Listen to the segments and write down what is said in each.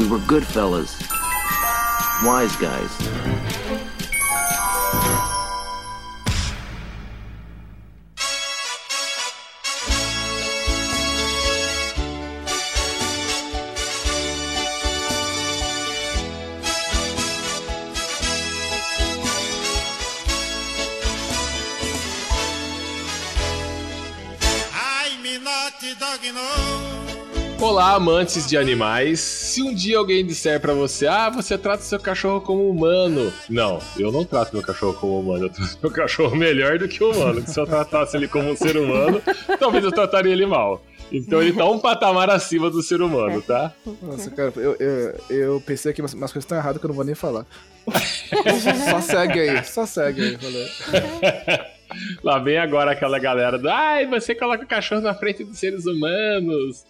We were good fellas. Wise guys. Olá, amantes de animais. Se um dia alguém disser para você, ah, você trata seu cachorro como humano. Não, eu não trato meu cachorro como humano. Eu trato meu cachorro melhor do que humano. Se eu tratasse ele como um ser humano, talvez eu trataria ele mal. Então ele tá um patamar acima do ser humano, tá? Nossa, cara, eu, eu, eu pensei que umas, umas coisas estão erradas que eu não vou nem falar. só segue aí, só segue aí, valeu. Lá vem agora aquela galera do Ai, você coloca o cachorro na frente dos seres humanos.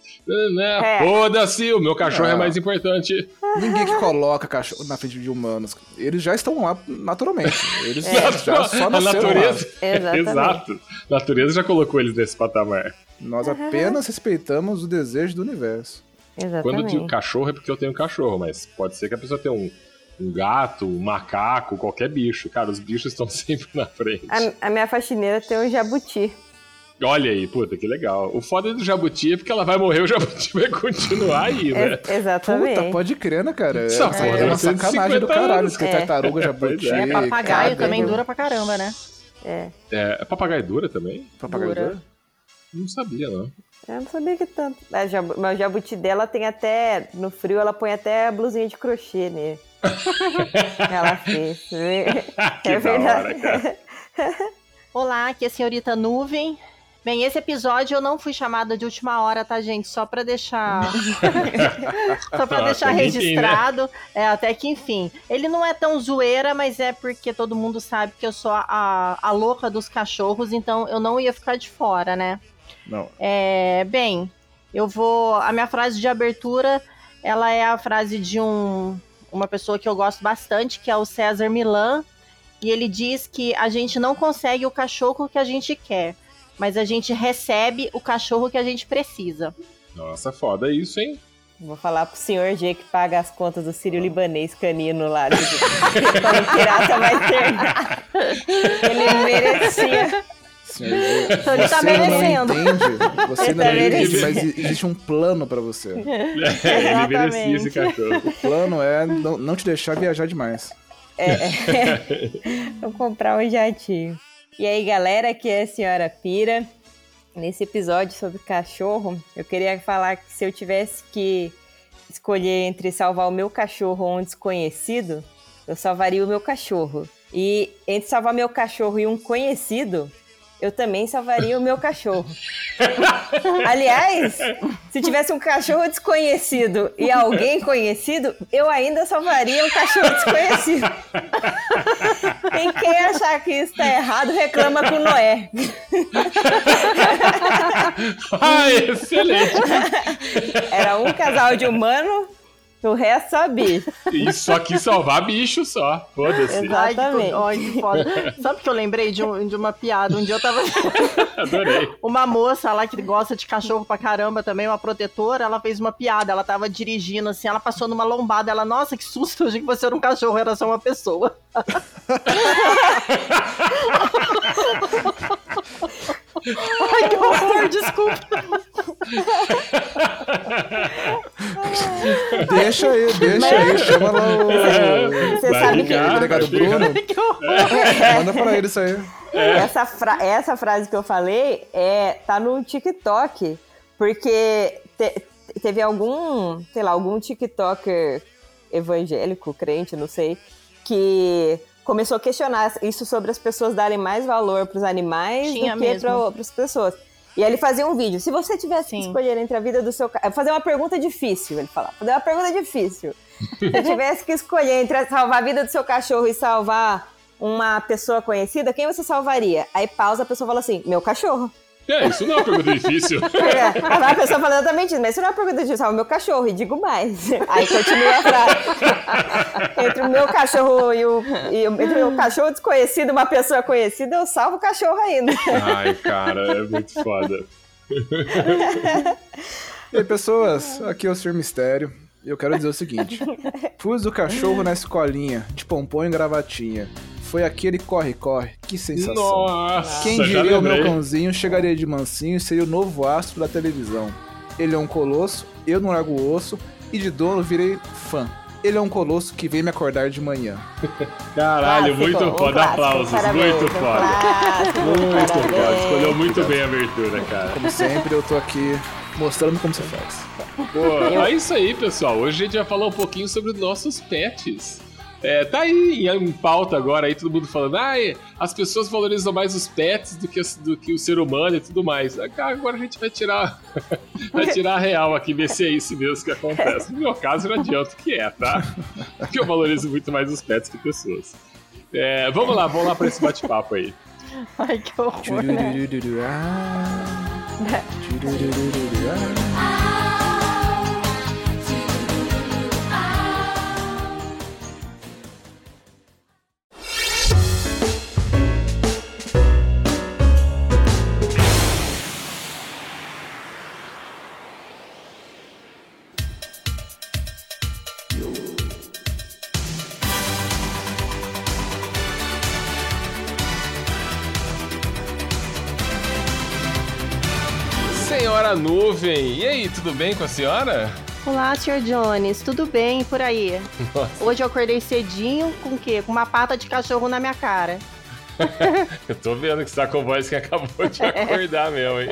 É. Foda-se, o meu cachorro é mais importante. Ninguém que coloca cachorro na frente de humanos. Eles já estão lá naturalmente. Eles é. já só A natureza. Exato. A natureza já colocou eles nesse patamar. Nós apenas respeitamos o desejo do universo. Exatamente. Quando eu digo cachorro é porque eu tenho cachorro, mas pode ser que a pessoa tenha um um gato, um macaco, qualquer bicho. Cara, os bichos estão sempre na frente. A, a, minha faxineira tem um jabuti. Olha aí, puta, que legal. O foda do jabuti é porque ela vai morrer, o jabuti vai continuar aí, né? É, exatamente. Puta, pode crer, né, cara? Essa é, é, é uma sacanagem do caralho, que é. tartaruga, jabuti. É, papagaio também dura pra caramba, né? É. É, papagaio dura também? Papagaio dura? dura? Não sabia, não. Eu não sabia que tanto. Mas o jabuti dela tem até. No frio ela põe até a blusinha de crochê nele. Ela fez. que é verdade. Hora, Olá, aqui é a senhorita Nuvem. Bem, esse episódio eu não fui chamada de última hora, tá, gente? Só pra deixar. Só pra deixar registrado. Enfim, né? É, até que enfim. Ele não é tão zoeira, mas é porque todo mundo sabe que eu sou a, a louca dos cachorros, então eu não ia ficar de fora, né? Não. É, bem, eu vou. A minha frase de abertura ela é a frase de um uma pessoa que eu gosto bastante, que é o César Milan, e ele diz que a gente não consegue o cachorro que a gente quer, mas a gente recebe o cachorro que a gente precisa. Nossa, foda isso, hein? Vou falar pro senhor G que paga as contas do Sírio Libanês canino lá. Quando pirata vai ter. Ele merecia. Senhor, então ele tá merecendo. Não entende, você não tá entende, mas existe um plano pra você. É, ele merecia esse cachorro. O plano é não, não te deixar viajar demais. É, é. Vou comprar um jatinho. E aí, galera, aqui é a Senhora Pira. Nesse episódio sobre cachorro, eu queria falar que se eu tivesse que escolher entre salvar o meu cachorro ou um desconhecido, eu salvaria o meu cachorro. E entre salvar meu cachorro e um conhecido, eu também salvaria o meu cachorro. Aliás, se tivesse um cachorro desconhecido e alguém conhecido, eu ainda salvaria um cachorro desconhecido. e quem achar que isso está errado, reclama com Noé. ah, excelente! Era um casal de humano o resto só bicho. Só quis salvar bicho só. Foda-se. Exatamente. Ai, que, foda. Sabe que eu lembrei de, um, de uma piada? Um dia eu tava. Adorei. Uma moça lá que gosta de cachorro pra caramba também, uma protetora, ela fez uma piada. Ela tava dirigindo assim, ela passou numa lombada. Ela, nossa, que susto, eu achei que você era um cachorro, era só uma pessoa. Ai, que horror, desculpa. deixa aí, deixa aí, chama lá o. Você sabe que. O delegado Bruno. Que horror. Manda pra ele isso aí. É. Essa, fra essa frase que eu falei é, tá no TikTok, porque te teve algum, sei lá, algum TikToker evangélico, crente, não sei, que começou a questionar isso sobre as pessoas darem mais valor para os animais Tinha do que para as pessoas. E aí ele fazia um vídeo. Se você tivesse Sim. que escolher entre a vida do seu cachorro. Fazer uma pergunta difícil, ele falava. Fazer uma pergunta difícil. Se tivesse que escolher entre salvar a vida do seu cachorro e salvar uma pessoa conhecida, quem você salvaria? Aí pausa, a pessoa fala assim: meu cachorro. É, isso não é uma pergunta difícil. É, a pessoa falando exatamente isso, mas isso não é uma pergunta difícil, é o meu cachorro, e digo mais. Aí continua a frase. entre o meu cachorro e o, e o, entre o cachorro desconhecido e uma pessoa conhecida, eu salvo o cachorro ainda. Ai, cara, é muito foda. e aí, pessoas, aqui é o Sr. Mistério. Eu quero dizer o seguinte: pus o cachorro na escolinha, de pompom e gravatinha. Foi aquele corre-corre. Que sensação. Nossa, Quem diria o meu cãozinho chegaria de mansinho e seria o novo astro da televisão. Ele é um colosso, eu não largo o osso, e de dono virei fã. Ele é um colosso que vem me acordar de manhã. Caralho, muito um foda. clássico, Aplausos, parabéns, muito foda. clássico, Muito parabéns. foda. Escolheu muito bem a abertura, cara. Como sempre, eu tô aqui mostrando como você faz. Pô, é isso aí, pessoal. Hoje a gente vai falar um pouquinho sobre os nossos pets. É, tá aí em pauta agora, aí todo mundo falando, ah, as pessoas valorizam mais os pets do que, do que o ser humano e tudo mais. Agora a gente vai tirar, vai tirar a real aqui, ver se é isso mesmo que acontece. No meu caso, não adianta que é, tá? Porque eu valorizo muito mais os pets que pessoas. É, vamos lá, vamos lá pra esse bate-papo aí. Ai, que horror, né? Nuvem, e aí, tudo bem com a senhora? Olá, Sr. Jones, tudo bem por aí? Nossa. Hoje eu acordei cedinho com o quê? Com uma pata de cachorro na minha cara. Eu tô vendo que você tá com voz que acabou de acordar mesmo, hein?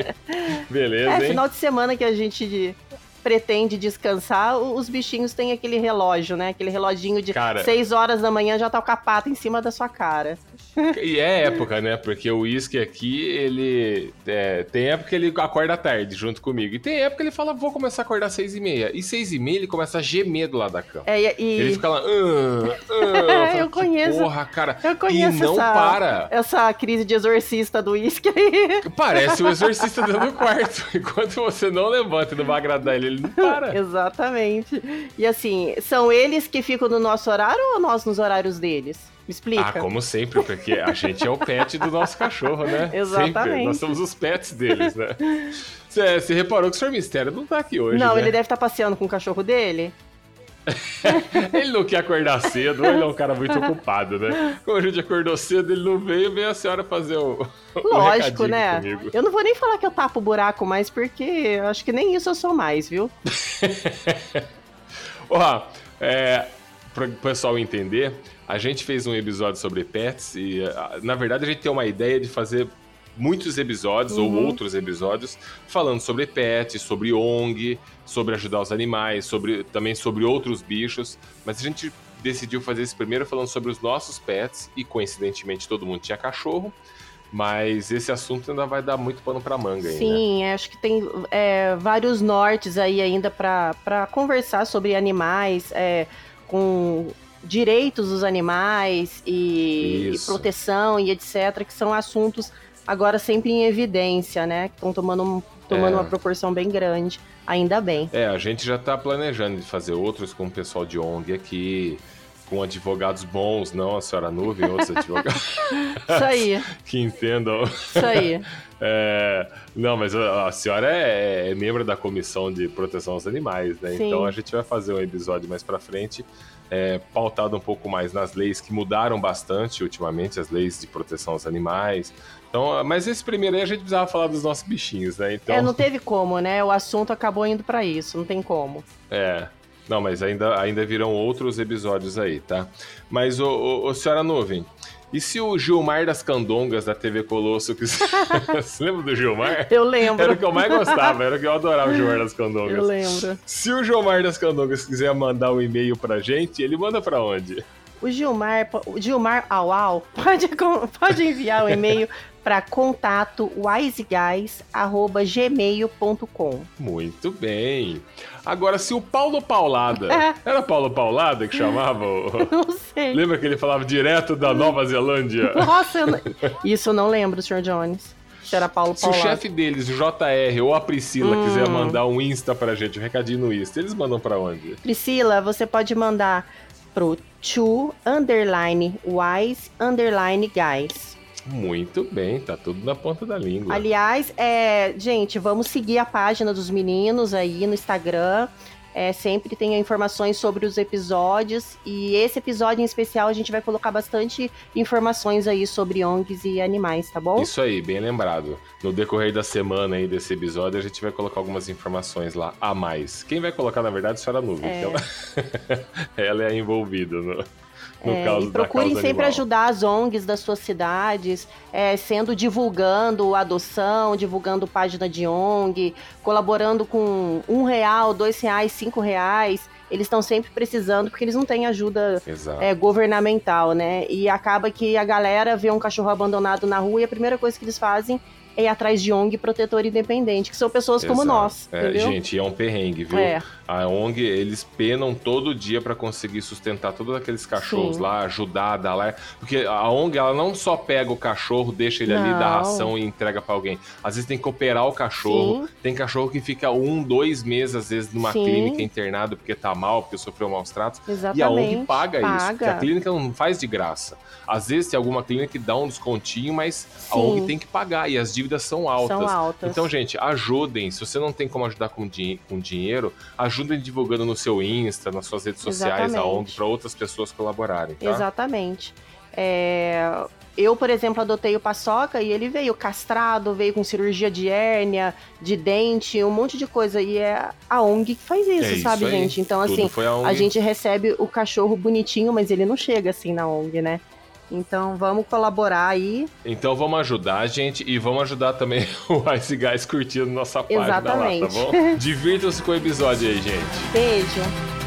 Beleza, É, hein? final de semana que a gente pretende descansar, o- os bichinhos têm aquele relógio, né? Aquele reloginho de Cara. 6 horas da manhã já tá com a pata em cima da sua cara. E é época, né? Porque o uísque aqui, ele. é, tem época que ele acorda tarde junto comigo. E tem época que ele fala, vou começar a acordar às seis e meia. E seis e meia ele começa a gemer do lado da cama. É, e, Ele fica lá. "Ah, ah", Eu "Que conheço. Porra, cara. eu conheço e não essa, para. essa crise de exorcista do uísque aí. Parece o exorcista dentro do quarto. Enquanto você não levanta e não vai agradar ele, ele não para. Exatamente. E assim, são eles que ficam no nosso horário ou nós nos horários deles? Me explica. Ah, como sempre, porque a gente é o pet do nosso cachorro, né? Exatamente. Sempre. Nós somos os pets deles, né? Você reparou que o Sr. Mistério não tá aqui hoje, Não, né? ele deve estar passeando com o cachorro dele. Ele não quer acordar cedo, ele é um cara muito ocupado, né? Como a gente acordou cedo, ele não veio, veio a senhora fazer o. o Lógico, recadinho né? comigo. Eu não vou nem falar que eu tapo o buraco mais, porque acho que nem isso eu sou mais, viu? Ó, é, para o pessoal entender, a gente fez um episódio sobre pets e, na verdade, a gente tem uma ideia de fazer muitos episódios ou Uhum. outros episódios falando sobre pets, sobre ONG, sobre ajudar os animais, sobre também sobre outros bichos, mas a gente decidiu fazer esse primeiro falando sobre os nossos pets e coincidentemente todo mundo tinha cachorro, mas esse assunto ainda vai dar muito pano pra manga ainda. Sim, acho que tem é, vários nortes aí ainda para conversar sobre animais, é, com direitos dos animais e, e proteção e etc., que são assuntos agora sempre em evidência, né? Que estão tomando, um- tomando É. uma proporção bem grande, ainda bem. É, a gente já tá planejando de fazer outros com o pessoal de ONG aqui, com advogados bons, não a senhora Nuvem, outros advogados Isso aí, que entendam. isso aí. É, não, mas a, a senhora é, é membro da comissão de proteção aos animais, né? Sim. Então a gente vai fazer um episódio mais pra frente, é, pautado um pouco mais nas leis que mudaram bastante ultimamente, as leis de proteção aos animais. Então, mas esse primeiro aí a gente precisava falar dos nossos bichinhos, né? Então, É, não teve como, né? O assunto acabou indo para isso, não tem como. É. Não, mas ainda, ainda virão outros episódios aí, tá? Mas, ô, ô, ô, senhora Nuvem, e se o Gilmar das Candongas da TV Colosso quiser. Você lembra do Gilmar? Eu Era o lembro. que eu mais gostava, era o que eu adorava o Gilmar das Eu Candongas. lembro. Se o Gilmar das Candongas quiser mandar um e-mail pra gente, ele manda pra onde? O Gilmar, o Gilmar Auau pode, pode enviar um e-mail para contato wiseguyes@gmail.com. Muito bem. Agora, se o Paulo Paulada. É. Era Paulo Paulada que chamava? o- Não sei. Lembra que ele falava direto da Nova Zelândia? Nossa, não- isso eu não lembro, Sr. Jones. Se era Paulo Se o chefe deles, o JR ou a Priscila, Hum. quiser mandar um Insta pra gente, um recadinho no Insta, eles mandam pra onde? Priscila, você pode mandar pro to underline wise underline guys. Muito bem, tá tudo na ponta da língua. Aliás, é, gente, vamos seguir a página dos meninos aí no Instagram. é, sempre tem informações sobre os episódios. E esse episódio em especial a gente vai colocar bastante informações aí sobre ONGs e animais, tá bom? Isso aí, bem lembrado. No decorrer da semana aí desse episódio, a gente vai colocar algumas informações lá a mais. Quem vai colocar, na verdade, é a senhora Nuvem. É. Ela... ela é envolvida no É, e procurem sempre animal. ajudar as ONGs das suas cidades, é, sendo divulgando adoção, divulgando página de ONG, colaborando com um real, dois reais, cinco reais. Eles estão sempre precisando porque eles não têm ajuda é, governamental, né? E acaba que a galera vê um cachorro abandonado na rua e a primeira coisa que eles fazem é ir atrás de ONG protetor independente, que são pessoas como Exato. nós, É, gente, é um perrengue, viu? É. A ONG, eles penam todo dia pra conseguir sustentar todos aqueles cachorros Sim. lá, ajudar, dar lá. Porque a ONG, ela não só pega o cachorro, deixa ele ali, dá Não. ração e entrega pra alguém. Às vezes tem que operar o cachorro. Sim. Tem cachorro que fica um, dois meses, às vezes, numa Sim. clínica internado porque tá mal, porque sofreu maus tratos. Exatamente. E a ONG paga, isso, paga. porque a clínica não faz de graça. Às vezes tem alguma clínica que dá um descontinho, mas a. ONG tem que pagar e as dívidas são altas. São altas. Então, gente, ajudem. Se você não tem como ajudar com, din- com dinheiro, ajudem divulgando no seu Insta, nas suas redes sociais, a. ONG, para outras pessoas colaborarem, tá? Exatamente. É, Eu, por exemplo, adotei o Paçoca e ele veio castrado, veio com cirurgia de hérnia, de dente, um monte de coisa. E é a ONG que faz isso, É isso sabe, aí. gente? Então, Tudo assim, a a gente recebe o cachorro bonitinho, mas ele não chega assim na ONG, né? Então, vamos colaborar aí. Então vamos ajudar, gente, e vamos ajudar também o Ice Guys curtindo nossa página lá, tá Exatamente. bom? Divirtam-se com o episódio aí, gente. Beijo.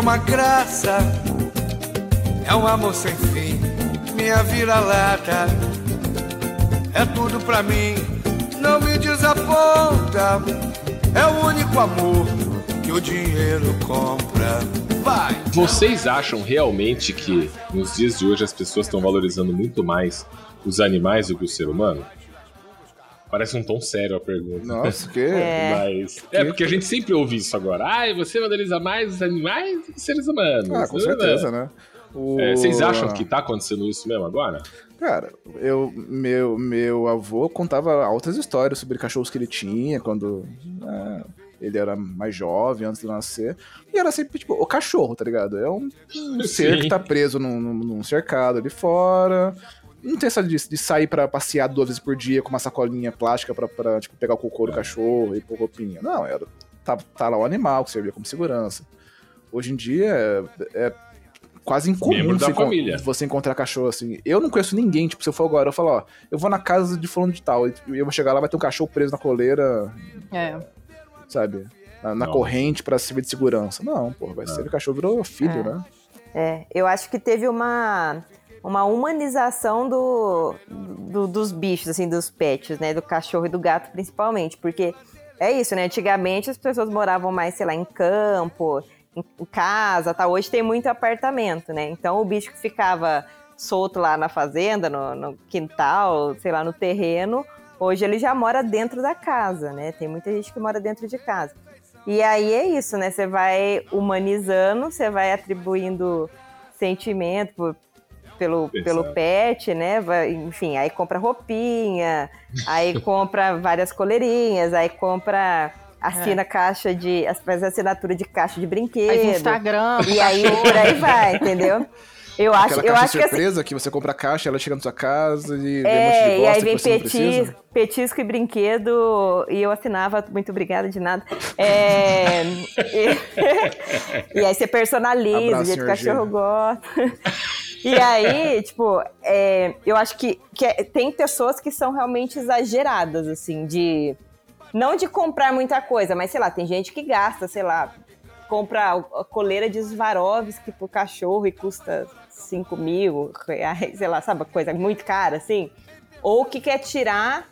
Uma graça. É um amor sem fim, minha vira-lata. É tudo pra mim, não me desaponta. É o único amor que o dinheiro compra. Vai! Vocês acham realmente que nos dias de hoje as pessoas estão valorizando muito mais os animais do que o ser humano? Parece um tom sério a pergunta. Nossa, que. É. Mas. É, porque a gente sempre ouve isso agora. Ai, você valoriza mais os animais que os seres humanos. Ah, com certeza, né? O- É, vocês acham que tá acontecendo isso mesmo agora? Cara, eu, meu, meu avô contava altas histórias sobre cachorros que ele tinha quando né, ele era mais jovem, antes de nascer. E era sempre, tipo, o cachorro, tá ligado? É um, um ser que tá preso num, num- num cercado ali fora. Não tem essa de, de sair pra passear duas vezes por dia com uma sacolinha plástica pra, pra tipo, pegar o cocô do cachorro e pôr roupinha. Não, era. Tá, tá lá o animal que servia como segurança. Hoje em dia é, é quase incomum você, família. você encontrar cachorro assim. Eu não conheço ninguém, tipo, se eu for agora, eu falo, ó, eu vou na casa de fulano de tal, e eu vou chegar lá, vai ter um cachorro preso na coleira, É. sabe? Na, na corrente pra servir de segurança. Não, pô, vai ser o cachorro virou filho, É. né? É, eu acho que teve uma, uma humanização do, do- dos bichos, assim, dos pets, né? Do cachorro e do gato, principalmente. Porque é isso, né? Antigamente as pessoas moravam mais, sei lá, em campo, em, casa, tá? Hoje tem muito apartamento, né? Então o bicho que ficava solto lá na fazenda, no, no quintal, sei lá, no terreno, hoje ele já mora dentro da casa, né? Tem muita gente que mora dentro de casa. E aí é isso, né? Você vai humanizando, você vai atribuindo sentimento pelo, pelo pet, né? Vai- enfim, aí compra roupinha, aí compra várias coleirinhas, aí compra. Assina caixa de. faz assinatura de caixa de brinquedo. Faz Instagram. E aí por aí vai, entendeu? Eu acho, Aquela eu acho que assim, surpresa que você compra a caixa, ela chega na sua casa e um monte de é, e aí vem petis, petisco e brinquedo, e eu assinava, muito obrigada de nada. É, e, e aí você personaliza, Abraço, do jeito que o cachorro gosta. E aí, tipo, é, eu acho que, que é- tem pessoas que são realmente exageradas, assim, de. Não de comprar muita coisa, mas sei lá, tem gente que gasta, sei lá, compra a coleira de Swarovski pro cachorro e custa 5 mil reais, sei lá, sabe, coisa muito cara, assim. Ou que quer tirar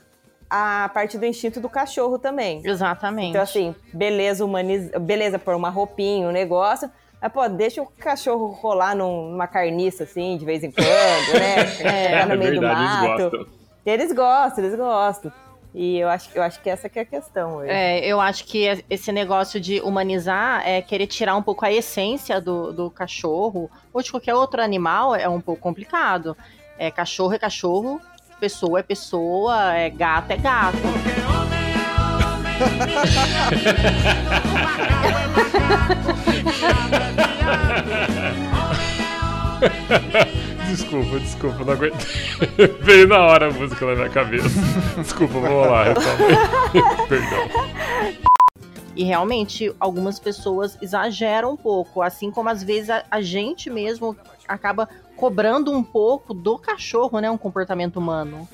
a parte do instinto do cachorro também. Exatamente. Então, assim, beleza, humaniza, beleza, pôr uma roupinha, um negócio. Mas, pô, deixa o cachorro rolar num- numa carniça, assim, de vez em quando, né? É, no meio do verdade, eles mato. gostam. Eles gostam, eles gostam. E eu acho, eu acho que essa que é a questão hoje. É, eu acho que esse negócio de humanizar é querer tirar um pouco a essência do, do cachorro ou de qualquer outro animal é um pouco complicado. É, cachorro é cachorro, pessoa é pessoa, é gato é gato. Desculpa, desculpa, não aguento. Veio na hora a música na minha cabeça. Desculpa, vamos lá. Perdão. E realmente, algumas pessoas exageram um pouco, assim como às vezes a, a gente mesmo acaba cobrando um pouco do cachorro, né? Um comportamento humano.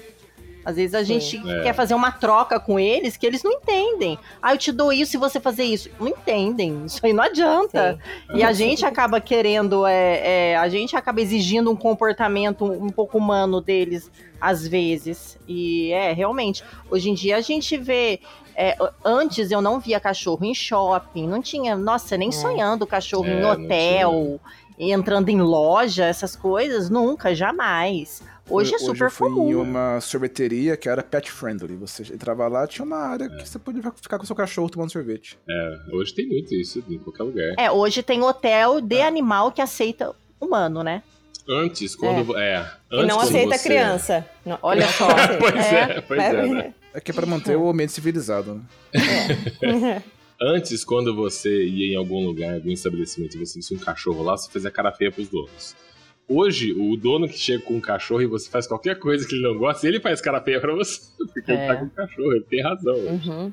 Às vezes a gente É. quer fazer uma troca com eles que eles não entendem. Ah, eu te dou isso se você fazer isso. Não entendem. Isso aí não adianta. E a gente acaba querendo, é, é, a gente acaba exigindo um comportamento um pouco humano deles, às vezes. E é, realmente. Hoje em dia a gente vê. é, antes eu não via cachorro em shopping, não tinha, nossa, nem sonhando cachorro É, em hotel, entrando em loja, essas coisas, nunca, jamais. Hoje é super eu fui comum. em uma sorveteria que era pet friendly. Você entrava lá, tinha uma área É. que você podia ficar com seu cachorro tomando sorvete. Hoje tem muito isso em qualquer lugar. É, hoje tem hotel de animal que aceita humano, né? Antes, quando. É. antes, e não aceita você- criança. Não- Olha só. Pois é, pois é. né? É que é pra manter o ambiente civilizado, né? Antes, quando você ia em algum lugar, algum estabelecimento, e você visse um cachorro lá, você fazia cara feia pros donos. Hoje, o dono que chega com um cachorro e você faz qualquer coisa que ele não gosta, ele faz cara feia pra você. Porque ele É. tá com o cachorro, ele tem razão. Uhum.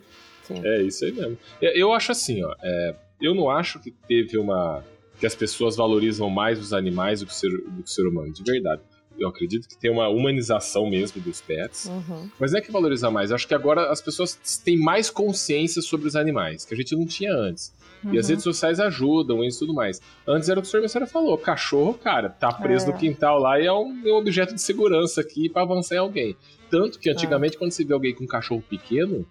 É isso aí mesmo. É, Eu acho assim, ó. é, eu não acho que teve uma. que as pessoas valorizam mais os animais do que o ser, do que o ser humano, de verdade. Eu acredito que tem uma humanização mesmo dos pets. Uhum. Mas não é que valorizar mais. Eu acho que agora as pessoas têm mais consciência sobre os animais, que a gente não tinha antes. E as Uhum. redes sociais ajudam isso e tudo mais. Antes era o que o senhor falou: cachorro, cara, tá preso É. no quintal lá e é um, é um objeto de segurança aqui pra avançar em alguém. Tanto que antigamente, quando você vê alguém com um cachorro pequeno,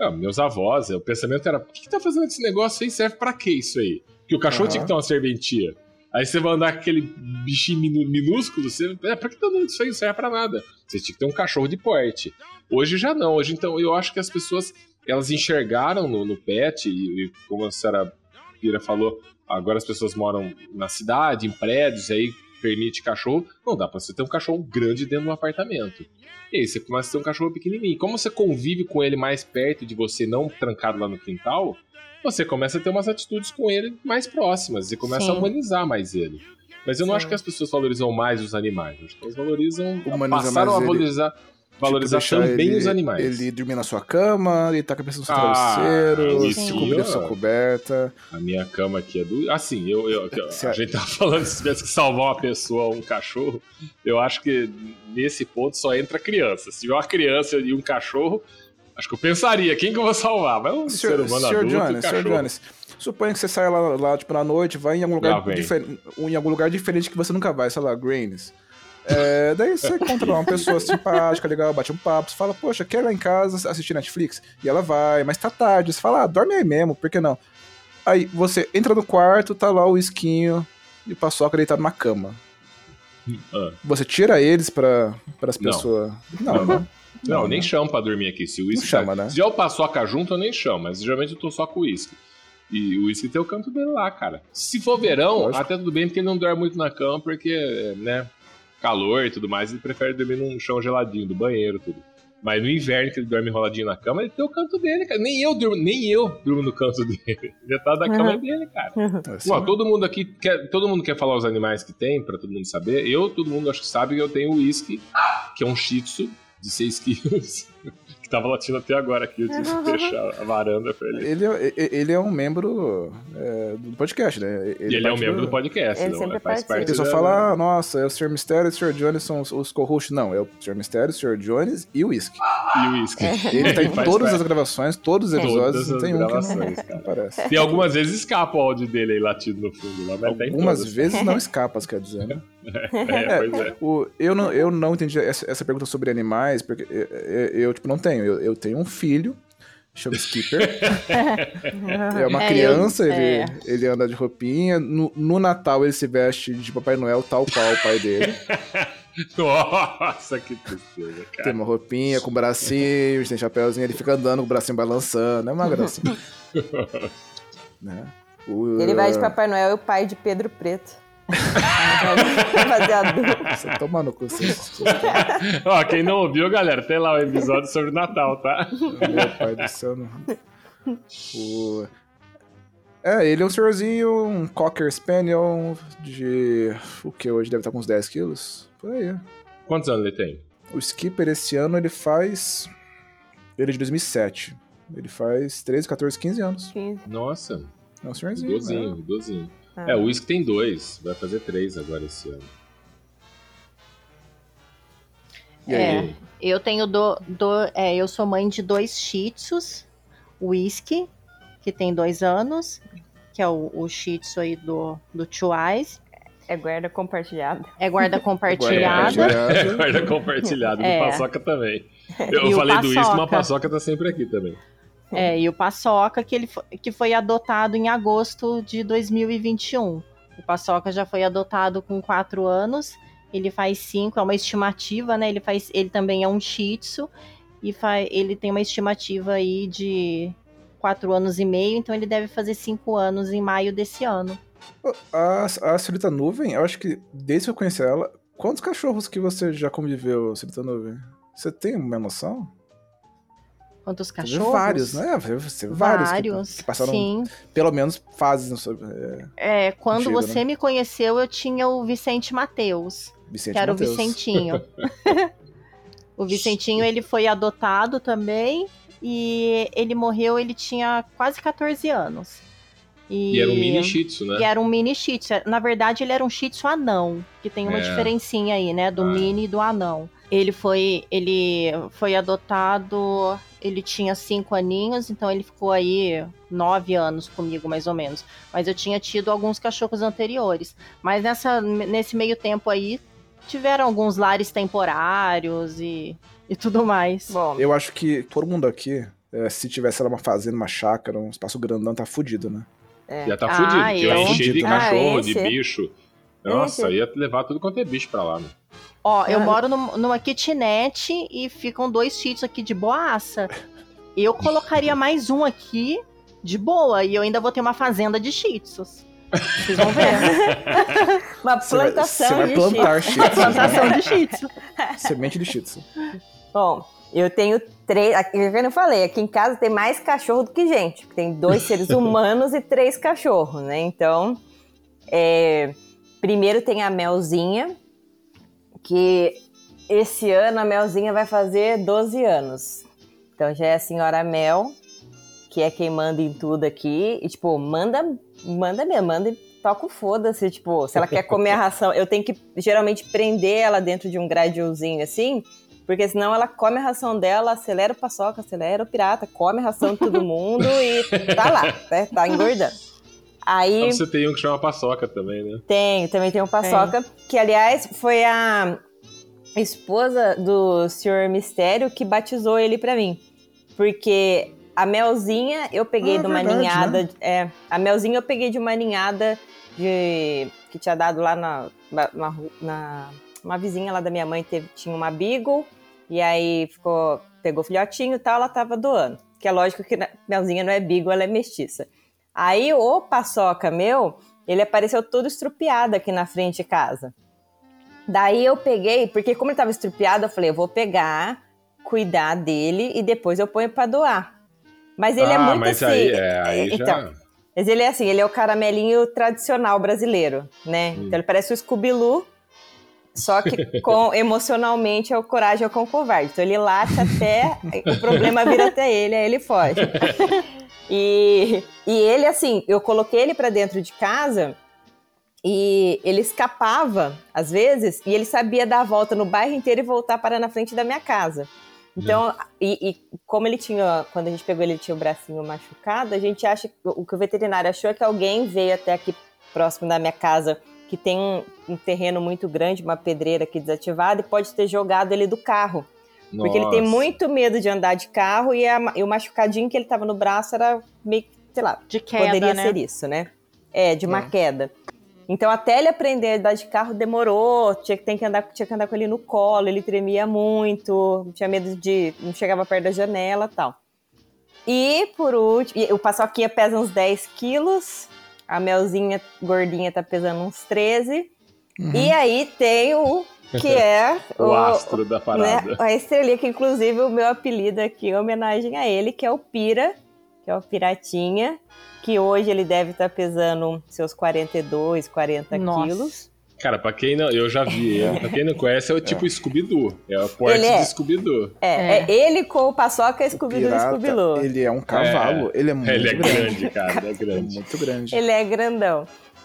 ah, meus avós, o pensamento era: o que, que tá fazendo esse negócio aí? Serve pra quê isso aí? Que o cachorro Aham. tinha que ter uma serventia. Aí você vai andar com aquele bichinho minúsculo, você. É, pra que tá dando isso aí? Não serve pra nada. Você tinha que ter um cachorro de porte. Hoje já não. Hoje, então, eu acho que as pessoas elas enxergaram no, no pet, e, e como a senhora Pira falou, agora as pessoas moram na cidade, em prédios, aí permite cachorro. Não dá pra você ter um cachorro grande dentro de um apartamento. E aí você começa a ter um cachorro pequenininho. Como você convive com ele mais perto de você, não trancado lá no quintal, você começa a ter umas atitudes com ele mais próximas. E começa Sim. a humanizar mais ele. Mas eu não Sim. acho que as pessoas valorizam mais os animais. Eu Acho que elas valorizam. Humaniza passaram mais a ele. valorizar, valorizar Tipo, também ele- os animais. Ele dormir na sua cama, ele tá com a cabeça no seu Ah, travesseiro, isso se cobrir a ó. sua coberta. A minha cama aqui é do. Assim, eu, eu- a Se a- gente tava falando se tivesse que salvar uma pessoa ou um cachorro. Eu acho que nesse ponto só entra criança. Se tiver uma criança e um cachorro, acho que eu pensaria, quem que eu vou salvar? Mas um ser Senhor, humano senhor adulto, um Jones, senhor. Jones, suponha que você saia lá, lá, tipo, na noite, vai em algum lugar, vem. difer- em algum lugar diferente que você nunca vai, sei lá, Greens. É, daí você encontra uma pessoa simpática, legal, bate um papo, você fala, poxa, quer ir lá em casa assistir Netflix? E ela vai, mas tá tarde. Você fala, ah, dorme aí mesmo, por que não? Aí você entra no quarto, tá lá o esquinho e o paçoca deitado na cama. Ah. Você tira eles pra, as pessoas. Não, Não, não. Não, Não, nem chamo pra dormir aqui. Se o uísque chama, tá- né? Se eu paçoca junto, eu nem chamo, mas geralmente eu tô só com o uísque. E o uísque tem o canto dele lá, cara. Se for verão, Lógico. até tudo bem, porque ele não dorme muito na cama, porque, né, calor e tudo mais, ele prefere dormir num chão geladinho do banheiro tudo. Mas no inverno, que ele dorme enroladinho na cama, ele tem o canto dele, cara. Nem eu durmo, nem eu durmo no canto dele. Metade da cama é dele, cara. Ó, todo mundo aqui quer, todo mundo quer falar os animais que tem, pra todo mundo saber. Eu, todo mundo acho que sabe que eu tenho o whisky, que é um shih tzu de 6 quilos, que tava latindo até agora aqui, eu tive que fechar a varanda pra ele. Ele é, ele é um membro é, do podcast, né? E ele é um membro do podcast, Ele não, sempre é, faz parte Ele só da- fala, ah, nossa, é o Sr. Mistério e o Sr. Jones são os, os co-hosts. Não, é o Sr. Mistério, o Sr. Jones e o Whisky. E o whisky. Ele tá em todas parte. as gravações, todos os episódios, Todas não tem um que gravações, não, aparece. Tem algumas vezes escapa o áudio dele aí latindo no fundo lá, mas tá Algumas todas. vezes não escapas, quer dizer, né? É, pois é. O, eu, não, eu não entendi essa, essa pergunta sobre animais, porque eu, eu, eu, tipo, não tenho. Eu, eu tenho um filho, chama Skipper. é uma É, criança, eu- ele, é. ele anda de roupinha. No, no Natal ele se veste de Papai Noel, tal qual o pai dele. Nossa, que tristeza, Tem cara. uma roupinha com bracinhos, tem chapéuzinho, ele fica andando com o bracinho balançando. É uma gracinha. né? O- Ele vai de Papai Noel e o pai de Pedro Preto. Fazer adulto. Você toma no cu, você, você, Ó, quem não ouviu, galera, tem lá o episódio sobre o Natal, tá? Meu pai do céu. Não. O... É, ele é um senhorzinho, um Cocker Spaniel de. O que hoje deve estar com uns 10 quilos? Por aí. Quantos anos ele tem? O Skipper esse ano ele faz. Ele é de 2007. Ele faz 13, 14, 15 anos. Nossa, É um senhorzinho. idosinho, né? idosinho. Ah. É, o Whisky tem dois, vai fazer três agora esse ano. E É. aí? Eu tenho do, do- é, eu sou mãe de dois shih tzus, whisky, que tem dois anos, que é o, o shih tzu aí do, do Two Eyes. É guarda compartilhada. É guarda compartilhada. Guarda Guarda compartilhado, É. do Paçoca também. Eu E falei do Whisky, mas a Paçoca tá sempre aqui também. É, e o Paçoca, que, ele fo- que foi adotado em agosto de 2021. O Paçoca já foi adotado com quatro anos, ele faz cinco, é uma estimativa, né? Ele, faz, ele também é um shih tzu, e ele tem uma estimativa aí de quatro anos e meio, então ele deve fazer cinco anos em maio desse ano. A, a Senhorita Nuvem, eu acho que desde que eu conheci ela, quantos cachorros que você já conviveu, Senhorita Nuvem? Você tem uma noção? Quantos Teve cachorros? Vários, né? Você vários. que- Vários, Que, passaram sim. pelo menos fases. no seu- É, É, quando Antigo, você né? me conheceu, eu tinha o Vicente Mateus. Vicente que era Mateus. o Vicentinho. o Vicentinho, ele foi adotado também e ele morreu, ele tinha quase 14 anos. E, E era um mini shih tzu, né? E era um mini shih tzu. Na verdade, ele era um shih tzu anão, que tem uma É. diferencinha aí, né, do Ah. mini e do anão. Ele foi, ele foi adotado, ele tinha cinco aninhos, então ele ficou aí nove anos comigo, mais ou menos. Mas eu tinha tido alguns cachorros anteriores. Mas nessa, nesse meio tempo aí, tiveram alguns lares temporários e, e tudo mais. Bom, Eu acho que todo mundo aqui, é, se tivesse lá uma fazenda, uma chácara, um espaço grandão, tá fudido, né? Já tá Ah, fudido, porque eu- ia encher de Ah, cachorro, esse? de bicho. Nossa, Esse? ia levar tudo quanto é bicho pra lá, né? Ó, eu moro num- numa kitnet e ficam dois sítios aqui de boaça. Eu colocaria mais um aqui de boa e eu ainda vou ter uma fazenda de tzus. Vocês vão ver. uma plantação você vai de plantar shih tzus, Plantação né? de shih tzu. Semente de shih tzu. Bom, eu tenho três. aqui, Como eu falei, aqui em casa tem mais cachorro do que gente. Tem dois seres humanos e três cachorros, né? Então, é, primeiro tem a Melzinha, que esse ano a Melzinha vai fazer 12 anos. Então já é a senhora Mel, que é quem manda em tudo aqui. E, tipo, manda, manda mesmo, manda e toca o foda-se. Tipo, se ela quer comer a ração, eu tenho que geralmente prender ela dentro de um gradilzinho assim. Porque senão ela come a ração dela, acelera o paçoca, acelera o pirata, come a ração de todo mundo e tá lá, né? Tá engordando. Aí Então você tem um que chama paçoca também, né? tem, também tem o paçoca, que aliás foi a esposa do Senhor Mistério que batizou ele pra mim. Porque a melzinha eu peguei Ah, de uma verdade, ninhada. né? É, a melzinha eu peguei de uma ninhada de, que tinha dado lá na, na, na- Uma vizinha lá da minha mãe teve, tinha uma Beagle, e aí ficou, pegou filhotinho e tal, ela tava doando. Que é lógico que a melzinha não é Beagle, ela é mestiça. Aí o paçoca meu, ele apareceu todo estrupiado aqui na frente de casa. Daí eu peguei, porque como ele tava estrupiado, eu falei, eu vou pegar, cuidar dele e depois eu ponho pra doar. Mas ele é ah, muito mas assim. aí, é, aí então, já... mas ele é assim, ele é o caramelinho tradicional brasileiro, né? Hum. Então ele parece o Scooby-Loo, só que com, emocionalmente é o coragem é com o covarde. Então ele late até o problema vir até ele, aí ele foge. E, e ele, assim, eu coloquei ele pra dentro de casa e ele escapava, às vezes, e ele sabia dar a volta no bairro inteiro e voltar para na frente da minha casa. Então, e, e como ele tinha, quando a gente pegou ele, ele tinha o bracinho machucado, a gente acha, o que o veterinário achou é que alguém veio até aqui próximo da minha casa que tem um, um terreno muito grande, uma pedreira aqui desativada, e pode ter jogado ele do carro. Porque ele tem Nossa. muito medo de andar de carro e, a- e o machucadinho que ele tava no braço era meio que, sei lá, De queda, poderia né? ser isso, né? É, de uma É. queda. Então, até ele aprender a andar de carro demorou, tinha que, tem que andar, tinha que andar com ele no colo, ele tremia muito, tinha medo de. não chegava perto da janela e tal. E, por último, o Paçoquinha pesa uns 10 quilos, a Melzinha gordinha tá pesando uns 13. Uhum. E aí tem o que é O astro da né, parada. a estrelinha, que inclusive o meu apelido aqui é homenagem a ele, que é o Pira, que é o Piratinha, que hoje ele deve estar pesando seus 42, 40 Nossa. quilos. Cara, pra quem não. Eu já vi ele. Pra quem não conhece, é o tipo Scooby-Doo. É o porte Ele é. de Scooby-Doo. É, É. é ele com o Paçoca e Scooby-Doo Pirata, Scooby-Loo. Ele... ele é um cavalo, ele é muito Ele é grande. grande, cara. Ele é Ele é grande. muito grande. é grandão.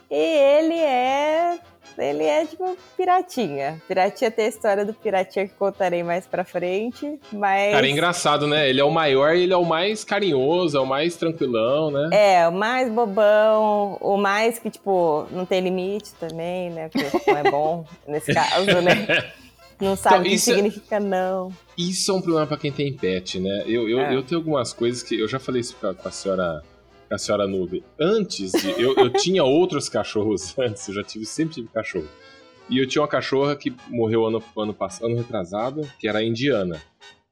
E ele é... Ele é tipo piratinha. Piratinha tem a história do piratinha que contarei mais pra frente, mas... Cara, é engraçado, né? Ele é o maior e ele é o mais carinhoso, é o mais tranquilão, né? É, o mais bobão, o mais que, tipo, não tem limite também, né? Porque não é bom nesse caso, né? Não sabe Então, o que é- significa não. Isso é um problema pra quem tem pet, né? Eu, eu, É. eu tenho algumas coisas que. Eu já falei isso com a, com a senhora. Com a senhora Nube. Antes de. Eu, eu tinha outros cachorros antes, eu já tive, sempre tive cachorro. E eu tinha uma cachorra que morreu ano, ano passado, ano retrasado, que era a indiana.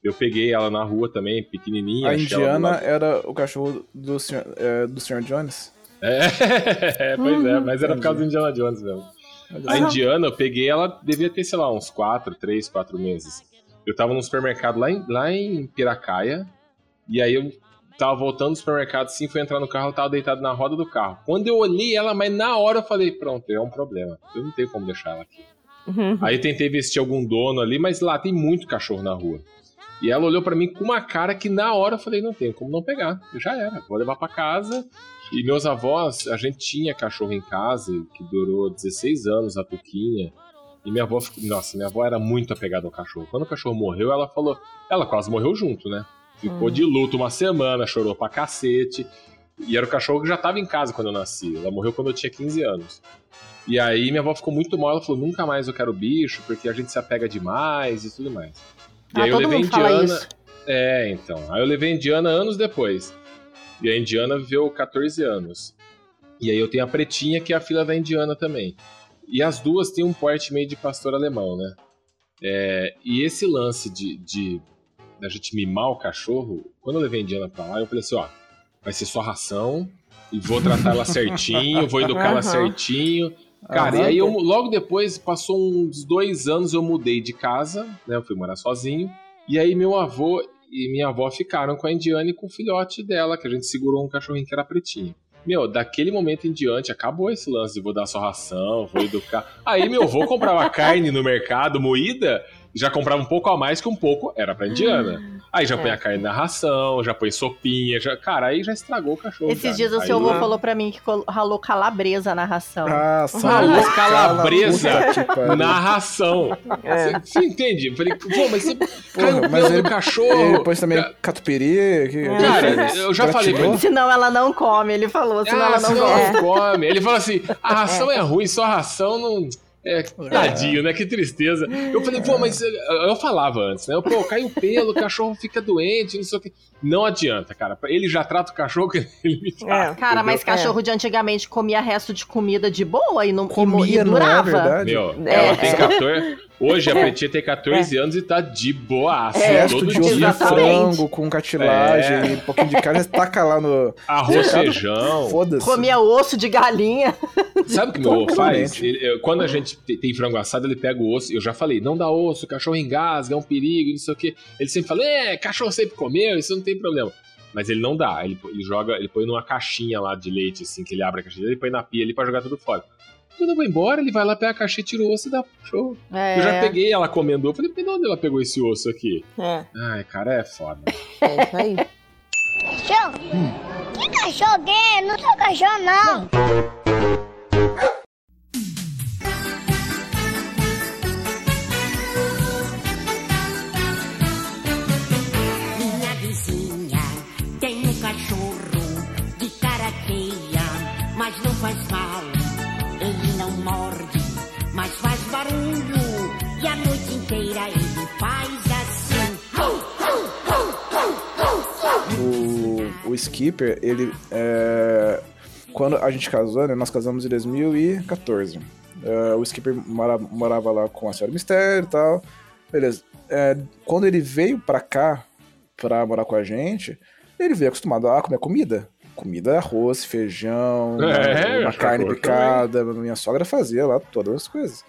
Eu peguei ela na rua também, pequenininha. A indiana era o cachorro do senhor, é, do senhor Jones. É, pois é, mas era por causa do Indiana Jones mesmo. A indiana, eu peguei ela, devia ter, sei lá, uns 4, 3, 4 meses. Eu tava no supermercado lá em, lá em Piracaia, e aí eu tava voltando do supermercado, assim, fui entrar no carro, ela tava deitada na roda do carro. Quando eu olhei ela, mas na hora eu falei, pronto, é um problema. Eu não tenho como deixar ela aqui. Aí eu tentei vestir algum dono ali, mas lá tem muito cachorro na rua. E ela olhou pra mim com uma cara que na hora eu falei, não tem como não pegar. Já era, vou levar pra casa. E meus avós, a gente tinha cachorro em casa, que durou 16 anos, a Tuquinha. E minha avó, nossa, minha avó era muito apegada ao cachorro. Quando o cachorro morreu, ela falou, ela quase morreu junto, né? Ficou de luto uma semana, chorou pra cacete. E era o cachorro que já tava em casa quando eu nasci. Ela morreu quando eu tinha 15 anos. E aí minha avó ficou muito mal, ela falou, nunca mais eu quero bicho, porque a gente se apega demais e tudo mais. E Ah, aí eu levei a Indiana. É, então. Aí eu levei a Indiana anos depois. E a Indiana viveu 14 anos. E aí eu tenho a Pretinha, que é a filha da Indiana também. E as duas têm um porte meio de pastor alemão, né? É, e esse lance de, de da gente mimar o cachorro, quando eu levei a Indiana pra lá, eu falei assim, ó, vai ser só ração, e vou tratar ela certinho, vou educar ela certinho. Cara, Aham. e aí eu, logo depois, passou uns dois anos, eu mudei de casa, né? Eu fui morar sozinho. E aí meu avô e minha avó ficaram com a Indiana e com o filhote dela, que a gente segurou um cachorrinho que era pretinho. Meu, daquele momento em diante, acabou esse lance de vou dar só ração, vou educar. Aí meu avô comprava carne no mercado moída, já comprava um pouco a mais que um pouco era pra Indiana. Aí já É. põe a carne na ração, já põe sopinha, já, cara, aí já estragou o cachorro. Esses cara. dias o Aí seu avô eu- falou pra mim que ralou calabresa na ração. Ah, só Ralou calabresa na ração. É. Você entende? Eu falei, pô, mas você Porra, caiu o mas pelo ele- do cachorro. E depois também catupiry. Que, Cara, eu já falei pra ele. Senão ela não come, ele falou, senão Ah, ela não senão gosta. ela come. Ele falou assim: a ração é. ruim, só a ração não. É, tadinho, né? Que tristeza. Eu falei, pô, mas eu, eu falava antes, né? Eu, pô, cai o pelo, o cachorro fica doente, não sei o que. Não adianta, cara. Ele já trata o cachorro que ele me trata. É. Cara, mas entendeu? cachorro de antigamente comia resto de comida de boa e não e Comia, e não é durava. verdade? Meu, É. ela tem 14. Hoje a Pretinha tem 14 anos e tá de boaça. É, todo de. Exatamente. frango com cartilagem É. e um pouquinho de carne, taca lá no. Arroz, feijão. Foda-se. Comia osso de galinha. Sabe o que meu avô faz? Ele- eu- quando a gente te- tem frango assado, ele pega o osso. Eu já falei, não dá osso, o cachorro engasga, é um perigo, não sei o quê. Ele sempre fala, é, cachorro sempre comeu, isso não tem problema. Mas ele não dá. Ele, ele joga, ele põe numa caixinha lá de leite, assim, que ele abre a caixinha, ele põe na pia ali pra jogar tudo fora. Quando eu vou embora, ele vai lá, pega a caixinha, tira o osso e dá pro cachorro. É. Eu já peguei ela comendo. Eu falei, mas de onde ela pegou esse osso aqui? É, Ai, cara, é foda. é isso aí. Cachorro? Que cachorro que é? Não sou cachorro, não. Minha vizinha tem um cachorro de cara feia, mas não faz mal. O, Skipper, ele. é, quando a gente casou, né? Nós casamos em 2014. É, o Skipper mora- morava lá com a Senhora Mistério e tal. Beleza. É, quando ele veio pra cá, pra morar com a gente, ele veio acostumado a comer comida. Comida, arroz, feijão, É, uma acho que carne picada. Minha sogra fazia lá todas as coisas.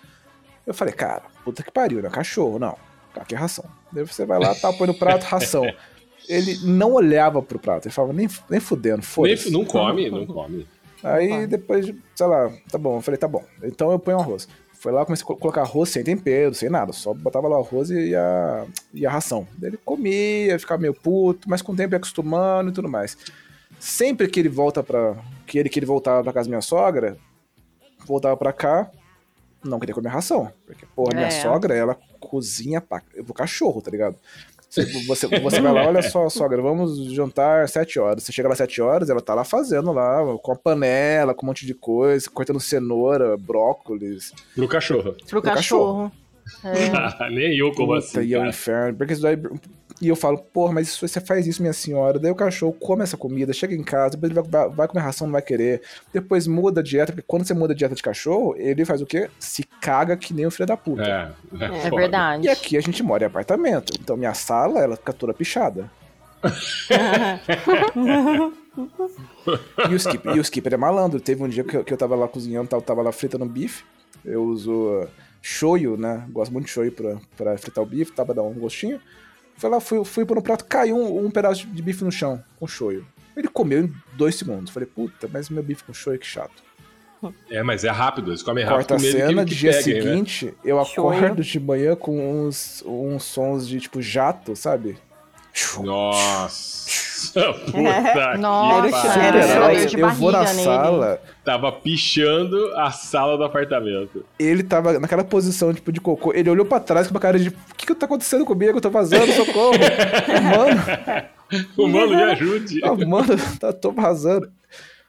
Eu falei, cara, puta que pariu, né? Cachorro, não. Aqui é ração. Daí você vai lá, tá, põe no prato, ração. Ele não olhava pro prato, ele falava, nem, nem fudendo, Nem- foda-se. não come, não come. Aí depois, de, sei lá, tá bom. Eu falei, tá bom. Então eu ponho arroz. Foi lá, comecei a co- colocar arroz sem tempero, sem nada. Só botava lá o arroz e a, e a ração. Ele comia, ficava meio puto, mas com o tempo ia acostumando e tudo mais. Sempre que ele volta pra. Que ele, que ele voltava pra casa da minha sogra, voltava pra cá, não queria comer ração. Porque, porra, minha É. sogra, ela cozinha pra, pro cachorro, tá ligado? Você, você, você vai lá, olha só, sogra, vamos jantar sete horas. Você chega lá sete horas, ela tá lá fazendo lá, com a panela, com um monte de coisa, cortando cenoura, brócolis. Pro cachorro. Pro Pro cachorro. cachorro. Nem eu como Puta, assim. e é cara. inferno. Porque isso daí. E eu falo, porra, mas isso- você faz isso, minha senhora. Daí o cachorro come essa comida, chega em casa, depois ele vai, vai comer ração, não vai querer. Depois muda a dieta, porque quando você muda a dieta de cachorro, ele faz o quê? Se caga que nem o filho da puta. É, É foda. verdade. E aqui a gente mora em apartamento. Então minha sala, ela fica toda pichada. e, o skip, e o skipper é malandro. Teve um dia que eu, que eu tava lá cozinhando, tava, tava lá fritando bife. Eu uso shoyu, né? Gosto muito de shoyu pra, pra fritar o bife, tava dar um gostinho. Foi lá, fui, fui pôr no prato, caiu um, um pedaço de bife no chão, com shoyu. Ele comeu em dois segundos. Falei, puta, mas meu bife com shoyu, que chato. É, mas é rápido, eles comem rápido. Corta a que- cena, que dia né? seguinte, eu Shoyu. acordo de manhã com uns, uns sons de tipo jato, sabe? Nossa, puta Nossa, que cheiro, pariu. cheiro dor de eu vou na nele. sala, Tava pichando a sala do apartamento. ele tava naquela posição tipo de cocô, ele olhou pra trás com uma cara de o que que tá acontecendo comigo? Eu tô vazando, socorro. mano, O mano, me ajude. ah, mano, tá, tô vazando.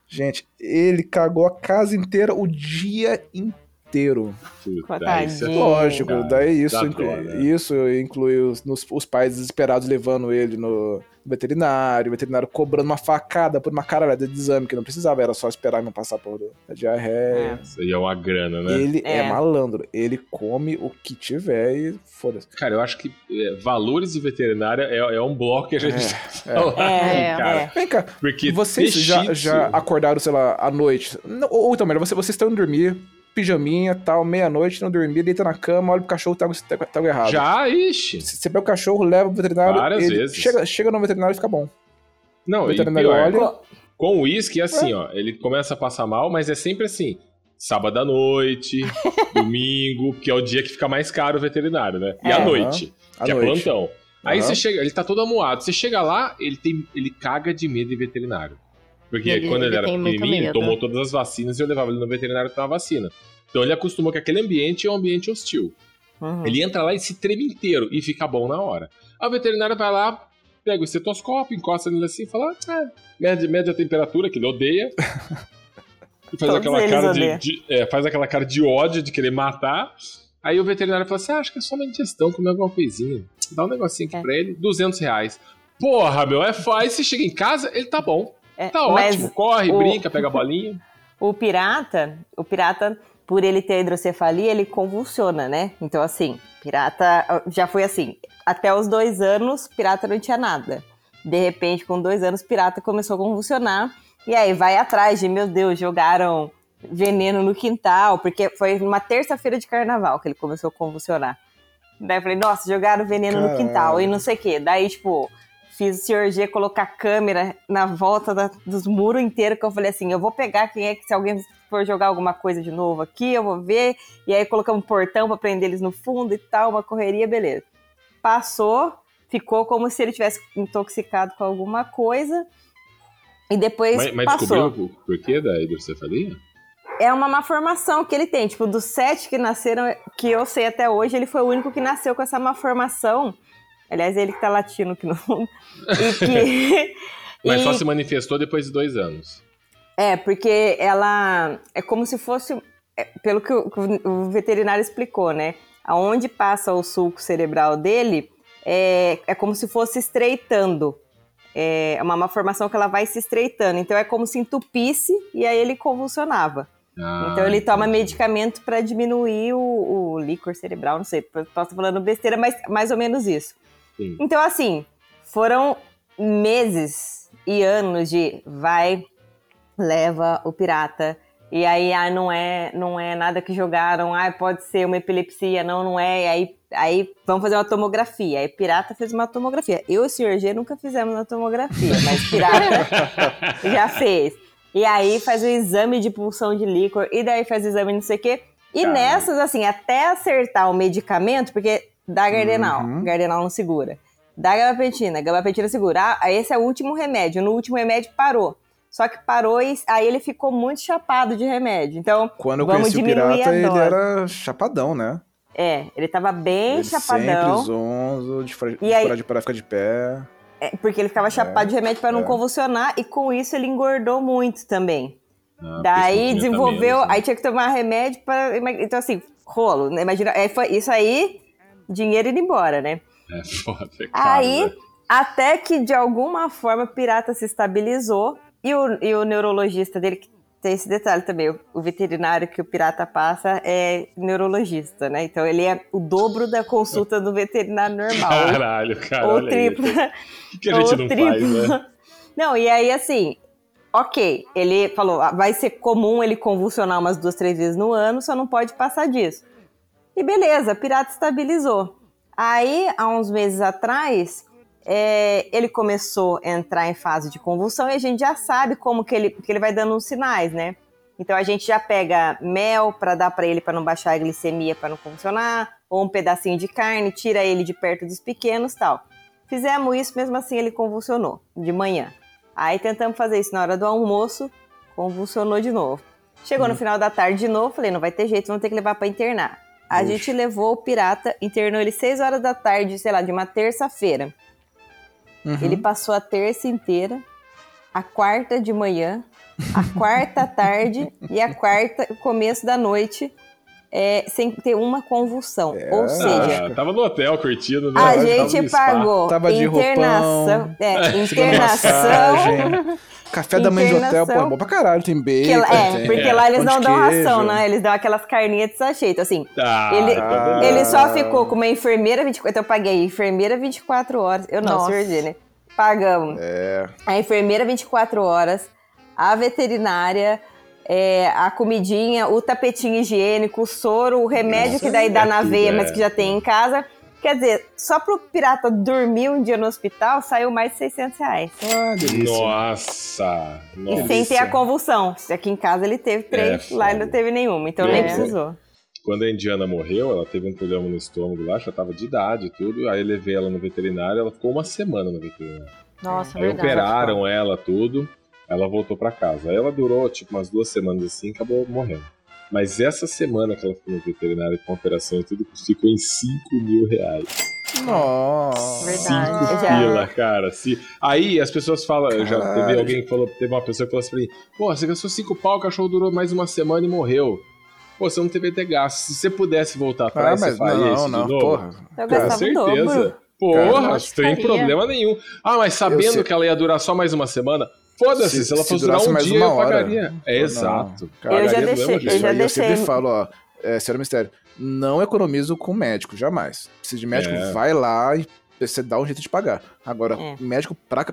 Gente, ele cagou a casa inteira o dia inteiro. Puta, isso é Tadinho. Lógico, cara, daí isso, inclui, dó, né? isso inclui os, nos- os pais desesperados levando ele no veterinário, o veterinário cobrando uma facada por uma caralhada de exame que não precisava, era só esperar não passar por a diarreia. Isso aí é uma grana, né? Ele é. É. malandro, ele come o que tiver e foda-se. Cara, eu acho que é, valores de veterinária é, é um bloco que a gente É, fala, é, cara. é. Vem cá, Porque vocês já, já acordaram, sei lá, à noite? Não, ou, ou então, melhor, você- vocês estão indo dormir, pijaminha, tal, meia-noite, não dormir, deita na cama, olha pro cachorro, tá, tá, tá errado. Já, ixi. Você pega o cachorro, leva pro veterinário, Várias ele vezes. Chega, chega no veterinário e fica bom. Não, O veterinário pior, olha. com o uísque é assim, ó. Ele começa a passar mal, mas é sempre assim. Sábado à noite, domingo, que é o dia que fica mais caro o veterinário, né? E É. à noite, que é noite. plantão. Aí você chega, ele tá todo amuado. Você chega lá, ele tem, ele caga de medo de veterinário. Porque Ele- quando ele, ele era pequenininho, ele tomou todas as vacinas e eu levava ele no veterinário pra tomar vacina. Então ele acostumou que aquele ambiente é um ambiente hostil. Uhum. Ele entra lá e se treme inteiro e fica bom na hora. Aí o veterinário vai lá, pega o estetoscópio, encosta nele assim e fala: ah, mede, mede a temperatura, que ele odeia. E faz aquela, cara de, de- é, faz aquela cara de ódio de querer matar. Aí o veterinário fala assim: ah, acho que é só uma indigestão, comer alguma coisinha. Dá um negocinho aqui É. pra ele, 200 reais. Porra, meu, é fácil. Você chega em casa, ele tá bom. É, Tá mas ótimo. Corre, o- brinca, pega a bolinha. O pirata, o pirata, por ele ter hidrocefalia, ele convulsiona, né? Então, assim, pirata já foi assim. Até os dois anos, pirata não tinha nada. De repente, com dois anos, pirata começou a convulsionar. E aí vai atrás de, meu Deus, jogaram veneno no quintal, porque foi numa terça-feira de carnaval que ele começou a convulsionar. Daí eu falei, nossa, jogaram veneno no Caralho. quintal e não sei o quê. Daí, tipo, fiz o senhor G colocar câmera na volta da- dos muros inteiros, que eu falei assim, eu vou pegar quem é que, se alguém for jogar alguma coisa de novo aqui, eu vou ver. E aí colocamos um portão pra prender eles no fundo e tal, uma correria, beleza. Passou, ficou como se ele tivesse intoxicado com alguma coisa. E depois Mas, mas passou. descobriu o porquê da hidrocefalia? É uma má formação que ele tem. Tipo, dos sete que nasceram, que eu sei até hoje, ele foi o único que nasceu com essa má formação. Aliás, ele que tá latino aqui no mundo. E que. Mas e- só se manifestou depois de dois anos. É, porque ela. É como se fosse é, pelo que o, que o veterinário explicou, né? Aonde passa o sulco cerebral dele é, é como se fosse estreitando. É uma, uma formação que ela vai se estreitando. Então é como se entupisse e aí ele convulsionava. Ah, Então ele toma entendi. medicamento para diminuir o, o líquor cerebral, não sei, posso estar falando besteira, mas mais ou menos isso. Sim. Então, assim, foram meses e anos de vai, leva o pirata. E aí, ah, não é, não é nada que jogaram, ah, pode ser uma epilepsia, não, não é. E aí, aí vamos fazer uma tomografia. Aí pirata fez uma tomografia. Eu e o senhor G nunca fizemos uma tomografia, mas pirata já fez. E aí faz o exame de pulsão de líquor, e daí faz o exame não sei o quê. E Caramba. nessas, assim, até acertar o medicamento, porque dá gardenal, Uhum. gardenal não segura. Dá gabapentina, gabapentina segura. Ah, esse é o último remédio. No último remédio parou. Só que parou e aí ele ficou muito chapado de remédio. Então, Quando eu vamos conheci o pirata, ele era chapadão, né? É, ele tava bem ele chapadão. sempre zonzo, de fora aí- de parar ficar de pé. é, porque ele ficava chapado de remédio para não é. convulsionar e com isso ele engordou muito também. Ah, Daí desenvolveu, né? aí tinha que tomar remédio para então assim, rolo, né? Imagina, aí foi isso aí, dinheiro indo embora, né? É foda, é caro, Aí, né? até que de alguma forma o pirata se estabilizou e o, e o neurologista dele, que tem esse detalhe também, o, o veterinário que o pirata passa é neurologista, né? Então ele é o dobro da consulta do veterinário normal. Caralho, cara. ou triplo. O que a gente não triplo. faz, né? Não, e aí assim, ok, ele falou, ah, vai ser comum ele convulsionar umas duas, três vezes no ano, só não pode passar disso. E beleza, pirata estabilizou. Aí, há uns meses atrás, é, ele começou a entrar em fase de convulsão e a gente já sabe como que ele, que ele vai dando uns sinais, né? Então a gente já pega mel para dar para ele para não baixar a glicemia, para não convulsionar, ou um pedacinho de carne, tira ele de perto dos pequenos, tal. Fizemos isso, mesmo assim ele convulsionou de manhã. Aí tentamos fazer isso na hora do almoço, convulsionou de novo. Chegou no final da tarde de novo, falei, não vai ter jeito, vamos ter que levar para internar. A Ux. gente levou o pirata, internou ele 6 horas da tarde, sei lá, de uma terça-feira. Uhum. Ele passou a terça inteira, a quarta de manhã, a quarta tarde e a quarta, começo da noite, é, sem ter uma convulsão. É. Ou seja, Ah, tava no hotel curtindo, né? a Tava gente. Tava pagou Tá de internação, roupão, é, internação. Café da manhã de hotel, pô, é bom pra caralho. Tem bacon, que é, tem porque lá eles não dão queijo. ração, né? Eles dão aquelas carninhas de sachê. Então, assim, Ah, Ele- beleza. ele só ficou com uma enfermeira 24 Então, eu paguei enfermeira 24 horas. Eu não, G, né? Pagamos. É, A enfermeira 24 horas, a veterinária, é, a comidinha, o tapetinho higiênico, o soro, o remédio Nossa, que daí dá é na veia, é. mas que já tem em casa. Quer dizer, só pro pirata dormir um dia no hospital, saiu mais de 600 reais. ah, delícia. Nossa, E nossa. sem ter a convulsão. Aqui em casa ele teve três, É, lá ele não teve nenhuma, então É. nem precisou. Quando a Indiana morreu, ela teve um problema no estômago lá, já tava de idade e tudo. Aí eu levei ela no veterinário, ela ficou uma semana no veterinário. Nossa, Aí verdade. operaram ela, tudo. Ela voltou pra casa. Aí ela durou tipo umas duas semanas assim e acabou morrendo. Mas essa semana que ela ficou no veterinário com operação e tudo, ficou em 5 mil reais. Nossa. Verdade. 5 Já. pila, cara. Se... Aí as pessoas falam, eu já teve alguém que falou, teve uma pessoa que falou assim pra mim, pô, você gastou 5 pau, o cachorro durou mais uma semana e morreu. Pô, você não teve ter gasto. Se você pudesse voltar Ah, atrás, mas você faria não, isso não, de novo? porra. Eu Com dobro. certeza. Eu Porra, sem problema nenhum. Ah, mas sabendo que ela ia durar só mais uma semana, foda-se, se, Se- ela se fosse durar durasse um mais dia, uma eu hora. pagaria. É, Não, exato. cara, Eu já deixei- eu já Aí eu sempre deixei- falo, ó, é, senhora Mistério, não economizo com médico, jamais. Precisa de médico, É. vai lá e você dá um jeito de pagar. Agora, É. médico pra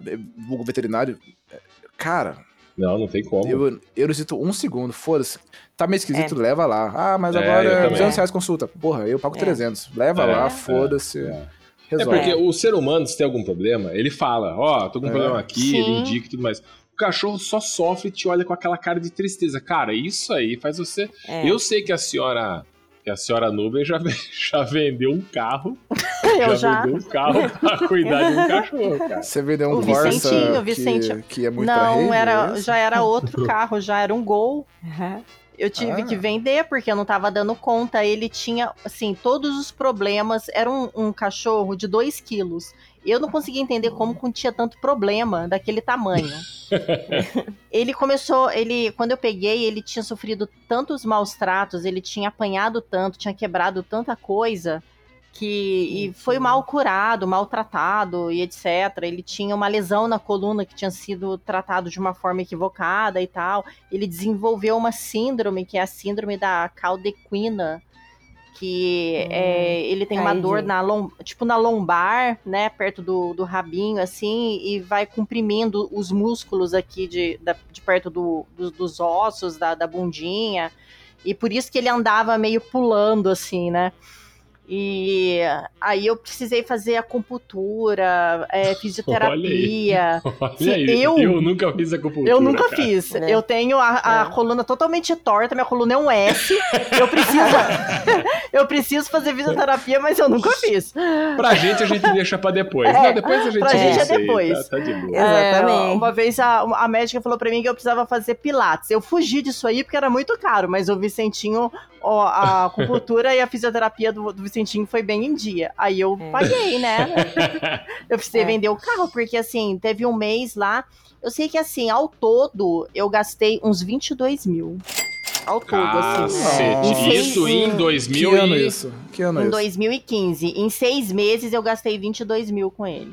vulgo veterinário, é, cara, Não, não tem como. eu, eu necessito um segundo, foda-se. Tá meio esquisito, É. leva lá. Ah, mas É, agora é também. 200 reais consulta. Porra, eu pago É. 300. Leva É, lá, é, foda-se. é. É Resolve. porque o ser humano, se tem algum problema, ele fala, ó, tô com um É. problema aqui, ele Sim. indica e tudo mais. O cachorro só sofre e te olha com aquela cara de tristeza. Cara, isso aí faz você. É. Eu sei que a senhora. Que a senhora Nubem já, já vendeu um carro. Eu já. vendeu um carro pra cuidar de um cachorro, cara. Você vendeu um O Corsa Vicentinho, o que, Vicente- que é muito Não, rede, era, é isso? já era outro carro, já era um Gol. Aham. Eu tive Ah. que vender porque eu não tava dando conta. Ele tinha, assim, todos os problemas. Era um, um cachorro de 2 quilos. Eu não conseguia entender como tinha tanto problema daquele tamanho. ele começou, ele, quando eu peguei, ele tinha sofrido tantos maus tratos, ele tinha apanhado tanto, tinha quebrado tanta coisa que e foi mal curado, maltratado e etc. Ele tinha uma lesão na coluna que tinha sido tratado de uma forma equivocada e tal. Ele desenvolveu uma síndrome que é a síndrome da caldequina, que Hum, é, ele tem uma dor na tipo na lombar, né, perto do, do rabinho, assim, e vai comprimindo os músculos aqui de, da- de perto do- do- dos ossos, da, da bundinha, e por isso que ele andava meio pulando, assim, né. E aí eu precisei fazer acupuntura, é, fisioterapia. Olha Sim, aí, eu- eu, nunca fiz acupuntura. Eu nunca cara. fiz. É. Eu tenho a, a É. coluna totalmente torta, minha coluna é um S. Eu preciso, eu preciso fazer fisioterapia, mas eu nunca fiz. Pra gente, a gente deixa pra depois. É, Não, depois a gente pra gente é aí, depois. Tá, tá de boa. Exatamente. É, uma vez a, a médica falou pra mim que eu precisava fazer pilates. Eu fugi disso aí porque era muito caro, mas o Vicentinho, ó, a acupuntura e a fisioterapia do, do Vicentinho foi bem em dia. Aí eu É. paguei, né? Eu precisei É. vender o carro, porque assim, teve um mês lá. Eu sei que assim, ao todo, eu gastei uns 22 mil. Ao todo, assim. Cacete. Em seis- Isso em em- 2000 Que ano e... isso? Que ano Em isso? 2015. Em seis meses eu gastei 22 mil com ele.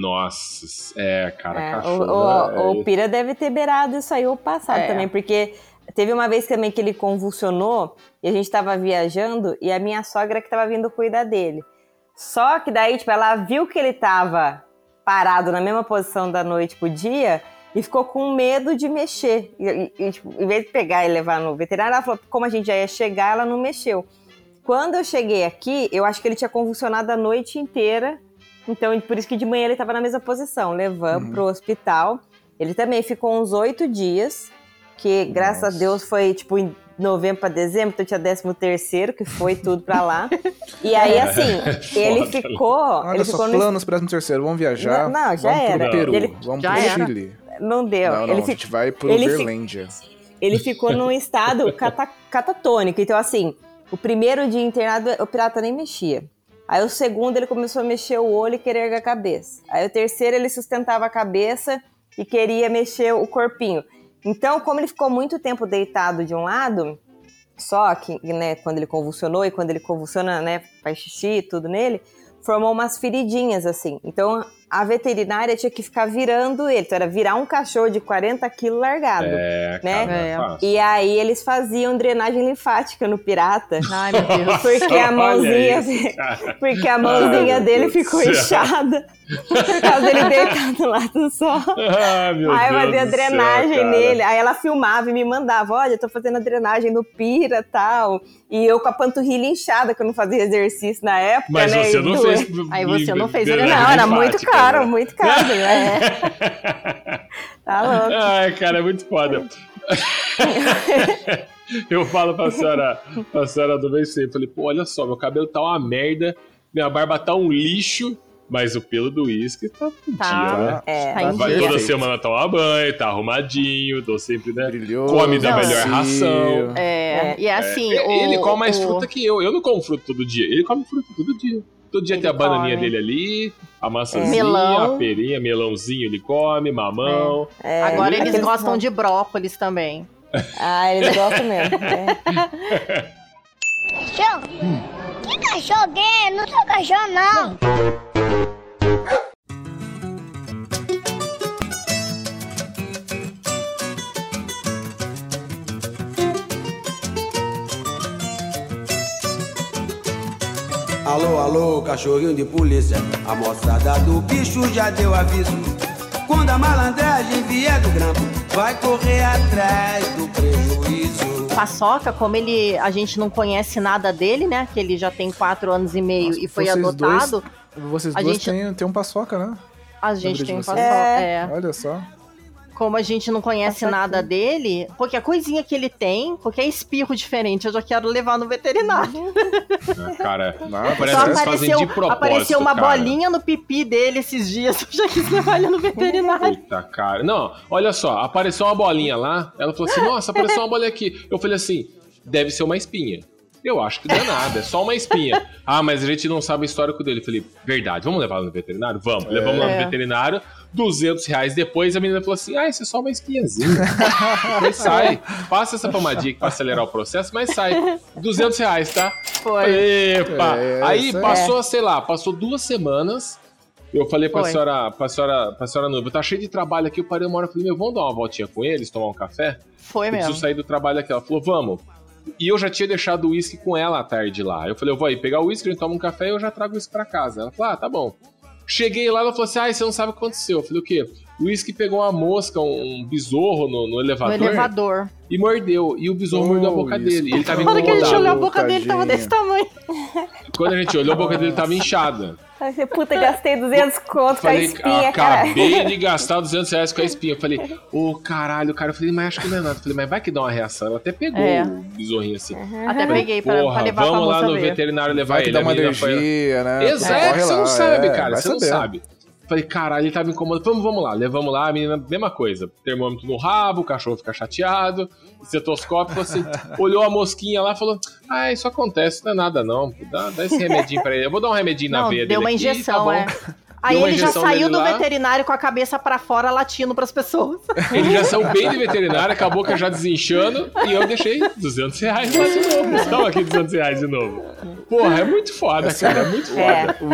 Nossa, é, cara, É, o, cachorro. o- é- o Pira deve ter beirado isso aí o passado É. também, porque teve uma vez também que ele convulsionou e a gente tava viajando e a minha sogra que tava vindo cuidar dele. Só que daí, tipo, ela viu que ele tava parado na mesma posição da noite pro dia e ficou com medo de mexer. E, e- tipo, em vez de pegar e levar no veterinário, ela falou, como a gente já ia chegar, ela não mexeu. Quando eu cheguei aqui, eu acho que ele tinha convulsionado a noite inteira. Então, por isso que de manhã ele estava na mesma posição. Levamos Uhum. pro hospital. Ele também ficou uns oito dias. Que, graças Nossa. a Deus, foi tipo em novembro para dezembro. Então, tinha décimo terceiro, que foi tudo pra lá. E aí, assim, ele Foda. ficou... Olha ele só, ficou no... planos para terceiro. Vamos viajar. Não, não, já vamos era. pro Peru. Ele- Vamos Já pro era. Chile. Não deu. Não, não, ele a fi- gente vai pro ele fi- Verlândia. ele ficou num estado cata- catatônico. Então, assim, o primeiro dia internado, o pirata nem mexia. Aí o segundo, ele começou a mexer o olho e querer erguer a cabeça. Aí o terceiro, ele sustentava a cabeça e queria mexer o corpinho. Então, como ele ficou muito tempo deitado de um lado, só que, né, quando ele convulsionou e quando ele convulsiona, né, faz xixi e tudo nele, formou umas feridinhas, assim. Então, a veterinária tinha que ficar virando ele. Então, era virar um cachorro de 40 quilos largado. É, né? cara, É. E aí eles faziam drenagem linfática no pirata. Ai, meu Deus. Porque a mãozinha, isso, porque a mãozinha Ai, dele ficou céu. inchada por causa dele deitado lá do sol. Ah, meu aí Deus fazia drenagem céu, nele, aí ela filmava e me mandava, olha, eu tô fazendo a drenagem no pira tal. E eu com a panturrilha inchada, que eu não fazia exercício na época, Mas né? você e não fez. Aí você não fez drenagem Não, era muito linfática, caro, né? muito caro. né? Tá louco. Ai, cara, é muito foda. eu falo pra senhora, pra senhora do sempre, falei, pô, olha só, meu cabelo tá uma merda, minha barba tá um lixo, mas o pelo do uísque tá um Tá. dia, né? É, Tá em Vai, dia. toda semana toma banho, tá arrumadinho, dou sempre, né? Brilhoso, Come da melhor macio. ração. É, e é assim, É, o, ele come mais o- fruta que eu. Eu não como fruta todo dia. Ele come fruta todo dia. Todo dia Ele tem a bananinha come. dele ali, a maçãzinha, Melão. a perinha, melãozinho ele come, mamão. é, Agora eles aqueles- gostam de brócolis também. Ah, eles gostam mesmo. é. Cachorro? Que cachorro gay? Não sou cachorro, não. Alô, alô, cachorrinho de polícia. A moçada do bicho já deu aviso. Quando a malandragem vier do grampo, vai correr atrás do prejuízo. Paçoca, como ele, a gente não conhece nada dele, né? Que ele já tem quatro anos e meio Nossa, e foi vocês adotado. Vocês A dois gente- têm, têm um paçoca, né? A gente tem um paçoca. vocês. É. Olha só. Como a gente não conhece Paçoquinha. nada dele, qualquer coisinha que ele tem, qualquer espirro diferente, eu já quero levar no veterinário. Ah, Cara, Não, parece Só que eles fazem apareceu, de propósito. apareceu uma cara. bolinha no pipi dele esses dias, eu já quis levar ele no veterinário. Puta, cara. Não, olha só, apareceu uma bolinha lá. Ela falou assim: Nossa, apareceu uma bolinha aqui. Eu falei assim: Deve ser uma espinha. Eu acho que não é nada, é só uma espinha. Ah, mas a gente não sabe o histórico dele. Eu falei, verdade, vamos levar no veterinário? Vamos. Levamos lá É. no veterinário, 200 reais. Depois a menina falou assim, ah, isso é só uma espinhazinha. Aí sai, passa essa pomadinha aqui pra acelerar o processo, mas sai. 200 reais, tá? Foi. Epa! É, aí isso é. passou, sei lá, passou duas semanas. Eu falei pra Foi. senhora, pra senhora, pra senhora Nuva, tá cheio de trabalho aqui. Eu parei uma hora e falei, meu, vamos dar uma voltinha com eles, tomar um café? Foi Eu mesmo. preciso sair do trabalho aqui. Ela falou, vamos. E eu já tinha deixado o uísque com ela à tarde lá. Eu falei, eu vou aí pegar o uísque, a gente toma um café e eu já trago isso pra casa. Ela falou, ah, tá bom. Cheguei lá, ela falou assim, ah, você não sabe o que aconteceu. Eu falei, o quê? O uísque pegou uma mosca, um besouro no, no No elevador, elevador. e mordeu. E o besouro Oh, mordeu a boca isso. dele. Ele tava hora que a gente incomodado. olhou a boca dele, tava desse tamanho. Quando a gente olhou, a boca dele tava inchada. Puta, gastei 200 conto com a Falei, espinha, cara. acabei de gastar 200 reais com a espinha. Eu falei, ô caralho, cara. Eu falei, mas acho que não é nada. Eu falei, mas vai que dá uma reação. Ela até pegou É. o besorrinho assim. Até peguei pra, pra levar pra vamos lá moça no ver. veterinário levar Vai que ele. dá A uma menina foi- alergia, né? Exato, Corre você lá, não sabe, é, cara. vai Você não sabe. Falei, caralho, ele tava incomodando. Vamos, vamos lá, levamos lá, a menina, mesma coisa. Termômetro no rabo, o cachorro fica chateado, estetoscópio, assim, olhou a mosquinha lá e falou: Ah, isso acontece, não é nada não. Dá, dá esse remedinho pra ele. Eu vou dar um remedinho na Não, veia deu dele. uma aqui, tá injeção, bom. é. Aí ele já saiu do lá. veterinário com a cabeça pra fora latindo pras pessoas. Ele já saiu bem de veterinário, com a boca já desinchando, e eu deixei 200 reais lá de novo. Estão aqui 200 reais de novo. Porra, é muito foda, cara, é muito foda. É. O,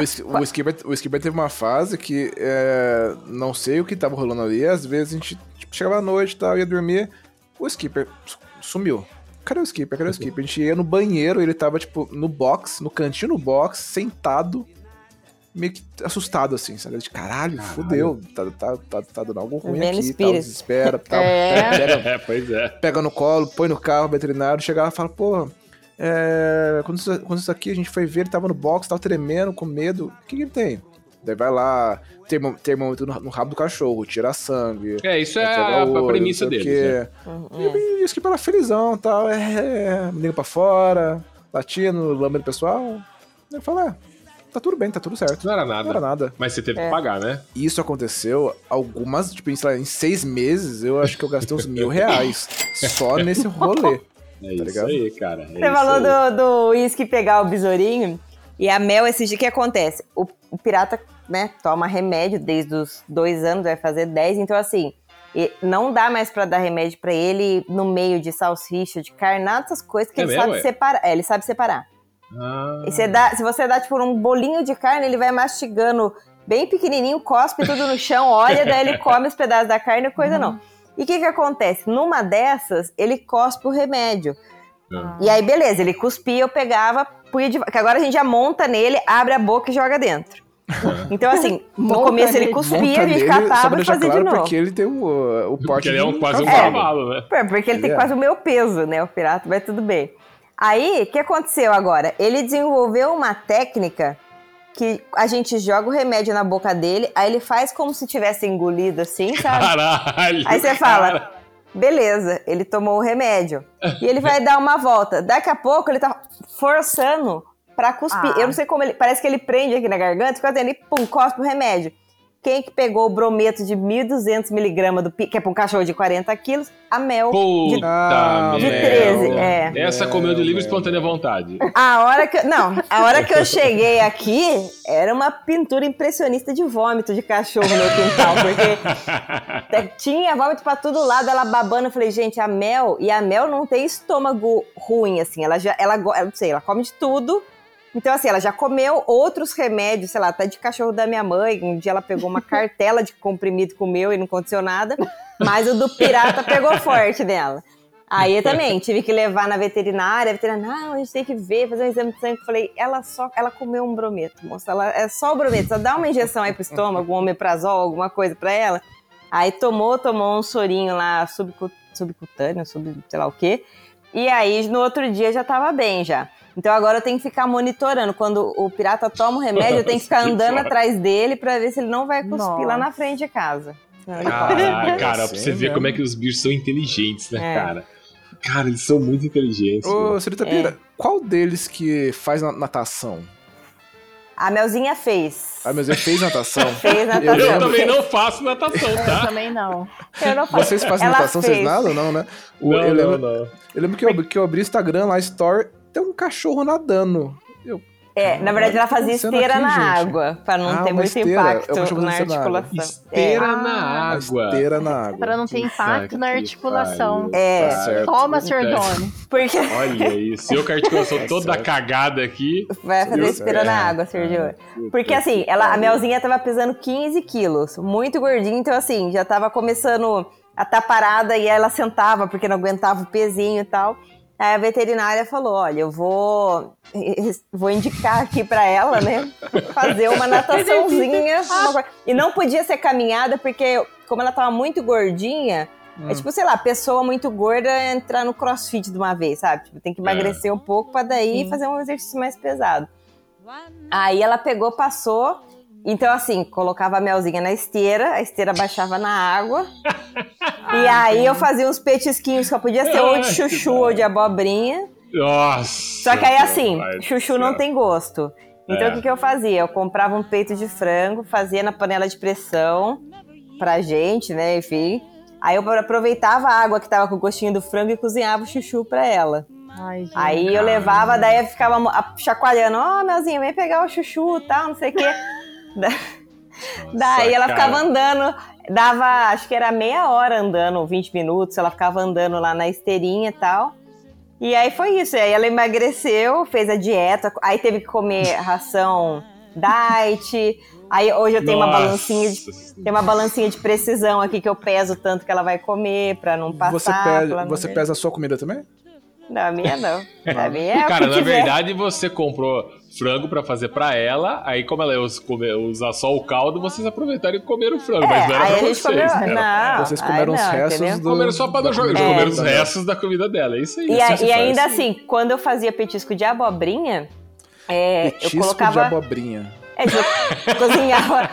o, teve uma fase que é, não sei o que tava rolando ali. Às vezes a gente tipo, chegava à noite e tal, ia dormir. O Skipper su- sumiu. Cadê o Skipper? Cadê o Skipper? A gente ia no banheiro, ele tava, tipo, no box, no cantinho no box, sentado, meio que assustado, assim, sabe? De caralho, fudeu, tá, tá, tá, tá dando algo ruim Vendo aqui, tal, espírito. desespera, tal. É. Pega, É, pois é. pega no colo, põe no carro, veterinário, chega lá e fala, pô, é, quando, isso, quando isso aqui a gente foi ver, ele tava no box, tava tremendo, com medo, o que, que ele tem? Daí vai lá, termo- termômetro no, no rabo do cachorro, tira sangue. É, isso é a, a olho, premissa o deles. quê. né? E, e isso que para felizão e tal, é, menino pra fora, latindo, lambendo pessoal. Ele fala, é, tá tudo bem, tá tudo certo. Não era Não era nada. nada. Mas você teve É. que pagar, né? Isso aconteceu algumas, tipo, em, sei lá, em seis meses, eu acho que eu gastei uns mil reais só nesse rolê. É isso ligado? aí, cara. É Você falou aí. do, do uísque pegar o besourinho e a Mel, esse dia, o que acontece? O, o pirata, né, toma remédio desde os dois anos, vai fazer dez, então assim, e não dá mais pra dar remédio pra ele no meio de salsicha, de carne, nada dessas coisas que É ele mesmo, sabe é? separar. É, ele sabe separar. Ah, E você dá, se você dá, tipo, um bolinho de carne, ele vai mastigando bem pequenininho, cospe tudo no chão, olha, daí ele come os pedaços da carne e coisa não. E o que que acontece? Numa dessas, ele cospe o remédio. Ah. E aí, beleza, ele cuspia, eu pegava, punha de... que agora a gente já monta nele, abre a boca e joga dentro. Então, assim, no Monta começo ele cuspia, Monta a gente catava e fazia claro, de novo. porque ele tem o, o porte Porque ele é um, quase um cavalo. né? Pô, Porque ele tem É. quase o meu peso, né, o pirata, mas tudo bem. Aí, o que aconteceu agora? Ele desenvolveu uma técnica que a gente joga o remédio na boca dele, aí ele faz como se tivesse engolido assim, sabe? Caralho. Aí você fala, beleza, ele tomou o remédio. E ele vai dar uma volta. Daqui a pouco ele tá forçando pra cuspir. Ah. Eu não sei como ele. Parece que ele prende aqui na garganta, fica ele, pum, cospe o remédio. Quem que pegou o brometo de 1.200 miligramas, que é pra um cachorro de 40 quilos? A Mel. Puta de, Ah, de merda. 13, é. Essa comeu de livre espontânea vontade. A hora que. Não, a hora que eu cheguei aqui, era uma pintura impressionista de vômito de cachorro no quintal, porque Tinha vômito pra todo lado, ela babando. Eu falei, gente, a Mel, e a Mel não tem estômago ruim, assim. Ela já, ela, eu não sei, ela come de tudo. Então, assim, ela já comeu outros remédios, sei lá, até de cachorro da minha mãe. Um dia ela pegou uma cartela de comprimido comeu e não aconteceu nada. Mas o do pirata pegou forte nela. Aí eu também tive que levar na veterinária. A veterinária, não, a gente tem que ver, fazer um exame de sangue. Eu falei, ela só, ela comeu um brometo, moça. Ela, é só o brometo, só dá uma injeção aí pro estômago, um omeprazol, alguma coisa pra ela. Aí tomou, tomou um sorinho lá subcu- subcutâneo, sub, sei lá o quê. E aí no outro dia já tava bem já. Então agora eu tenho que ficar monitorando. Quando o pirata toma o remédio, eu tenho que ficar andando atrás dele pra ver se ele não vai cuspir Nossa. lá na frente de casa. Ah, come. cara, pra Sim, você ver como é que os bichos são inteligentes, né, É. cara? Cara, eles são muito inteligentes. Ô, senhorita Pira, qual deles que faz na- natação? A Melzinha fez. Ah, mas ele fez natação. Fez natação. Eu lembro. também não faço natação, Eu tá? também não. Eu não faço. Vocês fazem Ela natação, fez. vocês nadam, não, né? O- Não, eu, não, lembro, não. eu lembro que eu, que eu abri o Instagram lá, Store, ter um cachorro nadando. Eu, É, na verdade ela fazia esteira aqui, na gente? água, pra não Ah, ter muito esteira. impacto acho que na articulação. Esteira É. na a água. esteira na água. Pra não ter impacto na articulação. pariu. É. Tá certo. Toma, Puta. Sr. Doni. Porque Olha isso. Eu com a articulação Tá toda certo. cagada aqui. vai fazer esteira certo. na água, Sergio. Puta Porque que assim, ela, a. Melzinha tava pesando 15 quilos, muito gordinha, então assim, já tava começando a estar parada e ela sentava porque não aguentava o pezinho e tal. Aí a veterinária falou: Olha, eu vou, vou indicar aqui pra ela, né? Fazer uma nataçãozinha. uma E não podia ser caminhada, porque como ela tava muito gordinha, é tipo, sei lá, pessoa muito gorda entrar no crossfit de uma vez, sabe? Tipo, tem que emagrecer um pouco pra daí Sim. fazer um exercício mais pesado. Aí ela pegou, passou. Então, assim, colocava a melzinha na esteira, a esteira baixava na água. e aí eu fazia uns petisquinhos que eu podia ser ou de chuchu ou de abobrinha. Nossa. Só que aí, assim, chuchu não tem gosto. Então, É. o que, que eu fazia? Eu comprava um peito de frango, fazia na panela de pressão pra gente, né? Enfim. Aí eu aproveitava a água que tava com o gostinho do frango e cozinhava o chuchu pra ela. Ai, gente. Aí eu levava, daí eu ficava chacoalhando, ó, Melzinha, vem pegar o chuchu e tal, não sei o quê. Da- daí ela cara. ficava andando, dava, acho que era meia hora andando, 20 minutos, ela ficava andando lá na esteirinha e tal. E aí foi isso, aí ela emagreceu, fez a dieta, aí teve que comer ração diet. Aí hoje eu tenho uma Nossa balancinha de, tem uma balancinha de precisão aqui que eu peso tanto que ela vai comer pra não passar. Você, pesa, você pesa a sua comida também? Não, a minha não. A minha é o Cara, que na tiver. verdade você comprou frango pra fazer pra ela, aí como ela usa, come- usa só o caldo, vocês aproveitaram e comeram o frango, mas não era É, aí pra a gente vocês. comeu. né? Não, Vocês comeram os não, restos entendeu? do... Comeram só pra da não jogar, eles comida comeram os dela. restos da comida dela, é isso aí. E, a- e ainda assim, quando eu fazia petisco de abobrinha, é, Petisco eu colocava. de abobrinha. É, eu cozinhava.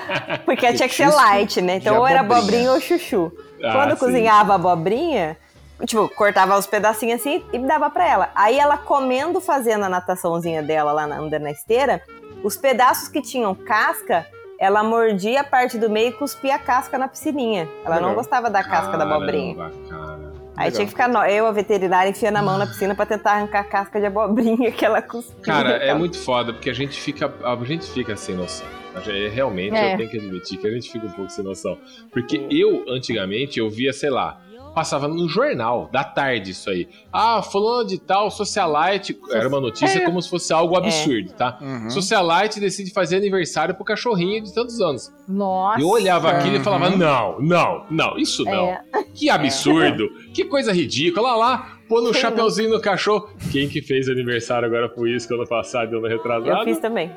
Porque tinha que ser Petisco light, né? Então ou era abobrinha. ou chuchu. Ah, Quando eu sim. cozinhava abobrinha, tipo, cortava os pedacinhos assim e dava pra ela. Aí ela comendo, fazendo a nataçãozinha dela lá na, andando na esteira, os pedaços que tinham casca, ela mordia a parte do meio e cuspia a casca na piscininha. Ela não Legal. gostava da casca da abobrinha. Caramba, cara. Aí Legal. tinha que ficar eu, a veterinária, enfiando a mão na piscina pra tentar arrancar a casca de abobrinha que ela cuspia. Cara, é muito foda, porque a gente fica, a gente fica sem noção. Gente- Realmente, É. eu tenho que admitir que a gente fica um pouco sem noção. Porque eu, antigamente, eu via, sei lá, passava no jornal, da tarde isso aí. Ah, fulano de tal, socialite, era uma notícia como se fosse algo absurdo, tá? Uhum. Socialite decide fazer aniversário pro cachorrinho de tantos anos. Nossa. Eu olhava aquilo e Uhum. falava, não, não, não, isso não. É. Que absurdo, que coisa ridícula. Olha lá, pôr no Sim. chapeuzinho no cachorro. Quem que fez aniversário agora foi isso que ano passado e ano retrasado? Eu fiz também.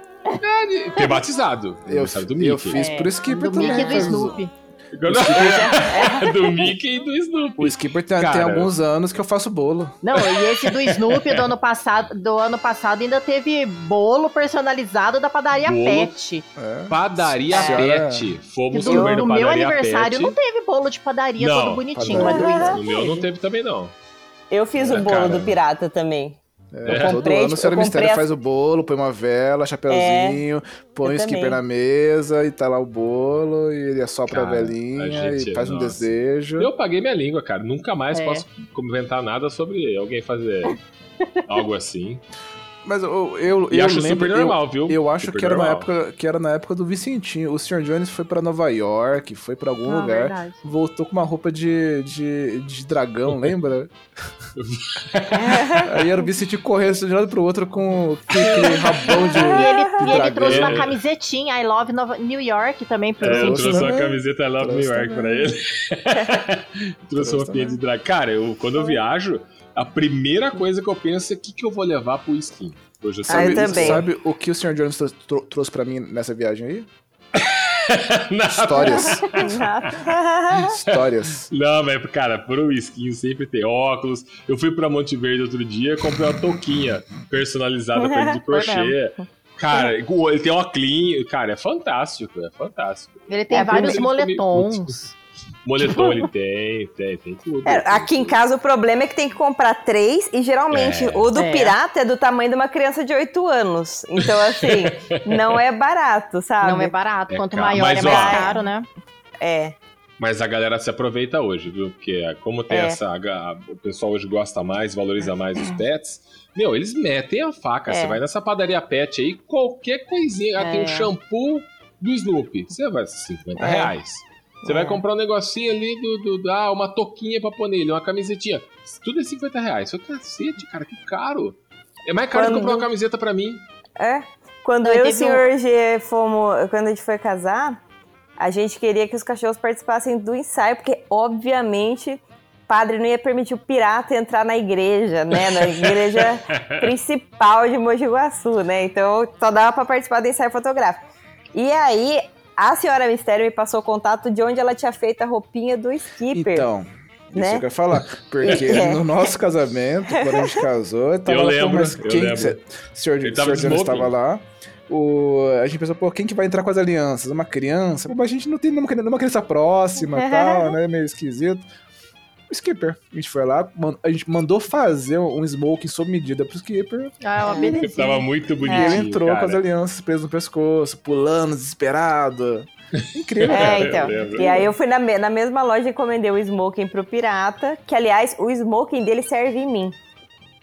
Ter batizado. Eu, Aniversário do Mickey. eu fiz É, pro Skipper do também. Mickey e do faz- Snoopy. do Mickey e do Snoopy. O Skipper tem, tem alguns anos que eu faço bolo. Não, e esse do Snoopy do ano passado, do ano passado ainda teve bolo personalizado da padaria Bolo? Pet. É. Padaria Senhora- Pet. Fomos do, comer no no meu Padaria aniversário Pet. não teve bolo de padaria Não, todo bonitinho, mas do padaria. Snoopy No meu não teve. também, não. Eu fiz É, o bolo cara. do pirata também. É, todo comprei, ano o tipo, Senhora eu Mistério a- faz o bolo, põe uma vela, chapeuzinho, põe eu o Skipper também. na mesa e tá lá o bolo, e ele assopra a Cara, velinha a gente- e faz um nossa. desejo. Eu paguei minha língua, cara. Nunca mais É. posso comentar nada sobre alguém fazer algo assim. Mas eu, eu, E eu acho lembro, super normal, viu? eu, eu acho Super que era, na normal. época, que era na época do Vicentinho. O Sr. Jones foi pra Nova York, foi pra algum Ah, lugar, verdade. voltou com uma roupa de, de, de dragão, lembra? Aí era o Vicentinho correndo de um lado pro outro com aquele rabão de, E ele, de e ele dragão. trouxe uma camisetinha I Love Nova- New York também pro É, eu Trouxe uma também. camiseta I Love New Trouxe York pra ele. trouxe Trouxe uma pinha de drag. Cara, eu, quando eu viajo, a primeira coisa que eu penso é o que, que eu vou levar pro skin. Hoje eu Ah, eu sei também. Sabe o que o Sr. Jones trou- trou- trouxe pra mim nessa viagem aí? Histórias. Histórias. Não, mas, cara, pro skin sempre tem óculos. Eu fui pra Monte Verde outro dia comprei uma touquinha personalizada pra ele de crochê. Cara, ele tem uma clean. Cara, é fantástico, é fantástico. Ele tem É, vários primeiro- moletons. Moletom ele tem, tem, tem tudo. É, aqui em casa o problema é que tem que comprar três e geralmente É. o do É. pirata é do tamanho de uma criança de 8 anos. Então, assim, não é barato, sabe? Não é barato. É Quanto caro. maior Mas, é mais ó, caro, né? É. Mas a galera se aproveita hoje, viu? Porque como tem É. essa. a- o pessoal hoje gosta mais, valoriza mais os pets. Meu, eles metem a faca. É. Você vai nessa padaria pet aí, qualquer coisinha. Ah, tem É. um shampoo do Snoopy. Você vai 50 É. reais. Você vai É. comprar um negocinho ali do, do, do- Ah, uma toquinha pra pôr nele, uma camisetinha. Tudo é 50 reais. Só cacete, cara, que caro. É mais caro Quando- que comprar uma camiseta pra mim. É. Quando Não, e eu e o um- senhor G fomos. Quando a gente foi casar, a gente queria que os cachorros participassem do ensaio, porque, obviamente, padre não ia permitir o pirata entrar na igreja, né? Na igreja principal de Mogi Guaçu, né? Então só dava pra participar do ensaio fotográfico. E aí, a senhora Mistério me passou o contato de onde ela tinha feito a roupinha do Skipper. Então, isso né? eu quero falar. Porque É. no nosso casamento, quando a gente casou, eu tava Eu lá, lembro, mas eu quem, lembro. cê- senhor, Ele senhor estava lá. O, a gente pensou, pô, quem que vai entrar com as alianças? Uma criança? Pô, mas a gente não tem nenhuma, nenhuma criança próxima e tal, né? Meio esquisito. Skipper. A gente foi lá, a gente mandou fazer um smoking sob medida pro Skipper. Ah, é uma beleza. Tava muito E bonitinho. ele entrou cara. com as alianças presas no pescoço, pulando, desesperado. Incrível. É, então. E aí eu fui na, me- na mesma loja e encomendei o smoking pro pirata, que aliás, o smoking dele serve em mim.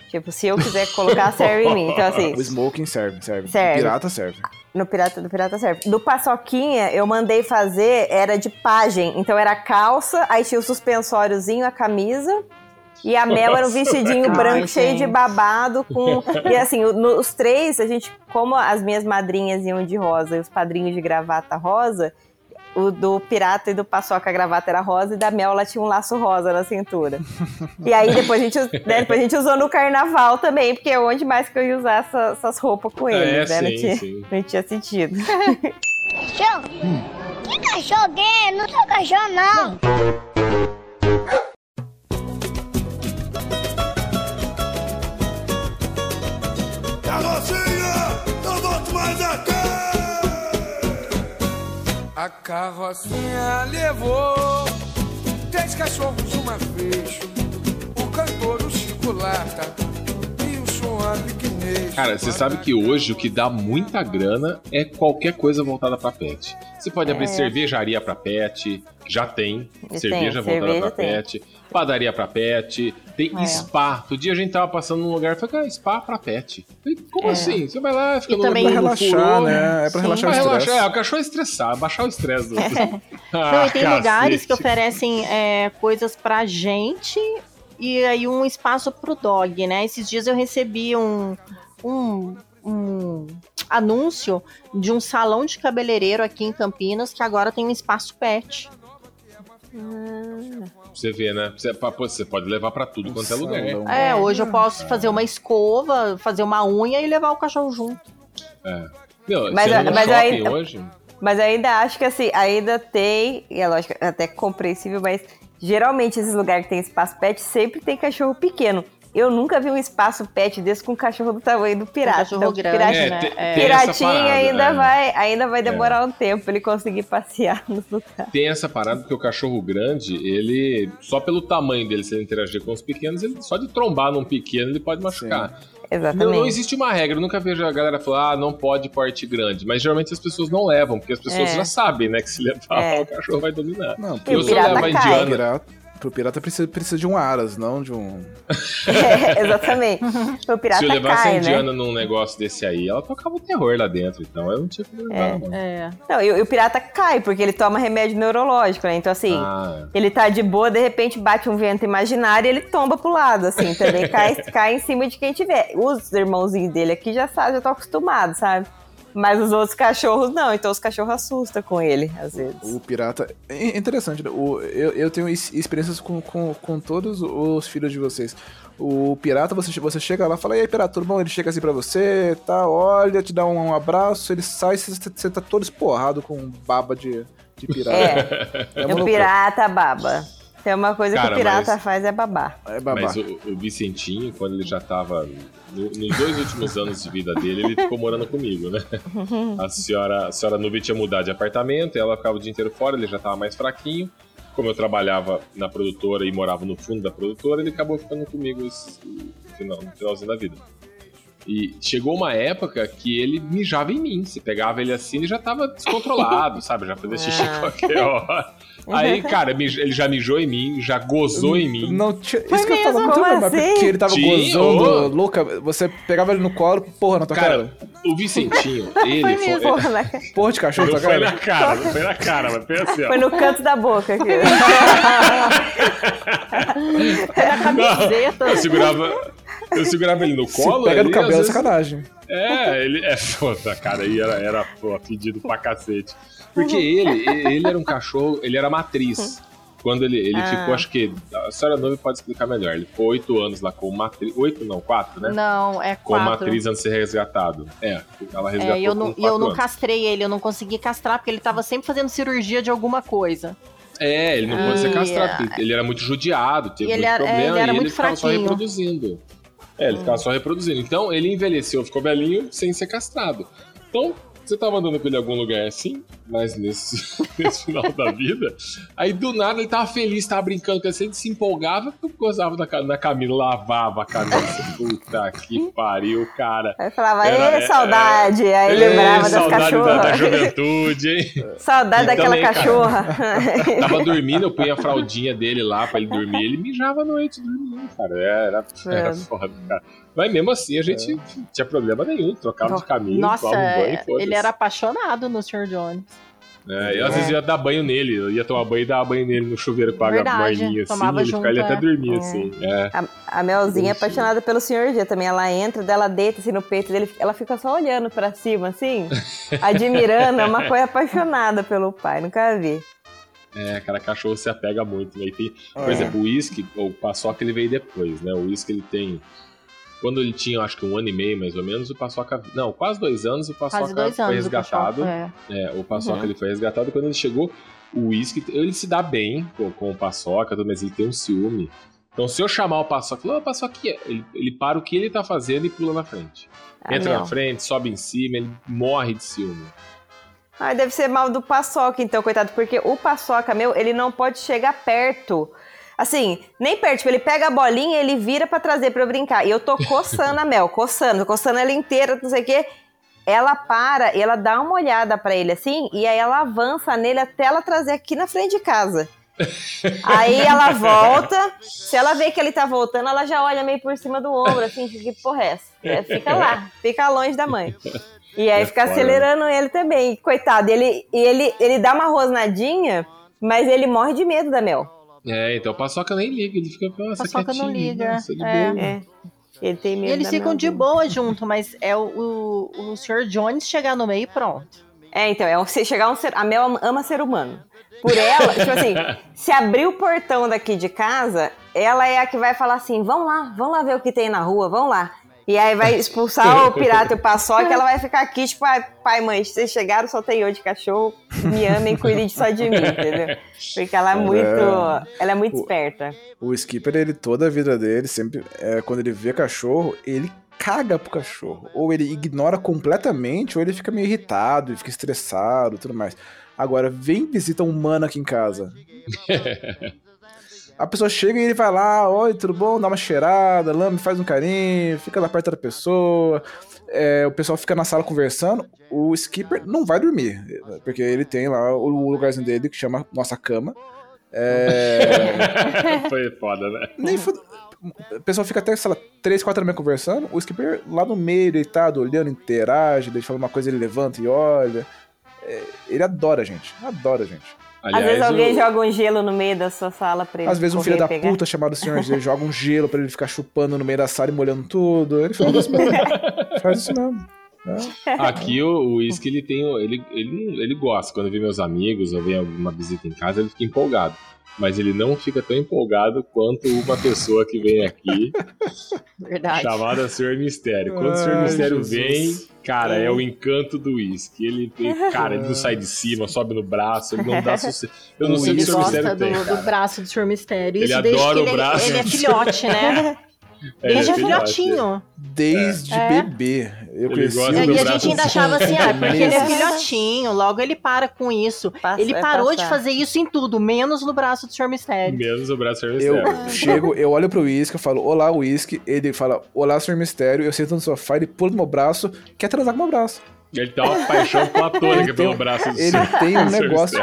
Tipo, se eu quiser colocar, serve em mim. Então, assim, O smoking serve, serve. Serve. O pirata serve. No pirata do pirata serve. Do paçoquinha, eu mandei fazer, era de pajem. Então era a calça, aí tinha o suspensóriozinho, a camisa. E a Mel era um Nossa. vestidinho Ai, branco cheio de babado com. E assim, no- os três, a gente, como as minhas madrinhas iam de rosa e os padrinhos de gravata rosa, o do pirata e do paçoca a gravata era rosa e da Mel ela tinha um laço rosa na cintura. E aí depois a gente, né, depois a gente usou no carnaval também, porque é onde mais que eu ia usar essa- essas roupas com eles, É, né? sim, não, tinha, sim. não tinha sentido. Cachorro? Que cachorro gay? Não sou cachorro, não. Carrocinha, A carrocinha levou três cachorros uma vez. O cantor, o Chico Lata Cara, você sabe que hoje o que dá muita grana é qualquer coisa voltada pra pet. Você pode abrir É. cervejaria pra pet, já tem. Tem, cerveja voltada cerveja pra tem. pet. Padaria pra pet. Tem É. spa. Outro dia a gente tava passando num lugar e falei, cara, spa pra pet. Falei, como É. assim? Você vai lá, fica E no também- Pra no relaxar, furor, né? É pra Sim. relaxar Pra o relaxar, estresse. é, o cachorro é estressar, baixar o estresse do. Ah, Não, e tem lugares que cacete. oferecem é, coisas pra gente e aí um espaço pro dog, né? Esses dias eu recebi um, um, um anúncio de um salão de cabeleireiro aqui em Campinas que agora tem um espaço pet. Você vê, né? Você, você pode levar pra tudo quanto é lugar. Salão. É, hoje eu posso fazer uma escova, fazer uma unha e levar o cachorro junto. Meu, Mas no mas aí- hoje. Mas ainda acho que assim, ainda tem, e é lógico, é até compreensível, mas geralmente esses lugares que tem espaço pet sempre tem cachorro pequeno. Eu nunca vi um espaço pet desse com um cachorro do tamanho do pirata. cachorro Então, grande, É, né? tem- É. essa Piratinha parada, ainda, é. vai, ainda vai demorar um tempo ele conseguir passear no lugar. Tem essa parada porque o cachorro grande, ele. Só pelo tamanho dele, se ele interagir com os pequenos, ele, só de trombar num pequeno, ele pode machucar. Não, Exatamente. não existe uma regra, eu nunca vejo a galera falar, ah, não pode porte grande. Mas geralmente as pessoas não levam, porque as pessoas É. já sabem, né, que se levar, É. o cachorro vai dominar. Não, E o sou pirata leva cai. indiana. Pro pirata precisa, precisa de um aras, não de um. É, exatamente. O pirata Se eu levasse cai, a né? indiana num negócio desse aí, ela tocava o terror lá dentro, então eu não tinha que levar, É. É. Não, e, e o pirata cai, porque ele toma remédio neurológico, né? Então, assim, Ah, Ele tá de boa, de repente bate um vento imaginário e ele tomba pro lado, assim, também cai, cai em cima de quem tiver. Os irmãozinhos dele aqui já sabem, já estão acostumados, sabe? Mas os outros cachorros não, então os cachorros assustam com ele, às vezes. O pirata. É interessante, né? O, eu, eu tenho ex- experiências com, com, com todos os filhos de vocês. O pirata, você, você chega lá e fala, e aí, pirata, tudo bom? Ele chega assim pra você, tá, olha, te dá um, um abraço, ele sai, você, você tá todo esporrado com baba de, de pirata. É, É pirata baba. Tem uma coisa que Cara, o pirata mas- faz é babar. É babá. Mas o, o Vicentinho, quando ele já tava. no- nos dois últimos anos de vida dele, ele ficou morando comigo, né? A senhora, a senhora Nubia tinha mudado de apartamento, ela ficava o dia inteiro fora, ele já tava mais fraquinho. Como eu trabalhava na produtora e morava no fundo da produtora, ele acabou ficando comigo esse- no, final, no finalzinho da vida. E chegou uma época que ele mijava em mim. Se pegava ele assim, ele já tava descontrolado, sabe? Já fazia xixi Ah. qualquer hora. Aí, cara, mij- ele já mijou em mim, já gozou em mim. Não tinha. Isso que eu tava não problema, assim? porque ele tava Tinha, gozando, louca. Você pegava ele no colo, porra, na tua Cara, cara. o Vicentinho, ele Foi foi. mesmo. Porra, né? Porra de cachorro Não tua foi na cara. cara, não foi na cara, mas foi assim, ó. Foi no canto da boca aqui. Na camiseta. Eu segurava, eu segurava ele no Se colo. pega no ali, cabelo, é às vezes- sacanagem. É, ele é foda, cara, aí era, era pô, pedido pra cacete. Porque ele, ele era um cachorro, ele era matriz. Quando ele, ele Ah. ficou, acho que. A senhora Nove pode explicar melhor. Ele ficou oito anos lá como matriz. Oito não, quatro, né? Não, é quatro. matriz antes de ser resgatado. É, ela resgatou É, e eu com não, e eu não anos. castrei ele, eu não consegui castrar, porque ele tava sempre fazendo cirurgia de alguma coisa. É, ele não pôde ser castrado, é. porque ele, era muito judiado, teve E ele muito era- é, problema, ele era e muito ele ficava só reproduzindo. É, ele ficava só reproduzindo. Então, ele envelheceu, ficou velhinho, sem ser castrado. Então, você tava andando com ele em algum lugar assim, mas nesse, nesse final da vida, aí do nada ele tava feliz, tava brincando com ele, ele se empolgava, gozava na, na camisa, lavava a camisa. Puta que pariu, cara. Aí falava, Era- ê, saudade. Aí Ê, lembrava das saudade da, da cachorras. juventude, hein? Saudade E daquela cara, cachorra. Tava dormindo, eu punha a fraldinha dele lá pra ele dormir. Ele mijava à noite dormindo, cara. Era, era É. foda, cara. Mas mesmo assim, a gente não tinha problema nenhum. Trocava de caminho, Nossa, tomava um banho e foda-se. ele era apaixonado no Sr. Jones. É, eu às vezes ia dar banho nele. Eu ia tomar banho e dar banho nele no chuveiro com Verdade, morninha assim. tomava Ele, ficava, ele junto, até é. dormia É. assim. É. A, a Melzinha é apaixonada pelo Senhor Dia também. Ela entra, dela deita assim no peito dele, ela fica só olhando pra cima, assim, admirando. É uma coisa apaixonada pelo pai, nunca vi. É, cara, cachorro se apega muito, né? E tem, por É. exemplo, o uísque, o paçoca ele veio depois, né? O uísque ele tem. Quando ele tinha, acho que um ano e meio mais ou menos, o paçoca. Não, quase dois anos, o paçoca dois foi anos o resgatado. cachorro. É. É, o paçoca Uhum. ele foi resgatado quando ele chegou, o uísque, ele se dá bem com, com o paçoca, mas ele tem um ciúme. Então, se eu chamar o paçoca, ô paçoquinha, ele, ele para o que ele tá fazendo e pula na frente. Ah, Entra na frente, sobe em cima, ele morre de ciúme. Ai, deve ser mal do paçoca, então, coitado, porque o paçoca, meu, ele não pode chegar perto. Assim, nem perto, tipo, ele pega a bolinha, ele vira pra trazer pra eu brincar. E eu tô coçando a Mel, coçando, coçando ela inteira, não sei o quê. Ela para e ela dá uma olhada pra ele assim, e aí ela avança nele até ela trazer aqui na frente de casa. Aí ela volta, se ela vê que ele tá voltando, ela já olha meio por cima do ombro, assim, que porra é essa? É, Fica lá, fica longe da mãe. E aí É fica foda, acelerando ele também, coitado. Ele, ele, ele dá uma rosnadinha, mas ele morre de medo da Mel. É, então o paçoca nem liga, ele fica, nossa, Paçoca não liga, nossa, de é. É. Ele tem E medo eles da ficam de boa junto, mas é o, o, o Sr. Jones chegar no meio e pronto. É, então, é um, se chegar um ser. A Mel ama ser humano. Por ela, tipo assim, se abrir o portão daqui de casa, ela é a que vai falar assim: vamos lá, vamos lá ver o que tem na rua, vamos lá. E aí vai expulsar o pirata e o paçoca, ela vai ficar aqui, tipo, "Ai, pai, mãe, vocês chegaram, só tem eu de cachorro, me amem, cuidem só de mim, entendeu? Porque ela é muito. Ela é muito O- esperta. O Skipper, ele toda a vida dele, sempre, é, quando ele vê cachorro, ele caga pro cachorro. Ou ele ignora completamente, ou ele fica meio irritado, fica estressado e tudo mais. Agora, vem visita humana aqui em casa. A pessoa chega e ele vai lá, oi, tudo bom? Dá uma cheirada, lame, faz um carinho, fica lá perto da pessoa. É, o pessoal fica na sala conversando. O Skipper não vai dormir, porque ele tem lá o lugarzinho dele que chama Nossa Cama. É, Foi foda, né? nem fu- O pessoal fica até, sei lá, 3, 4 da manhã conversando. O Skipper lá no meio, deitado, olhando, interage. Ele fala uma coisa, ele levanta e olha. É, ele adora a gente. Adora a gente. Às vezes alguém o- joga um gelo no meio da sua sala pra ele Às vezes um filho da pegar. puta chamado Senhor Z joga um gelo pra ele ficar chupando no meio da sala e molhando tudo. Ele fala isso mesmo. Faz isso mesmo. Aqui o o Whisky, ele tem. o- Ele, ele, ele gosta. Quando vê meus amigos ou vem alguma visita em casa, ele fica empolgado. Mas ele não fica tão empolgado quanto uma pessoa que vem aqui, Verdade. chamada Senhor Mistério. Quando o Senhor Ai, Mistério Jesus. vem, cara, é o encanto do Whisky. Ele, ele- cara, ele não sai de cima, sobe no braço, ele não dá sossego. Eu não O sei o que Ele o Senhor gosta Mistério do, tem. do cara. braço do Sr. Mistério. Ele Isso desde adora o ele, braço. ele é filhote, né? É, Desde ele é filhotinho. Desde É. bebê. Eu Ele conheci gosta o É, do e a gente ainda assim. achava assim, ah, porque ele é filhotinho, logo ele para com isso. Passa- Ele vai parou de passar. fazer isso em tudo, menos no braço do Sr. Mistério. Menos o braço é Eu mistério. chego, eu olho pro uísque, eu falo, olá, uísque. Ele fala, olá, senhor mistério. Eu sento no sofá, ele pula no meu braço, quer transar com o meu braço. Ele tem uma paixão platônica pelo tem- braço do Ele tem um negócio.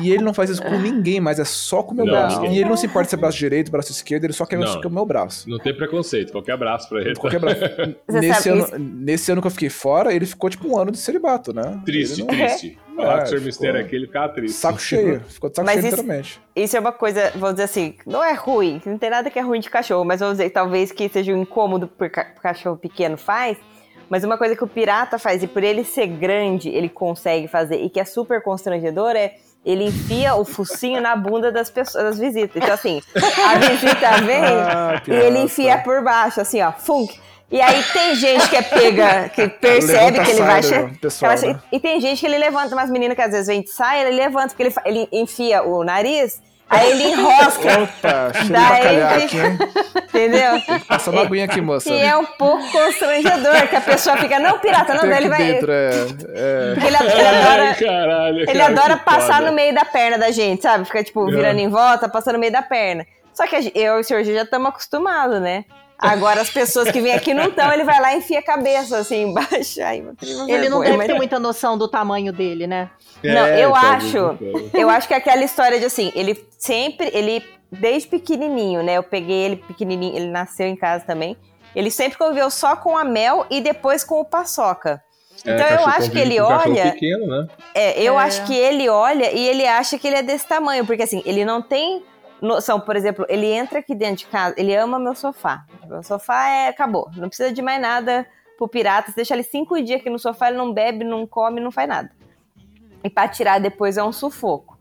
E ele não faz isso com ninguém, mas é só com o meu Não, braço. ninguém. E ele não se importa se é braço direito, braço esquerdo, ele só quer Não. o meu braço. Não tem preconceito, qualquer abraço pra ele. Qualquer braço. Nesse, ano, nesse ano que eu fiquei fora, ele ficou tipo um ano de celibato, né? Triste, triste. Falar que o Sr. Mistério aqui, ele ficava triste. Saco cheio. Ficou de saco Mas cheio, isso- literalmente. Isso é uma coisa, vou dizer assim, não é ruim, não tem nada que é ruim de cachorro, mas vou dizer, talvez que seja um incômodo ca- por cachorro pequeno faz, mas uma coisa que o pirata faz, e por ele ser grande, ele consegue fazer, e que é super constrangedor, é ele enfia o focinho na bunda das pessoas, das visitas. Então, assim, a visita vem Ah, e ele enfia por baixo, assim, ó, funk. E aí tem gente que é pega, que percebe que ele vai. saia, che- pessoal, ela- né? E tem gente que ele levanta, umas meninas que às vezes vem de saia, ele levanta, porque ele, ele enfia o nariz, aí ele enrosca, Opa, Daí aqui, hein? entendeu? Passa uma aguinha aqui, moça. E é um pouco constrangedor, que a pessoa fica, não, pirata, não, Tem daí aqui ele vai. dentro, é, é. Porque ele, ele Ai, adora. caralho. Ele cara, adora passar foda. no meio da perna da gente, sabe? Fica, tipo, virando em volta, passando no meio da perna. Só que eu e o senhor já estamos acostumados, né? Agora as pessoas que vêm aqui não estão, ele vai lá e enfia a cabeça assim embaixo. Ai, Ele não vergonha, deve mas- ter muita noção do tamanho dele, né? Não, É, eu talvez acho. não. Eu acho que é aquela história de assim, ele sempre, ele desde pequenininho, né? Eu peguei ele pequenininho, ele nasceu em casa também. Ele sempre conviveu só com a Mel e depois com o Paçoca. É, Então eu cachorro acho que ele olha- pequeno, né? É, eu É. acho que ele olha e ele acha que ele é desse tamanho, porque assim, ele não tem noção, por exemplo, ele entra aqui dentro de casa, ele ama meu sofá. Meu sofá é, acabou, não precisa de mais nada pro pirata, você deixa ele cinco dias aqui no sofá, ele não bebe, não come, não faz nada. E pra tirar depois é um sufoco.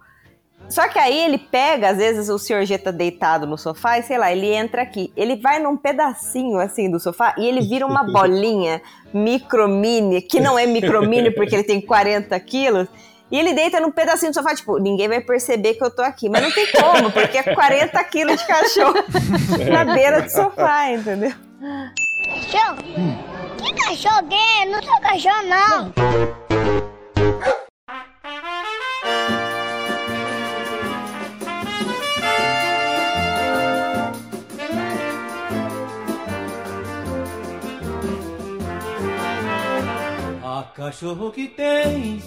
Só que aí ele pega, às vezes o senhor G tá deitado no sofá e sei lá, ele entra aqui. Ele vai num pedacinho assim do sofá e ele vira uma bolinha micro mini, que não é micro mini porque ele tem 40 quilos. E ele deita num pedacinho do sofá, tipo, ninguém vai perceber que eu tô aqui. Mas não tem como, porque é 40 quilos de cachorro na beira do sofá, entendeu? Cachorro? Que cachorro que é? Não sou cachorro, não. Há cachorro que tem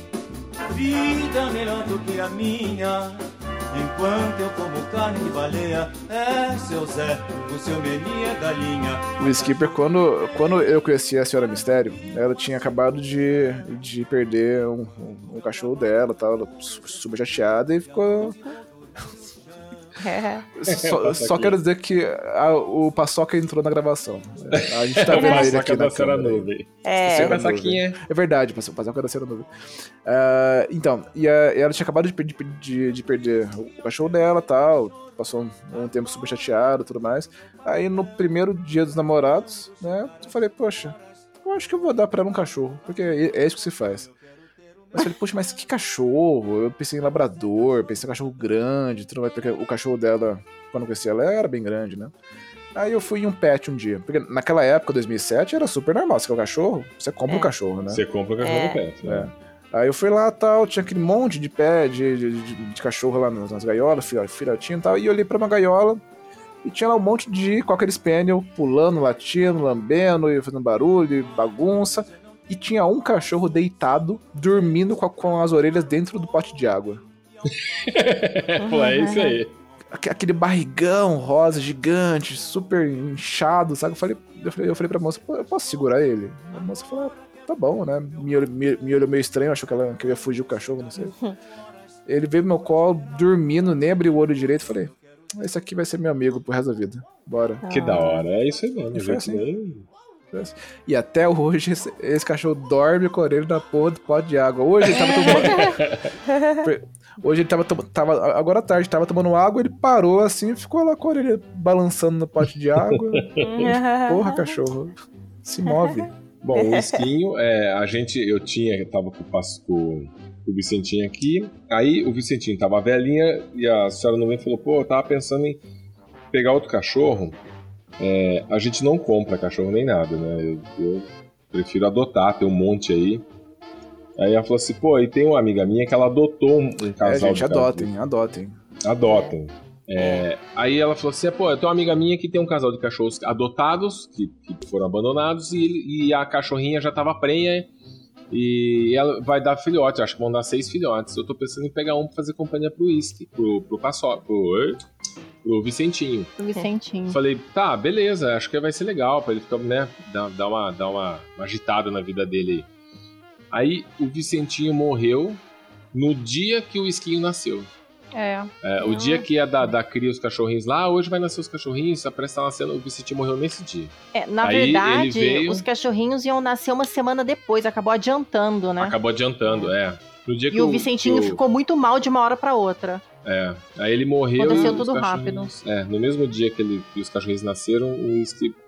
vida melhor do que a minha. Enquanto eu como carne de baleia, é seu Zé, o seu Meni é galinha. O Skipper, quando, quando eu conheci a Senhora Mistério, ela tinha acabado de, de perder um, um- um cachorro dela, su- super chateada e ficou. Só, só quero dizer que a- o Paçoca entrou na gravação. A gente tá vendo ele aqui da na Cera câmera. Nuvem. É, Nuvem. aqui é. É verdade, o Paçoca da Cera Nuvem. Ah, então, e, a- e ela tinha acabado de, de- de- de perder o cachorro dela tal. Passou um, um tempo super chateado e tudo mais. Aí no primeiro dia dos namorados, né? Eu falei, poxa, eu acho que eu vou dar pra ela um cachorro, porque é é isso que se faz. Mas eu falei, poxa, mas que cachorro? Eu pensei em labrador, pensei em cachorro grande, tudo mais, porque o cachorro dela, quando eu conheci ela, era bem grande, né? Aí eu fui em um pet um dia. Porque naquela época, 2007, era super normal. Você quer um cachorro? Você compra É. um cachorro, né? Você compra o cachorro É. do pet. né? É. Aí eu fui lá tal, tinha aquele monte de pé de, de, de- de cachorro lá nas, nas gaiolas, filho- filhotinho e tal, e eu olhei pra uma gaiola e tinha lá um monte de Cocker Spaniel pulando, latindo, lambendo e fazendo barulho, e bagunça. E tinha um cachorro deitado, dormindo com, a- com as orelhas dentro do pote de água. Pô, é isso aí. Aque- Aquele barrigão rosa gigante, super inchado, sabe? Eu falei, eu falei, eu falei pra moça, "Pô, eu posso segurar ele? A moça falou, "Ah, tá bom, né? Me olhou, me, me olhou meio estranho, achou que, ela, que eu ia fugir o cachorro, não sei. ele veio no meu colo, dormindo, nem abriu o olho direito. Falei, esse aqui vai ser meu amigo pro resto da vida. Bora. Que da hora. É isso aí mesmo. Foi assim. E até hoje esse, esse cachorro dorme com a orelha na porra do pote de água. Hoje ele tava tomando. Hoje ele tava, tom- tava. Agora à tarde, tava tomando água, ele parou assim e ficou lá com a orelha balançando no pote de água. Porra, cachorro. Se move. Bom, o esquinho, é, a gente, eu tinha, eu tava com, o Pas- com o Vicentinho aqui, aí o Vicentinho tava velhinha e a senhora no vem falou, pô, eu tava pensando em pegar outro cachorro É, a gente não compra cachorro nem nada, né? Eu, eu prefiro adotar, tem um monte aí. Aí ela falou assim, pô, e tem uma amiga minha que ela adotou um, um É, casal gente, de adotem, adotem. adotam. É, aí ela falou assim: pô, eu tenho uma amiga minha que tem um casal de cachorros adotados, que, que foram abandonados, e, e a cachorrinha já tava prenha. E ela vai dar filhote, acho que vão dar seis filhotes. Eu tô pensando em pegar um pra fazer companhia pro whisky, pro, pro paço, pro? Pro Vicentinho. O Vicentinho. Falei, tá, beleza, acho que vai ser legal pra ele ficar, né, dar, dar, uma, dar uma, uma agitada na vida dele. Aí o Vicentinho morreu no dia que o Esquinho nasceu. É. É, o dia que ia dar, dar cria os cachorrinhos lá, hoje vai nascer os cachorrinhos, a pressa tá nascendo, o Vicentinho morreu nesse dia. É, na Aí ele verdade, veio- os cachorrinhos iam nascer uma semana depois, acabou adiantando, né? Acabou adiantando, é. No dia que E o Vicentinho que o- ficou muito mal de uma hora pra outra. É, aí ele morreu. Aconteceu tudo cachorrinhos- É, no mesmo dia que, ele, que os cachorrinhos nasceram, o,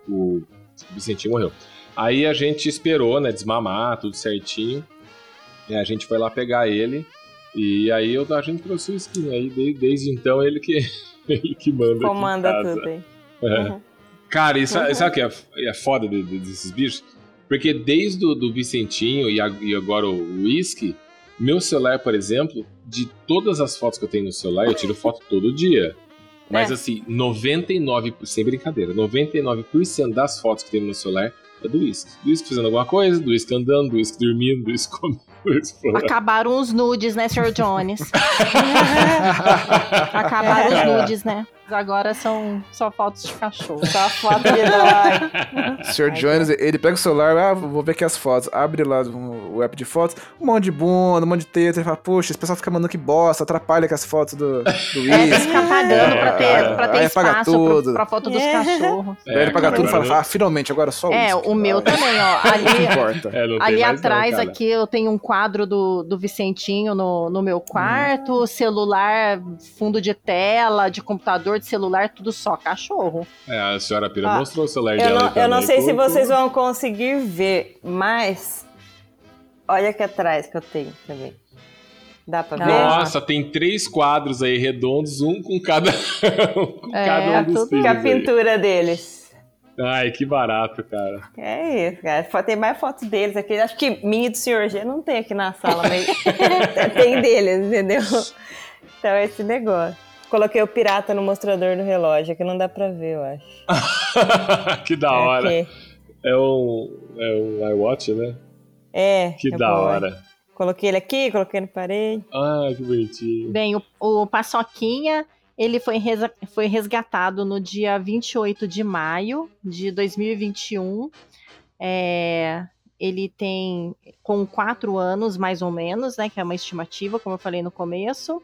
o Vicentinho morreu. Aí a gente esperou, né, desmamar, tudo certinho. E a gente foi lá pegar ele. E aí eu, a gente trouxe o Esquinho. Aí de- desde então ele que, ele que manda. aqui em Comanda casa. tudo aí. É. Uhum. Cara, sa- Uhum. sabe o que é, é foda de- de- desses bichos? Porque desde o do Vicentinho e, a- e agora o Whisky, meu celular, por exemplo, de todas as fotos que eu tenho no celular, eu tiro foto todo dia. Mas É. assim, 99%, sem brincadeira, 99% das fotos que tem no meu celular é do Whisky. Do Whisky fazendo alguma coisa, do Whisky andando, do Whisky dormindo, do Whisky comendo. Acabaram os nudes, né, Sr. Jones? Acabaram os nudes, né? Agora são só fotos de cachorro. Só foto de. Sr. Jones, ele pega o celular, ah, vou ver aqui as fotos. Abre lá o, app de fotos, um monte de bunda, um monte de teta. Ele fala, puxa, esse pessoal fica mandando que bosta, atrapalha com as fotos do, do É, Whisky. que ficar pagando pra ter, pra ter espaço tudo. pro, pra foto dos É. cachorros. Daí ele paga tudo e fala, ah, finalmente, agora só o É, whisky. O meu também, ó. Não Ali, importa. É, não Ali não, atrás cara. aqui eu tenho um quadro do, do Vicentinho no, no meu quarto, Hum. celular, fundo de tela, de computador, de celular, tudo só cachorro. É, a senhora Pira Ah, mostrou o celular Eu dela. não, aí eu não também, sei se colocou. vocês vão conseguir ver, mas olha aqui atrás que eu tenho também. Dá pra ver? Nossa, tem três quadros aí redondos, um com cada, um com É, cada um dos tudo filhos Com a aí. pintura deles. Ai, que barato, cara. É isso, cara. Tem mais fotos deles aqui. Acho que minha e do Sr. G não tem aqui na sala, mas tem deles, entendeu? Então é esse negócio. Coloquei o pirata no mostrador do relógio, que não dá pra ver, eu acho. que da hora. Aqui. É um, é um iWatch, né? É. Que é da boa. hora. Coloquei ele aqui, coloquei na parede. Ai, que bonitinho. Bem, o, o Paçoquinha, ele foi, foi resgatado no dia 28 de maio de 2021. É, ele tem com quatro anos, mais ou menos, né? Que é uma estimativa, como eu falei no começo.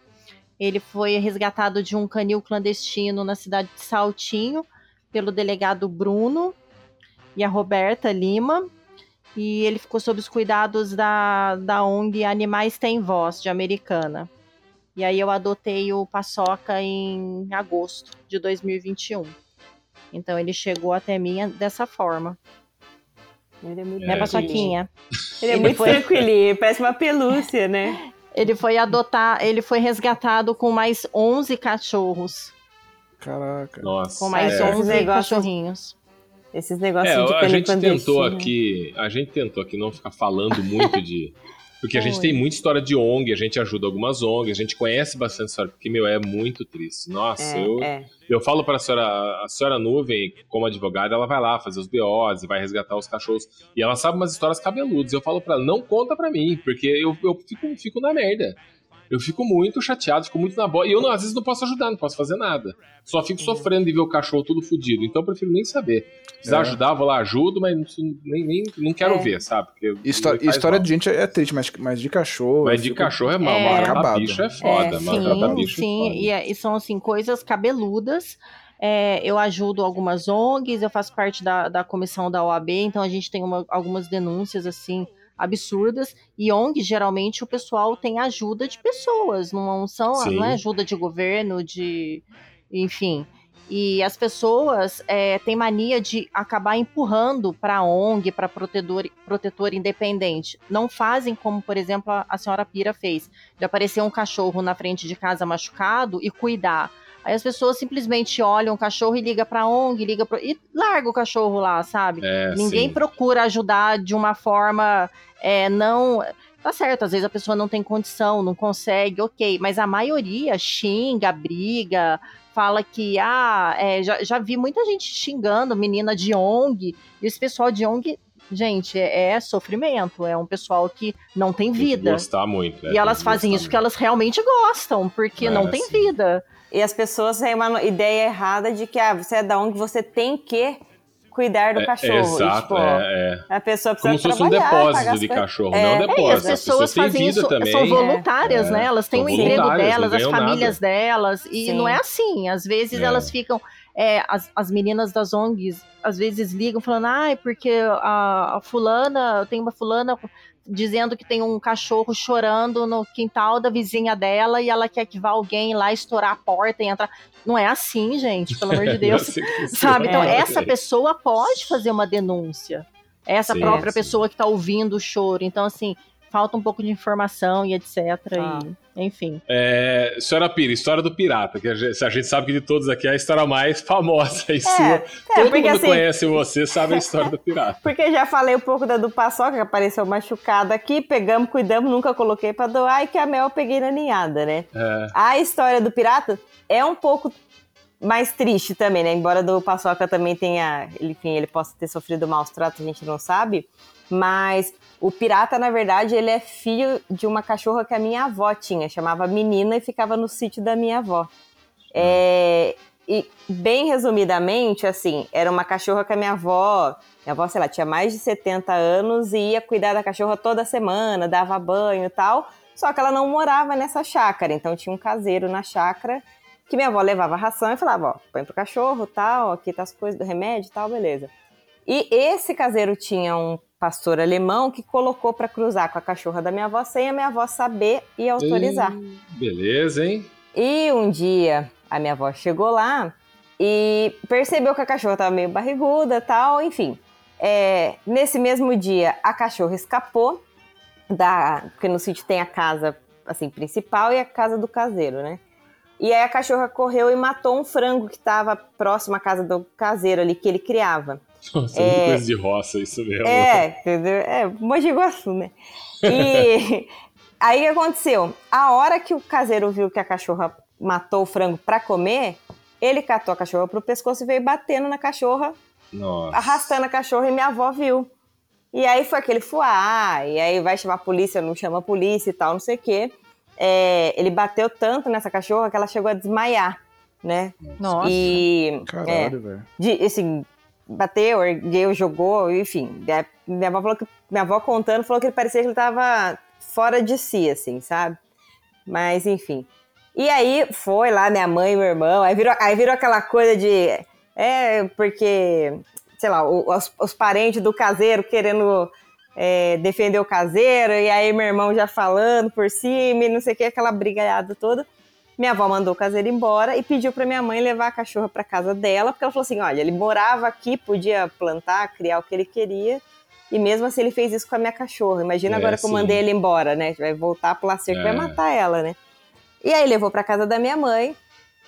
Ele foi resgatado de um canil clandestino na cidade de Saltinho pelo delegado Bruno e a Roberta Lima. E ele ficou sob os cuidados da, da ONG Animais Tem Voz, de Americana. E aí eu adotei o Paçoca em agosto de 2021. Então ele chegou até mim dessa forma. Ele é muito Né, É, Paçoquinha? Ele é Ele muito foi- tranquilinho, parece uma pelúcia, né? Ele foi adotar, ele foi resgatado com mais 11 cachorros. Caraca. Nossa. Com mais é. 11 negócios- cachorrinhos. Esses negócios É, de a gente tentou clandestino. aqui, a gente tentou aqui não ficar falando muito de, porque a gente tem muita história de ONG, a gente ajuda algumas ONGs, a gente conhece bastante história, porque meu é muito triste. Nossa, É, eu é. eu falo para a senhora, a senhora Nuvem, como advogada, ela vai lá fazer os BOs e vai resgatar os cachorros e ela sabe umas histórias cabeludas. Eu falo para ela, não conta para mim, porque eu, eu fico, fico na merda. Eu fico muito chateado, fico muito na boa. E eu, não, às vezes, não posso ajudar, não posso fazer nada. Só fico sofrendo de ver o cachorro tudo fudido. Então eu prefiro nem saber. Se precisar É. ajudar, vou lá, ajudo, mas não, nem, nem, não quero É. ver, sabe? Porque Histó- história mal. de gente é triste, mas, mas de cachorro. Mas de fico- cachorro é mal, É. maltratar Acabado. bicho é foda. É, Sim, bicho sim. é foda. E, é- e são assim coisas cabeludas. É, eu ajudo algumas ONGs, eu faço parte da, da comissão da OAB, então a gente tem uma- algumas denúncias assim absurdas. E ONG geralmente o pessoal tem ajuda de pessoas, não são, Sim. não é ajuda de governo, de enfim. E as pessoas é, têm mania de acabar empurrando para ONG, para protetor, protetor independente. Não fazem como, por exemplo, a, a senhora Pira fez, de aparecer um cachorro na frente de casa machucado e cuidar. Aí as pessoas simplesmente olham o cachorro e liga pra ONG, liga pro... e larga o cachorro lá, sabe? É, Ninguém sim. procura ajudar de uma forma é, não. Tá certo, às vezes a pessoa não tem condição, não consegue, ok, mas a maioria xinga, briga, fala que, ah, é, já, já vi muita gente xingando menina de ONG, e esse pessoal de ONG, gente, é, é sofrimento, é um pessoal que não tem Tem vida. Gostar muito. é, E tem elas fazem isso porque elas realmente gostam, porque É, não tem sim. vida. E as pessoas têm uma ideia errada de que ah, você é da ONG, você tem que cuidar do É, cachorro. Exato, e, tipo, é, é. a pessoa precisa Como se fosse um depósito de cachorro, É. não um É, depósito. as pessoas têm fazem vida isso, também. são voluntárias, É, né? Elas têm o emprego voluntárias, não delas, as famílias delas, e Sim. não é assim. Às vezes É. elas ficam. é, as, as meninas das ONGs às vezes ligam falando, ai, porque a, a fulana, tem uma fulana dizendo que tem um cachorro chorando no quintal da vizinha dela e ela quer que vá alguém lá estourar a porta e entrar. Não é assim, gente, pelo amor de Deus. O que Sabe? Então, é. essa pessoa pode fazer uma denúncia. Essa Sim, própria sim. pessoa que tá ouvindo o choro. Então, assim, falta um pouco de informação e etc. Ah. E, enfim. É, senhora Pira, história do pirata, que a gente, a gente sabe que de todos aqui é a história mais famosa e sua. É, Todo porque mundo assim, conhece você, sabe a história do pirata. Porque já falei um pouco da do paçoca, que apareceu machucada aqui, pegamos, cuidamos, nunca coloquei pra doar, e que a Mel eu peguei na ninhada, né? É, A história do pirata é um pouco mais triste também, né? Embora do Paçoca também tenha, enfim, ele possa ter sofrido maus tratos, a gente não sabe. Mas o pirata, na verdade, ele é filho de uma cachorra que a minha avó tinha, chamava Menina e ficava no sítio da minha avó. É, e bem resumidamente, assim, era uma cachorra que a minha avó, minha avó, sei lá, tinha mais de 70 anos e ia cuidar da cachorra toda semana, dava banho e tal. Só que ela não morava nessa chácara, então tinha um caseiro na chácara que minha avó levava ração e falava, ó, põe pro cachorro, tal, aqui tá as coisas do remédio, tal, beleza. E esse caseiro tinha um pastor alemão que colocou pra cruzar com a cachorra da minha avó sem a minha avó saber e autorizar. Hum, beleza, hein? E um dia a minha avó chegou lá e percebeu que a cachorra estava meio barriguda tal, enfim. É, nesse mesmo dia a cachorra escapou da. Porque no sítio tem a casa assim, principal e a casa do caseiro, né? E aí a cachorra correu e matou um frango que estava próximo à casa do caseiro ali que ele criava. Nossa, é É. coisa de roça isso mesmo. É, entendeu? É, Mogi Guaçu, né? E aí o que aconteceu? A hora que o caseiro viu que a cachorra matou o frango pra comer, ele catou a cachorra pro pescoço e veio batendo na cachorra, Nossa. arrastando a cachorra e minha avó viu. E aí foi aquele fuá, e aí vai chamar a polícia, não chama a polícia e tal, não sei o quê. É, ele bateu tanto nessa cachorra que ela chegou a desmaiar, né? Nossa. E é, Caralho, velho. de, assim, bateu, ergueu, jogou, enfim. Daí Minha avó falou que minha avó contando falou que ele parecia que ele tava fora de si, assim, sabe? Mas enfim. E aí foi lá minha mãe e meu irmão, aí virou, aí virou aquela coisa de é porque, sei lá, os, os parentes do caseiro querendo é, defender o caseiro, e aí meu irmão já falando por cima, e não sei o que, aquela brigaiada toda. Minha avó mandou o caseiro embora e pediu pra minha mãe levar a cachorra pra casa dela, porque ela falou assim: olha, ele morava aqui, podia plantar, criar o que ele queria, e mesmo assim ele fez isso com a minha cachorra. Imagina É, agora que eu mandei ele embora, né? Vai voltar pro lacer que É. vai matar ela, né? E aí levou pra casa da minha mãe,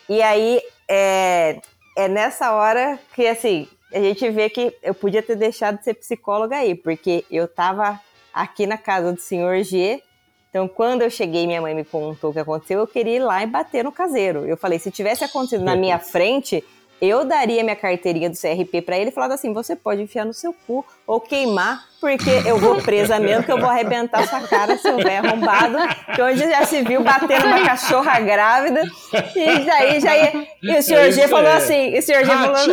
e aí é, é nessa hora que, assim, a gente vê que eu podia ter deixado de ser psicóloga aí, porque eu tava aqui na casa do senhor G. Então, quando eu cheguei, minha mãe me contou o que aconteceu, eu queria ir lá e bater no caseiro. Eu falei, se tivesse acontecido na minha frente, eu daria minha carteirinha do CRP pra ele e falava assim: você pode enfiar no seu cu ou queimar, porque eu vou presa mesmo, que eu vou arrebentar sua cara, seu velho arrombado. Que onde já se viu batendo uma cachorra grávida. E daí já ia. E o senhor É G falou aí. assim: e o senhor G falando.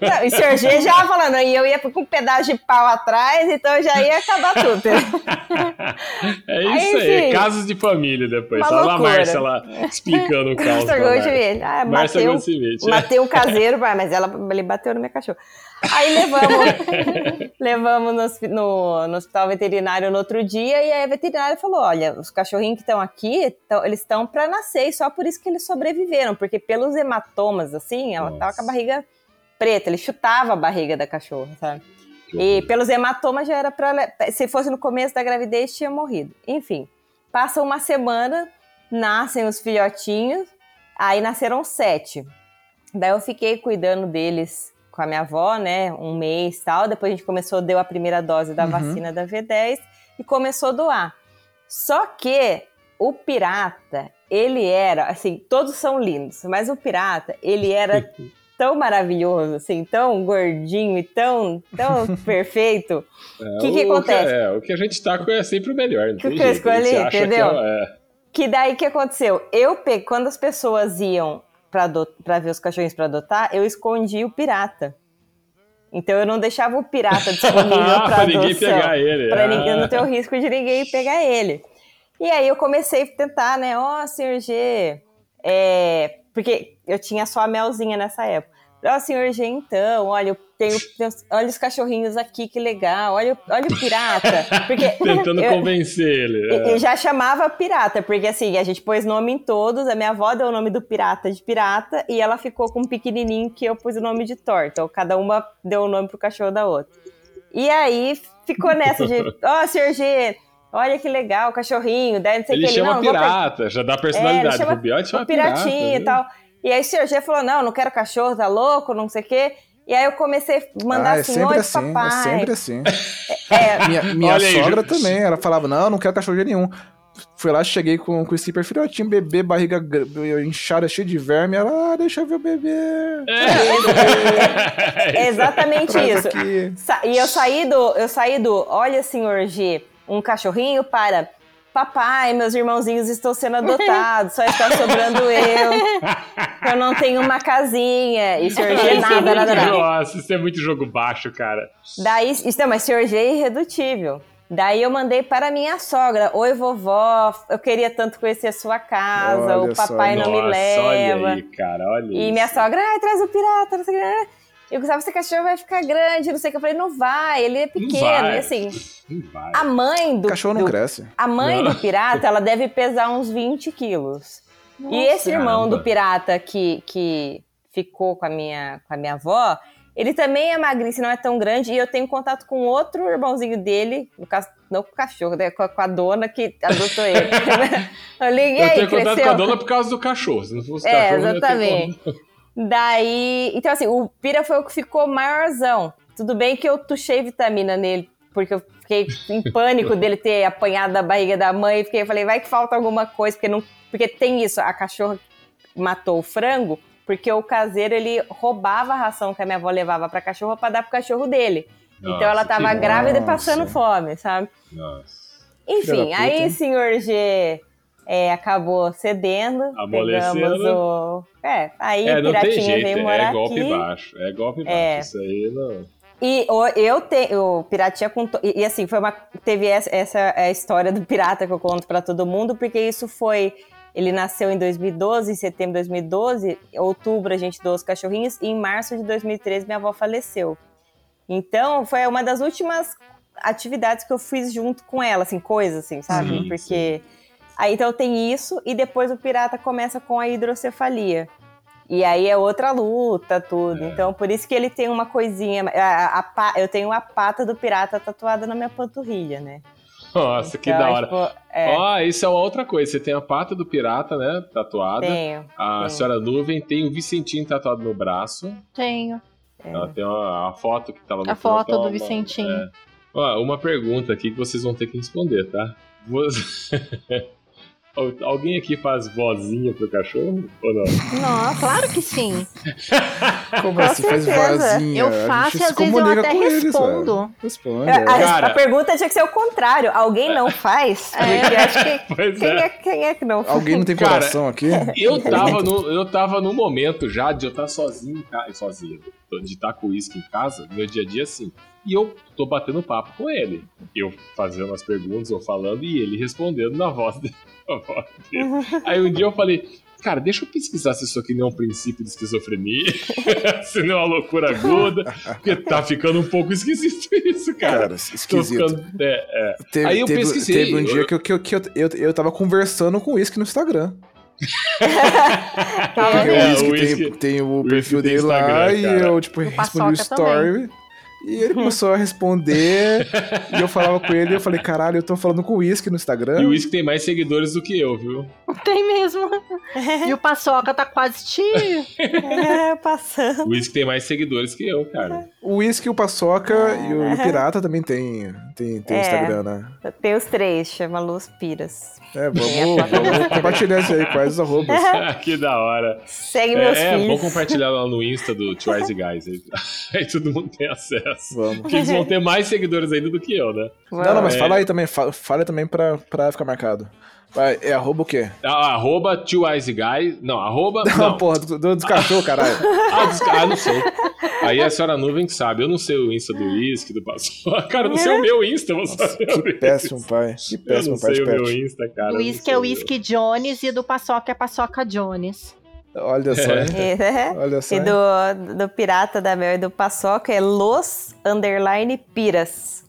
Não, e o senhor G já falando, e eu ia com um pedaço de pau atrás, então já ia acabar tudo. É isso Aí, aí, casos de família depois. Uma Só a loucura. Márcia lá explicando o caos. Márcia pra Gold, Márcia. ah, Márcia bateu, Goldschmidt. matei um caseiro, mas ela, ele bateu no meu cachorro. Aí levamos, levamos no, no- no hospital veterinário no outro dia, e aí a veterinária falou: olha, os cachorrinhos que estão aqui, tão- eles estão para nascer, e só por isso que eles sobreviveram, porque pelos hematomas, assim, ela tava com a barriga preta, ele chutava a barriga da cachorra, sabe? E pelos hematomas já era para. Se fosse no começo da gravidez, tinha morrido. Enfim, passa uma semana, nascem os filhotinhos. Aí nasceram sete. Daí eu fiquei cuidando deles com a minha avó, né? Um mês tal. Depois a gente começou, deu a primeira dose da Uhum. vacina da V10 e começou a doar. Só que o pirata, ele era, assim, todos são lindos, mas o pirata, ele era tão maravilhoso, assim, tão gordinho e tão, tão perfeito. É, que que o- acontece? é, o que a gente tá com é sempre o melhor. Não Que tem que eu jeito. escolhi, entendeu? Que é, é. Que daí que aconteceu? Eu peguei, quando as pessoas iam pra ver os cachorrinhos pra adotar, eu escondi o pirata. Então eu não deixava o pirata disponível Pra ninguém pegar ele. Pra Ah. ninguém não ter o risco de ninguém pegar ele. E aí eu comecei a tentar, né? Ó, senhor G. é, Porque eu tinha só a melzinha nessa época. Ó, senhor G, então, olha, eu tenho, tenho- olha os cachorrinhos aqui, que legal. Olha, o- olha o pirata. Porque Tentando eu- convencer ele. e- é. Eu já chamava pirata, porque assim, a gente pôs nome em todos. A minha avó deu o nome do pirata de pirata e ela ficou com um pequenininho que eu pus o nome de Thor. Então cada uma deu o nome pro cachorro da outra. E aí ficou nessa de, ó, G, olha que legal, cachorrinho. Daí não sei o Ele que chama não, pirata, já dá É, ele personalidade. chama o Biote chama o piratinho pirata, e tal. E aí o falou, não, não quero cachorro, tá louco, não sei o quê. E aí eu comecei a mandar ah, é assim, sempre oi, assim, papai. é sempre assim. É, Minha, minha aí, sogra Ju- também, ela falava, não, não quero cachorro de nenhum. Fui lá, cheguei com, com o skipper filhotinho, bebê, barriga inchada, cheia de verme. Ela, ah, deixa eu ver o bebê. É exatamente Traz isso. aqui. E eu saí do, eu saí do, olha, senhor G, um cachorrinho para papai, meus irmãozinhos estão sendo adotados, só está sobrando eu. Eu não tenho uma casinha. E senhor G, Isso é nada, nada, nada. Nossa, isso é muito jogo baixo, cara. Daí, isso não, mas senhor G é irredutível. Daí eu mandei para minha sogra, oi vovó, eu queria tanto conhecer a sua casa, Olha o papai só. não me Nossa, leva. olha aí, cara, olha E isso. minha sogra, ai, traz o pirata, não sei o que. Eu Gustavo, esse cachorro vai ficar grande, não sei o que. Eu falei, não vai, ele é pequeno. vai. E assim, Não vai. a mãe do. cachorro não do- cresce. A mãe Não. do pirata, ela deve pesar uns 20 quilos. e esse irmão caramba. do pirata que, que ficou com a, minha, com a minha avó, ele também é magrinho, não é tão grande. E eu tenho contato com outro irmãozinho dele, no caso, não com o cachorro, né, com, a, com a dona que adotou ele. eu liguei, Eu aí, tenho contato cresceu. com a dona por causa do cachorro. Se não fosse É, cachorro, exatamente. Daí, então assim, o Pira foi o que ficou maiorzão. Tudo bem que eu tuchei vitamina nele, porque eu fiquei em pânico dele ter apanhado da barriga da mãe. e Fiquei, falei, vai que falta alguma coisa, porque não, porque tem isso, a cachorra matou o frango, porque o caseiro ele roubava a ração que a minha avó levava pra cachorra pra dar pro cachorro dele. então ela Nossa, tava que- grávida e Nossa. passando fome, sabe? Nossa. Enfim, aí senhor G é, acabou cedendo. Amolecendo. O. É, aí É, Piratinha jeito, veio morar é golpe aqui. baixo. É golpe baixo. É. Isso aí não. E eu tenho. O Piratinha com. to- E, e assim, foi uma. Teve essa, essa é história do pirata que eu conto pra todo mundo, porque isso foi. Ele nasceu em 2012, em setembro de 2012. Em outubro a gente doou os cachorrinhos. E em março de 2013 minha avó faleceu. Então foi uma das últimas atividades que eu fiz junto com ela, assim, coisas assim, sabe? Sim, porque. Aí então tem isso, e depois o pirata começa com a hidrocefalia. E aí é outra luta, tudo. É. Então, por isso que ele tem uma coisinha. a- a- a eu tenho a pata do pirata tatuada na minha panturrilha, né? Nossa, que Então, da hora. tipo, é, Ó, isso é uma outra coisa. Você tem a pata do pirata, né? Tatuada. tenho. A tenho. senhora Nuvem tem o Vicentinho tatuado no braço. Tenho. Ela tem a, a foto que tava no A foto do protoma. Vicentinho. É. Ó, uma pergunta aqui que vocês vão ter que responder, tá? Você- Alguém aqui faz vozinha pro cachorro ou não? Nossa, claro que sim. Como Com assim? Faz certeza. vozinha. Eu faço e às vezes eu até com eles, respondo. Responde. A, é. a- Cara- a pergunta tinha que ser o contrário. Alguém não faz? Porque acho que. Quem é. é, quem é que não faz? Alguém não tem Cara, coração aqui? Eu tava, no, eu tava num momento já de eu estar sozinho em casa. Sozinho. De estar com o uísque em casa, no meu dia a dia, assim. E eu tô batendo papo com ele. Eu fazendo as perguntas ou falando e ele respondendo na voz dele. Na voz dele. Aí um dia eu falei. Cara, deixa eu pesquisar se isso aqui não é um princípio de esquizofrenia, se não é uma loucura aguda, porque tá ficando um pouco esquisito isso, cara. Cara, esquisito. ficando- é, é. Teve, Aí eu teve- pesquisei. Teve um dia que, eu, que, eu, que eu, eu, eu tava conversando com o Whisky no Instagram. Tava Porque É, o Whisky tem, tem o perfil dele lá Instagram, e cara. eu, tipo, respondi o Paçoca também. E ele começou a responder, e eu falava com ele, e eu falei, caralho, eu tô falando com o Whisky no Instagram. E o Whisky tem mais seguidores do que eu, viu? Tem mesmo. E o Paçoca tá quase te... É, passando. O Whisky tem mais seguidores que eu, cara. O Whisky, o Paçoca e o, e o Pirata também tem, tem, tem É. Instagram, né? Tem os três, chama Luz Piras. É, vamos, vamos compartilhar isso aí, quais os arrobas. que da hora. Segue meus É, é filhos. bom compartilhar lá no Insta do Twice Guys. Aí, aí todo mundo tem acesso. Vamos. Porque eles vão ter mais seguidores ainda do que eu, né? Não, não, mas É. fala aí também, fala, fala também pra, pra ficar marcado. Vai, é arroba o quê? Ah, arroba Twice Guys. Não, arroba. Não, Não, porra, do, do, dos cachorros, caralho. Ah, dos- ah, não sei. Aí a senhora nuvem que sabe. Eu não sei o Insta do Whisky, do Paçoca. Cara, eu não sei o meu Insta, eu vou saber. o Que péssimo pai. Que Eu não péssimo pai sei o meu pet. Insta, cara. Do Whisky sei é o meu. Whisky Jones e do Paçoca é Paçoca Jones. Olha só, né? Olha só. E do, do Pirata da Mel e do Paçoca é Los Underline Piras.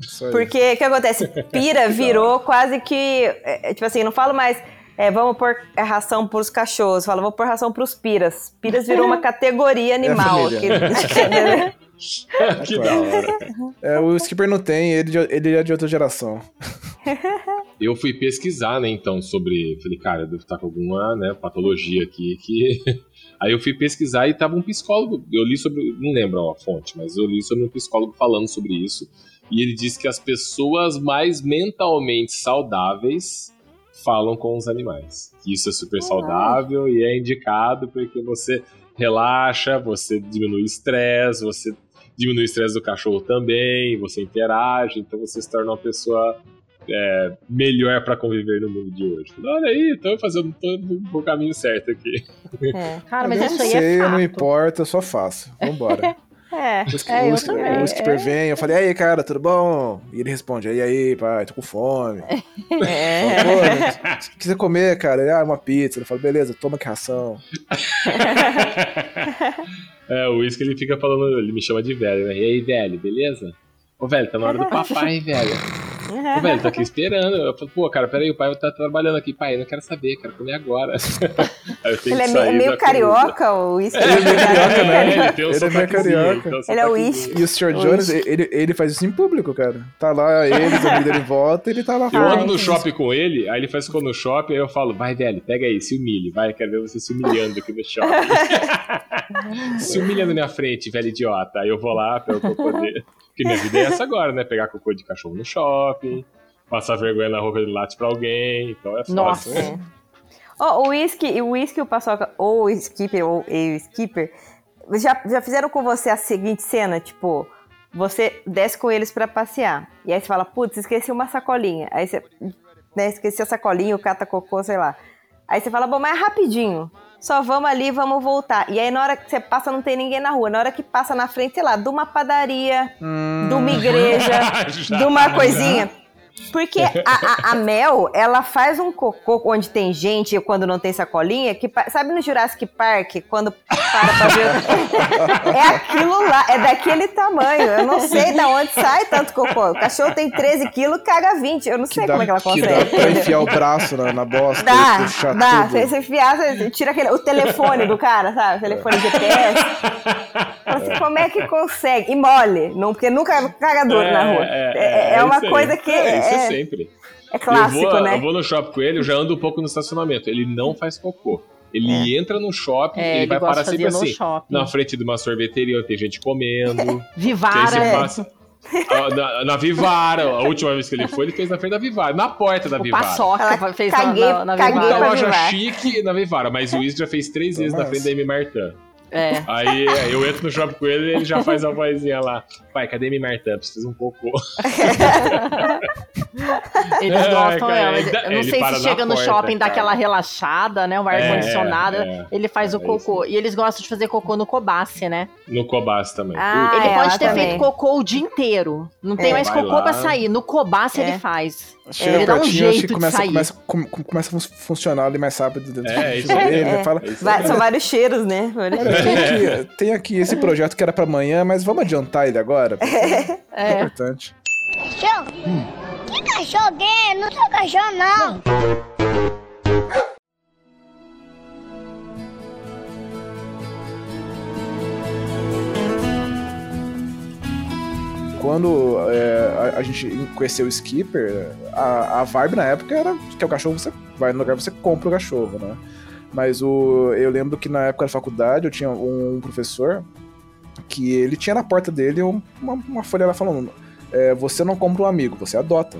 Isso aí. Porque o que acontece? Pira virou quase que. é, é, tipo assim, não falo mais. é, vamos pôr a ração pros cachorros, falo, vou pôr ração pros piras. Piras virou uma categoria animal. família. que- Que da hora. É, o Skipper não tem, ele, ele é de outra geração. Eu fui pesquisar, né, então, sobre. Falei, cara, eu devo estar com alguma né, patologia aqui que. Aí eu fui pesquisar e tava um psicólogo. Eu li sobre. Não lembro a fonte, mas eu li sobre um psicólogo falando sobre isso. E ele disse que as pessoas mais mentalmente saudáveis falam com os animais. Isso é super saudável e é indicado porque você relaxa, você diminui o estresse, você diminui o estresse do cachorro também, você interage, então você se torna uma pessoa é, melhor pra conviver no mundo de hoje. Olha aí, tô fazendo todo o caminho certo aqui. É, Cara, mas eu isso não aí sei, é eu não fato. importa, eu só faço. Vambora. é, O, Sk- É, o eu Sk- também. o Skipper vem, eu falei, e aí, cara, tudo bom? E ele responde, e aí, pai, tô com fome. é. Né, se quiser comer, cara, ele, ah, uma pizza. Ele fala, beleza, toma que ração. É, o Whisky ele fica falando, ele me chama de velho, né? E aí, velho, beleza? Ô, velho, tá na hora do papai, velho. Ô, velho, tô aqui esperando. Eu falo, pô, cara, peraí, o pai tá trabalhando aqui. Pai, eu não quero saber, quero comer agora. Aí eu tenho Ele é, que me- é sair meio carioca, o uísque. Ele é meio carioca, né? É, ele tem um Ele é meio carioca. Ele é o uísque. E o Sr. Jones, ele, ele faz isso em público, cara. Tá lá, ele, os amigos dele volta, ele tá lá Eu ando no shopping com ele, aí ele faz ficou no shopping, aí eu falo, vai, velho, pega aí, se humilhe, vai, quero ver você se humilhando aqui no shopping. se humilha na minha frente, velho idiota. Aí eu vou lá, pego o cocô dele. Porque minha vida é essa agora, né? Pegar cocô de cachorro no shopping, passar vergonha na roupa de late pra alguém, então é Nossa. fácil. Ó, o whisky, o whisky o paçoca, ou o skipper, ou o skipper, já, já fizeram com você a seguinte cena, tipo, você desce com eles pra passear, e aí você fala, putz, esqueci uma sacolinha, aí você, né, esqueci a sacolinha, o cata cocô, sei lá. Aí você fala, bom, mas é rapidinho, só vamos ali, vamos voltar. E aí na hora que você passa não tem ninguém na rua, na hora que passa na frente, sei lá, de uma padaria, de uma igreja, de uma coisinha... Porque a, a- a Mel, ela faz um cocô onde tem gente, quando não tem sacolinha, que sabe no Jurassic Park, quando para pra ver. é aquilo lá, é daquele tamanho. Eu não sei de onde sai tanto cocô. O cachorro tem 13 quilos, caga 20. Eu não sei como é que ela que consegue. dá pra enfiar o braço na, na bosta Dá, e puxar dá. tudo. Você, você enfiar, você tira aquele, o telefone do cara, sabe? O telefone GPS. Assim, como é que consegue? E mole, não, porque nunca caga duro na rua. É, é uma isso aí. coisa que É, isso é, sempre. é clássico, eu vou, né? Eu vou no shopping com ele, eu já ando um pouco no estacionamento. Ele não faz cocô. Ele entra no shopping, É, ele, ele vai parar sempre assim, shopping. na frente de uma sorveteria onde tem gente comendo. Vivara. é. passa. Na, na Vivara, a última vez que ele foi, ele fez na frente da Vivara, na porta da O Vivara. Paçoca Ela fez caguei- na, na, na caguei Vivara. Loja Vivara. chique na Vivara, mas o Wiz já fez três vezes na frente da M. Martin. É. Aí eu entro no shopping com ele e ele já faz a vozinha lá. Pai, cadê M. Martin? Preciso um cocô. Eles É, gostam, cara, é, eu não sei se chega no porta, shopping, dá cara. aquela relaxada, né? O ar É, condicionado, é. ele faz É o cocô. E eles gostam de fazer cocô no cobace, né? No Cobas também. Ah, ele pode ter também. feito cocô o dia inteiro. Não tem É. mais Vai cocô lá. pra sair. No cobace É. ele faz. Chega Ele dá um acho que de começa, sair. começa, com- com- começa a fun- funcionar ali mais rápido dentro É, do isso dele, né? É. Fala, É. São vários cheiros, né? Vários Olha, cheiros. tem aqui, tem aqui esse projeto que era pra amanhã, mas vamos adiantar ele agora? porque É É. importante. Cachorro? Que cachorro gay? Não sou cachorro, não. Quando é, a, a gente conheceu o Skipper, a, a vibe na época era que o cachorro você vai no lugar você compra o cachorro, né? Mas o, eu lembro que na época da faculdade eu tinha um professor que ele tinha na porta dele uma, uma folha lá falando: é, você não compra um amigo, você adota.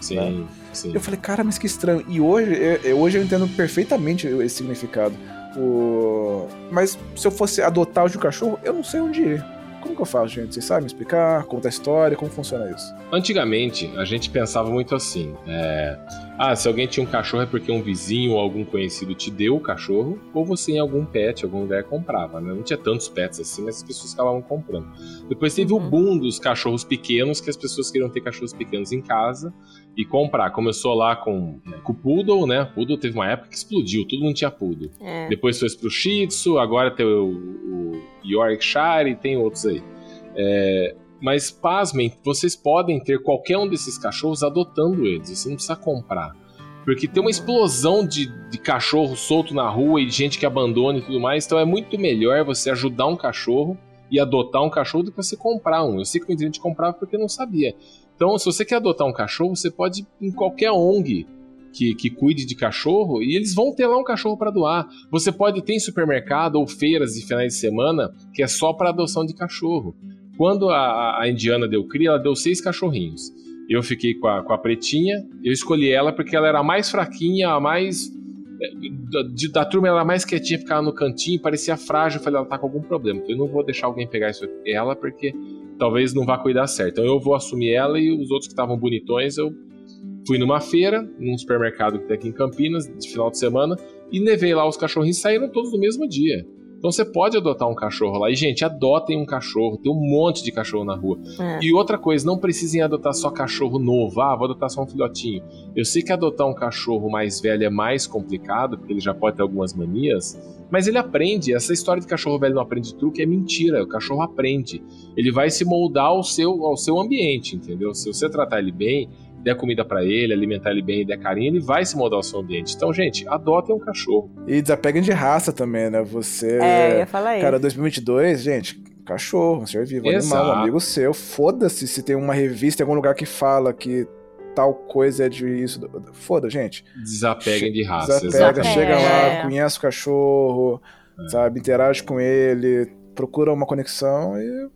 Sim, né? sim. Eu falei, cara, mas que estranho. E hoje, eu, hoje eu entendo perfeitamente esse significado. O... Mas se eu fosse adotar hoje o cachorro, eu não sei onde ir. Como que eu faço, gente? Vocês sabem me explicar? Conta a história? Como funciona isso? Antigamente, a gente pensava muito assim: é, ah, se alguém tinha um cachorro é porque um vizinho ou algum conhecido te deu o cachorro, ou você em algum pet, algum lugar comprava, né? Não tinha tantos pets assim, mas as pessoas acabavam comprando. Depois teve o boom dos cachorros pequenos, que as pessoas queriam ter cachorros pequenos em casa e comprar. Começou lá com, com o Poodle, né? Poodle teve uma época que explodiu, todo mundo tinha Poodle. É. Depois foi pro Shih Tzu, agora tem o, o Yorkshire e tem outros aí. É, mas pasmem, vocês podem ter qualquer um desses cachorros adotando eles, você não precisa comprar. Porque tem uma explosão de, de cachorro solto na rua e de gente que abandona e tudo mais, então é muito melhor você ajudar um cachorro e adotar um cachorro do que você comprar um. Eu sei que muita gente comprava porque não sabia. Então, se você quer adotar um cachorro, você pode ir em qualquer ONG que, que cuide de cachorro e eles vão ter lá um cachorro para doar. Você pode ter em supermercado ou feiras de finais de semana que é só para adoção de cachorro. Quando a, a Indiana deu cria, ela deu seis cachorrinhos. Eu fiquei com a, com a pretinha, eu escolhi ela porque ela era a mais fraquinha, a mais. Da, de, da turma ela mais quietinha, ficava no cantinho, parecia frágil. Eu falei, ela tá com algum problema. Então eu não vou deixar alguém pegar isso, ela porque talvez não vá cuidar certo. Então eu vou assumir ela e os outros que estavam bonitões eu fui numa feira, num supermercado que tem aqui em Campinas, de final de semana, e levei lá os cachorrinhos, saíram todos no mesmo dia. Então você pode adotar um cachorro lá. E, gente, adotem um cachorro. Tem um monte de cachorro na rua. É. E outra coisa, não precisem adotar só cachorro novo. Ah, vou adotar só um filhotinho. Eu sei que adotar um cachorro mais velho é mais complicado, porque ele já pode ter algumas manias. Mas ele aprende. Essa história de cachorro velho não aprende truque é mentira. O cachorro aprende. Ele vai se moldar ao seu, ao seu ambiente, entendeu? Se você tratar ele bem, der comida para ele, alimentar ele bem e der carinho, ele vai se moldar ao seu ambiente. Então, gente, adotem um cachorro. E desapeguem de raça também, né? Você. É, eu ia falar Cara, isso. 2022, gente, cachorro, um ser vivo, Exato. animal, um amigo seu. Foda-se se tem uma revista em algum lugar que fala que tal coisa é de isso. Foda, gente. Desapeguem de raça. Desapega, exatamente. chega É. lá, conhece o cachorro, sabe? Interage com ele, procura uma conexão e.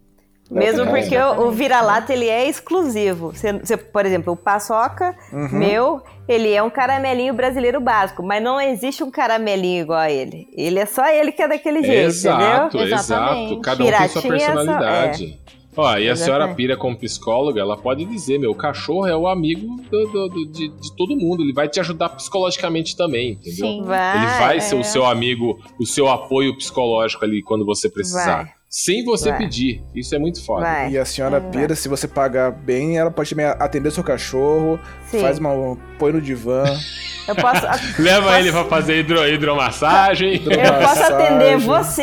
Mesmo É, porque o, o vira-lata ele é exclusivo. Você, você- por exemplo, o paçoca Uhum. meu, ele é um caramelinho brasileiro básico, mas não existe um caramelinho igual a ele. Ele é só ele que é daquele jeito, Exato, entendeu? exato. Exatamente. Cada um tem sua Piratinha é só- personalidade. Ó, e a senhora Exatamente. Pira, como psicóloga, ela pode dizer: meu, o cachorro é o amigo do- do- do- de, de todo mundo. Ele vai te ajudar psicologicamente também, entendeu? Sim. Vai, Ele vai ser é. o seu amigo, o seu apoio psicológico ali quando você precisar. Vai. Sem você Vai. pedir. Isso é muito foda. vai. E a senhora Vai. Pira, se você pagar bem, ela pode também atender seu cachorro, Sim. faz uma. põe no divã. Eu posso, Leva Posso- ele pra fazer hidro, hidromassagem. eu posso atender você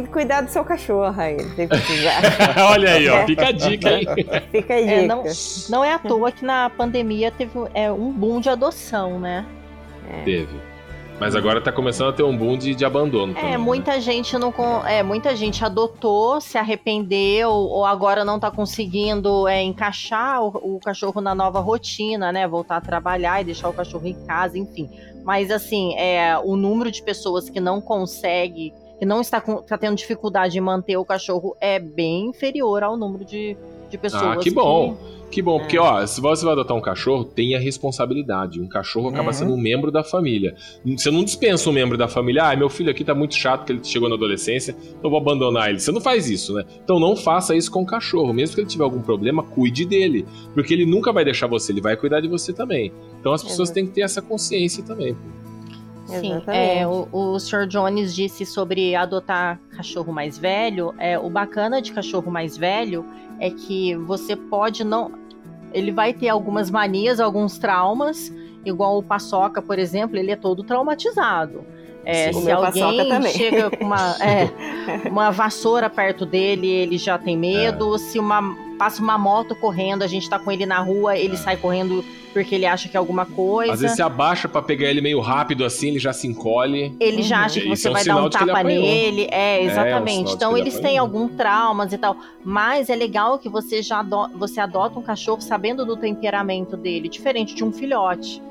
e cuidar do seu cachorro aí, se precisar. Olha aí, ó. Fica a dica, hein? Fica a dica. É, não, não é à toa que na pandemia teve é, um boom de adoção, né? Teve. Mas agora tá começando a ter um boom de, de abandono. também, É, né? muita gente não é, muita gente adotou, se arrependeu ou agora não tá conseguindo é, encaixar o, o cachorro na nova rotina, né? Voltar a trabalhar e deixar o cachorro em casa, enfim. Mas assim, é, o número de pessoas que não consegue, que não está, com- tá tendo dificuldade em manter o cachorro é bem inferior ao número de, de pessoas. Ah, que bom. Que bom, porque ó, se você vai adotar um cachorro, tenha responsabilidade. Um cachorro acaba Uhum. sendo um membro da família. Você não dispensa um membro da família. Ah, meu filho aqui tá muito chato que ele chegou na adolescência, então eu vou abandonar ele. Você não faz isso, né? Então não faça isso com o cachorro. Mesmo que ele tiver algum problema, cuide dele. Porque ele nunca vai deixar você, ele vai cuidar de você também. Então as pessoas Exato. têm que ter essa consciência também. Sim, é, o, o Sr. Jones disse sobre adotar cachorro mais velho. É, o bacana de cachorro mais velho é que você pode não. Ele vai ter algumas manias, alguns traumas, igual o Paçoca, por exemplo, ele é todo traumatizado. É, Sim. Se alguém chega com uma, é, uma vassoura perto dele, ele já tem medo. Se uma, passa uma moto correndo, a gente tá com ele na rua, ele sai correndo porque ele acha que é alguma coisa. Às vezes você abaixa pra pegar ele meio rápido assim, ele já se encolhe. Ele já acha que Isso você é um vai dar um que tapa nele. É, É, é um exatamente. então que ele eles têm algum traumas e tal. Mas é legal que você já ado- você adota um cachorro sabendo do temperamento dele, diferente de um filhote.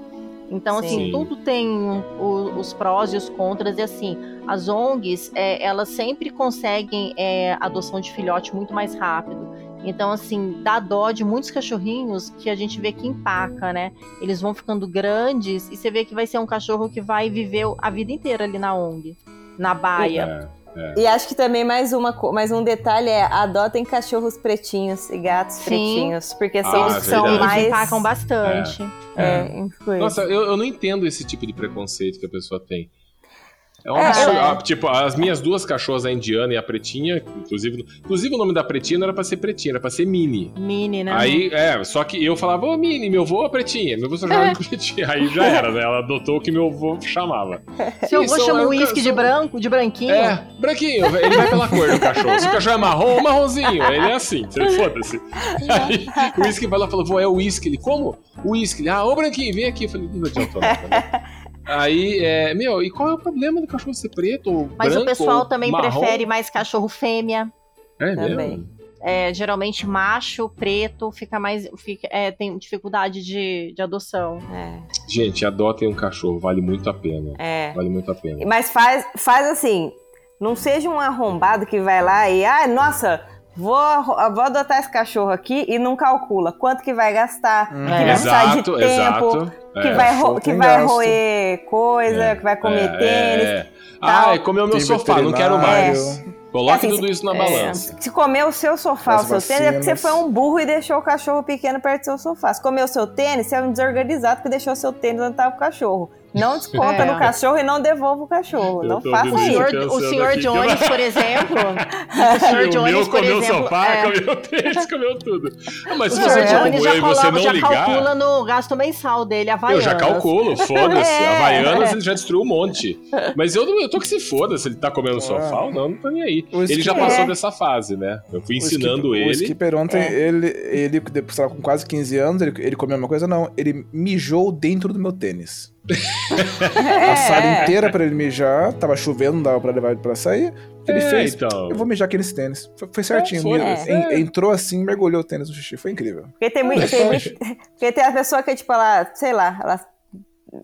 Então, assim, Sim. tudo tem o- os prós e os contras. E assim, as ONGs, é, elas sempre conseguem é, adoção de filhote muito mais rápido. Então, assim, dá dó de muitos cachorrinhos que a gente vê que empaca, né? Eles vão ficando grandes e você vê que vai ser um cachorro que vai viver a vida inteira ali na ONG, na baia. É, é. E acho que também mais, uma, mais um detalhe é adotem cachorros pretinhos e gatos Sim. pretinhos. Porque Ah, eles é são verdade. Eles mais. empacam bastante. É, influência. Nossa, eu, eu não entendo esse tipo de preconceito que a pessoa tem. É um É, absurdo. é. Ah, Tipo, as minhas duas cachorras, a indiana e a pretinha, inclusive, inclusive o nome da pretinha não era pra ser pretinha, era pra ser Mini. Mini, né? Aí, é, só que eu falava, ô Mini, meu avô é pretinha, meu avô só chamava de pretinha. Aí já era, né? Ela adotou o que meu avô chamava. Seu avô é chama o uísque de branco, de branquinho. É, branquinho, ele vai pela cor do cachorro. Se o cachorro é marrom, marronzinho. Ele é assim, foda-se. Aí o uísque vai lá e fala, vô, é o uísque. Ele, como? O uísque. Ah, ô branquinho, vem aqui. Eu falei, não adiantou né? Aí, é, meu, e qual é o problema do cachorro ser preto ou Mas branco o pessoal também marrom? prefere mais cachorro fêmea. É mesmo? Também. É, geralmente macho, preto, fica mais. Fica, é, tem dificuldade de, de adoção. É, Gente, adotem um cachorro, vale muito a pena. é. Vale muito a pena. Mas faz, faz assim, não seja um arrombado que vai lá e, ah, nossa, vou, vou adotar esse cachorro aqui e não calcula quanto que vai gastar, que vai precisar de tempo, exato. que É. vai, ro- que vai roer coisa, É, que vai comer é, tênis. é. Ai, comeu meu Tem sofá, não quero mais. veterinário. Coloque Assim, tudo isso na é, balança. Se comer o seu sofá, As o seu tênis, é porque você vacinas. foi um burro e deixou o cachorro pequeno perto do seu sofá. Se comer o seu tênis, você é um desorganizado que deixou o seu tênis onde estava o cachorro. Não desconta É. no cachorro e não devolva o cachorro. Eu não faça O isso. senhor, o senhor Jones, por exemplo. o senhor o Jones, meu por comeu o exemplo. sofá, é, comeu o tênis, comeu tudo. Ah, mas o se você for Jones já, e você coloca, não já ligar... calcula no gasto mensal dele, a Eu Havaianas. já calculo, foda-se. É. Havaianas ele já destruiu um monte. Mas eu, eu tô que se foda se ele tá comendo sofá ou não, não tô nem aí. O Ele já passou É. dessa fase, né? Eu fui O ensinando Skip- ele. O Skipper ontem, É. ele, ele, depois tava com quase 15 anos, ele, ele comeu uma coisa, não. Ele mijou dentro do meu tênis. É, A sala é. inteira pra ele mijar, tava chovendo, não dava pra levar ele pra sair. Ele É, fez? então. Eu vou mijar aqui nesse tênis. Foi, foi certinho. foi, é. en- Entrou assim, mergulhou o tênis no xixi. Foi incrível. Porque tem muito. Tem muito porque tem a pessoa que, tipo, ela, sei lá, ela,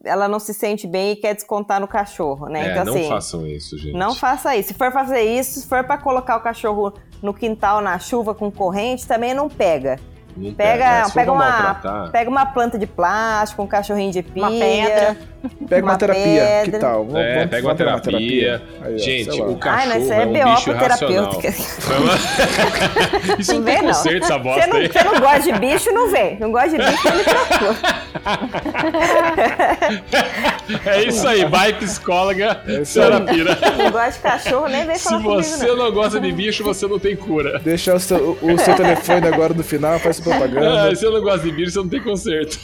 ela não se sente bem e quer descontar no cachorro, né? É, então, não assim. façam isso, gente. Não faça isso. Se for fazer isso, se for pra colocar o cachorro no quintal na chuva com corrente, também não pega. Não Pega, pega, pra uma, pega uma planta de plástico, um cachorrinho de pilha. Uma pedra. Pega uma, Uma terapia, pedra. que tal? Vamos- É, vamos- pega uma vamos pegar terapia. Aí, ó, Gente, lá. o cachorro Ai, mas isso é é um BO bicho uma- Isso não vem, tem não. conserto, essa Você bosta não, aí. você não gosta de bicho, não vem. Não gosta de bicho, não me procura. É isso aí, vai psicóloga, É aí. terapia. Não gosta de cachorro, nem vem Se falar comigo, você não. não gosta de bicho, você não tem cura. Deixar o seu, o seu telefone agora no final, faz Ah, propaganda. se você não gosta de bicho, você não tem conserto.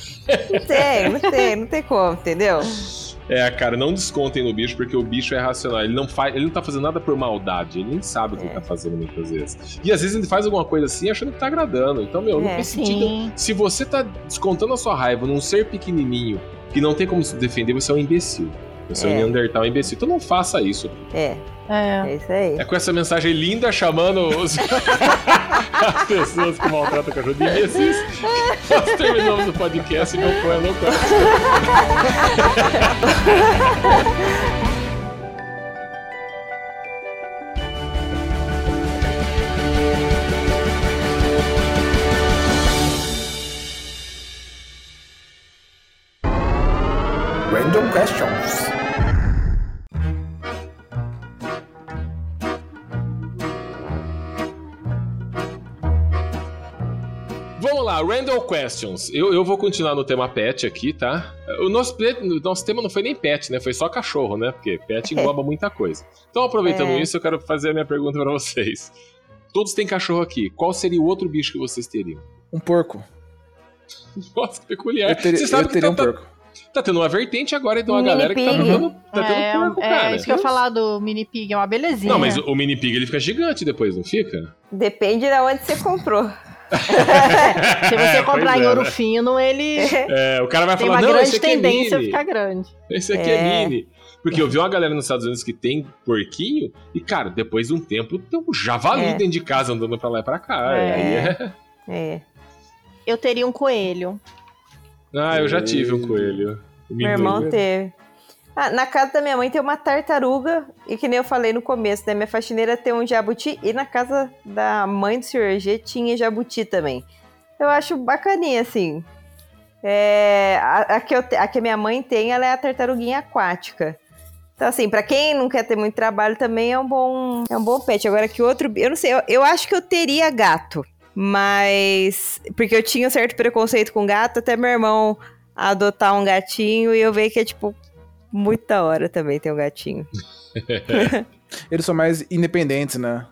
Não tem, não tem, não tem como, entendeu? É, cara, não descontem no bicho, porque o bicho é racional. Ele não, faz, ele não tá fazendo nada por maldade. Ele nem sabe o que É. ele tá fazendo muitas vezes. E às vezes ele faz alguma coisa assim achando que tá agradando. Então, meu, não É, faz sim. sentido. Se você tá descontando a sua raiva num ser pequenininho que não tem como se defender, você é um imbecil. Você é, um É. Neandertal imbecil. Então não faça isso. É, É. é isso aí. É com essa mensagem linda chamando os... as pessoas que maltratam o cachorro de imbecis. Nós terminamos o podcast e não foi, não foi. Lá, Randall Questions. Eu, eu vou continuar no tema pet aqui, tá? O nosso, o nosso tema não foi nem pet, né? Foi só cachorro, né? Porque pet engloba muita coisa. Então, aproveitando É. isso, eu quero fazer a minha pergunta pra vocês. Todos têm cachorro aqui. Qual seria o outro bicho que vocês teriam? Um porco. Nossa, que peculiar. Eu teria, Você sabe eu que teria tá, um tá- porco. tá tendo uma vertente agora, então, Mini galera que tá pig. dando, tá tendo é, porco, é cara. isso que eu ia falar do mini pig, é uma belezinha. Não, mas o mini pig ele fica gigante depois, não fica? Depende de onde você comprou. Se você comprar Pois em é, ouro né? fino, ele É, o cara vai tem falar, uma não, grande esse aqui é tendência a ficar grande. Esse aqui é. É. mini. Porque eu vi uma galera nos Estados Unidos que tem porquinho e, cara, depois de um tempo tem um javali É. dentro de casa andando pra lá e pra cá. É. Aí é- É. Eu teria um coelho. Ah, eu já tive um coelho. Um Meu irmão teve. Ah, na casa da minha mãe tem uma tartaruga, e que nem eu falei no começo, né? Minha faxineira tem um jabuti, e na casa da mãe do senhor G tinha jabuti também. Eu acho bacaninha, assim. É, a, a que eu a que minha mãe tem, ela é a tartaruguinha aquática. Então, assim, pra quem não quer ter muito trabalho também é um bom, é um bom pet. Agora que outro, eu não sei, eu, eu acho que eu teria gato, mas porque eu tinha um certo preconceito com gato, até meu irmão adotar um gatinho e eu vejo que é tipo muito da hora também ter um gatinho. Eles são mais independentes, né?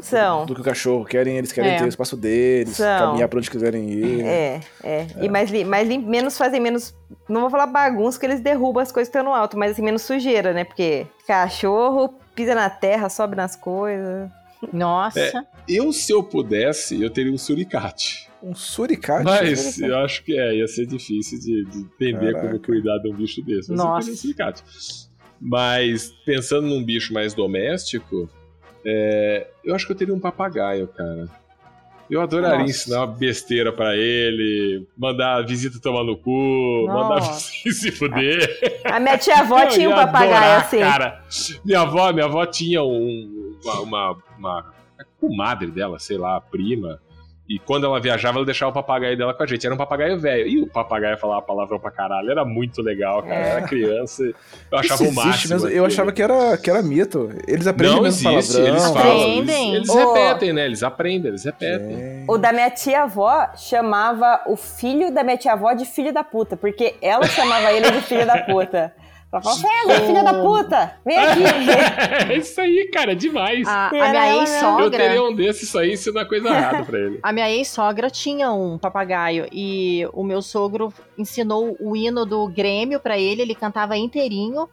São. Do que o cachorro. Querem, eles querem É. ter o espaço deles, São. caminhar pra onde quiserem ir. É, é. E mais, lim- mais lim- menos fazem menos. Não vou falar bagunça, que eles derrubam as coisas que estão no alto, mas assim, menos sujeira, né? Porque cachorro pisa na terra, sobe nas coisas. Nossa. É. Eu, se eu pudesse, eu teria um suricate. Um suricate? Mas eu acho que é, ia ser difícil de, de entender Caraca. como cuidar de um bicho desse. Mas Nossa. um suricate. Mas pensando num bicho mais doméstico, é, eu acho que eu teria um papagaio, cara. Eu adoraria Nossa. ensinar uma besteira pra ele, mandar a visita tomar no cu, mandar a Nossa. visita se fuder. A minha tia-avó Eu tinha um papagaio adorar, assim. Cara, minha avó, minha avó tinha um, uma, uma, uma comadre dela, sei lá, prima. E quando ela viajava, ela deixava o papagaio dela com a gente. Era um papagaio velho. E o papagaio falava palavrão pra caralho. Era muito legal, cara. É. Era criança. Eu achava Isso o máximo. mesmo. Eu achava que era, que era mito. Eles aprendem Não mesmo existe, palavrão. eles falam. Aprendem. Eles, eles Ô. repetem, né? Eles aprendem, eles repetem. É. O da minha tia-avó chamava o filho da minha tia-avó de filho da puta, porque ela chamava ele de filho da puta. Ela falava, César, filho da puta, vem aqui. É isso aí, cara, é demais. A, a Era minha ela Eu ex-sogra. teria um desses, isso aí, ensinar coisa errada pra ele. A minha ex-sogra tinha um papagaio e o meu sogro ensinou o hino do Grêmio pra ele, ele cantava inteirinho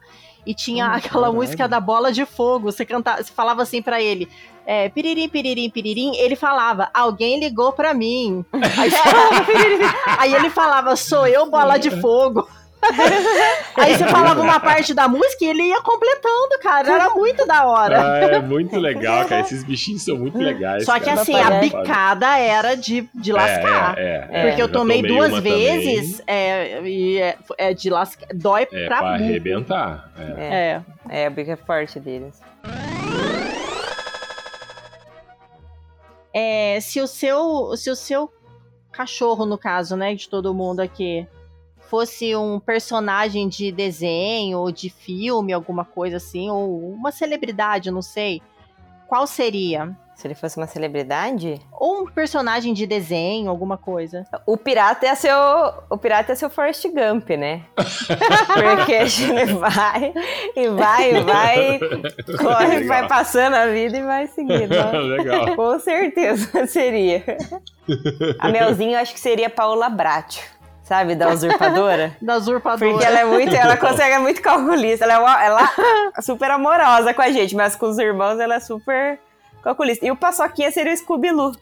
e tinha Hum, aquela caralho. música da bola de fogo. Você cantava, você falava assim pra ele, é, piririm, piririm, piririm, ele falava, alguém ligou pra mim. Aí. Aí ele falava, sou eu, bola de fogo. Aí você falava uma parte da música e ele ia completando, cara. Era muito da hora. Ah, é muito legal, cara. Esses bichinhos são muito legais. Só que cara. assim, a bicada era de, de lascar. É, é, é. Porque eu já tomei duas vezes é, e é, é de lascar. Dói. É, pra, pra arrebentar. É. É, É. é, o bico é forte deles. É, se o seu se o seu cachorro, no caso, né, de todo mundo aqui, fosse um personagem de desenho ou de filme, alguma coisa assim, ou uma celebridade, não sei, qual seria? Se ele fosse uma celebridade, Ou um personagem de desenho, alguma coisa. o pirata é seu, o pirata é seu Forrest Gump, né? Porque a gente vai e vai e vai, corre, Legal. vai passando a vida e vai seguindo. Legal. Com certeza seria. A Melzinha eu acho que seria Paola Bratio, sabe, da usurpadora. Da usurpadora. Porque ela é muito, ela consegue é muito calculista, ela é, uma- ela é super amorosa com a gente, mas com os irmãos ela é super calculista. E o Paçoquinha seria o Scooby-Loo.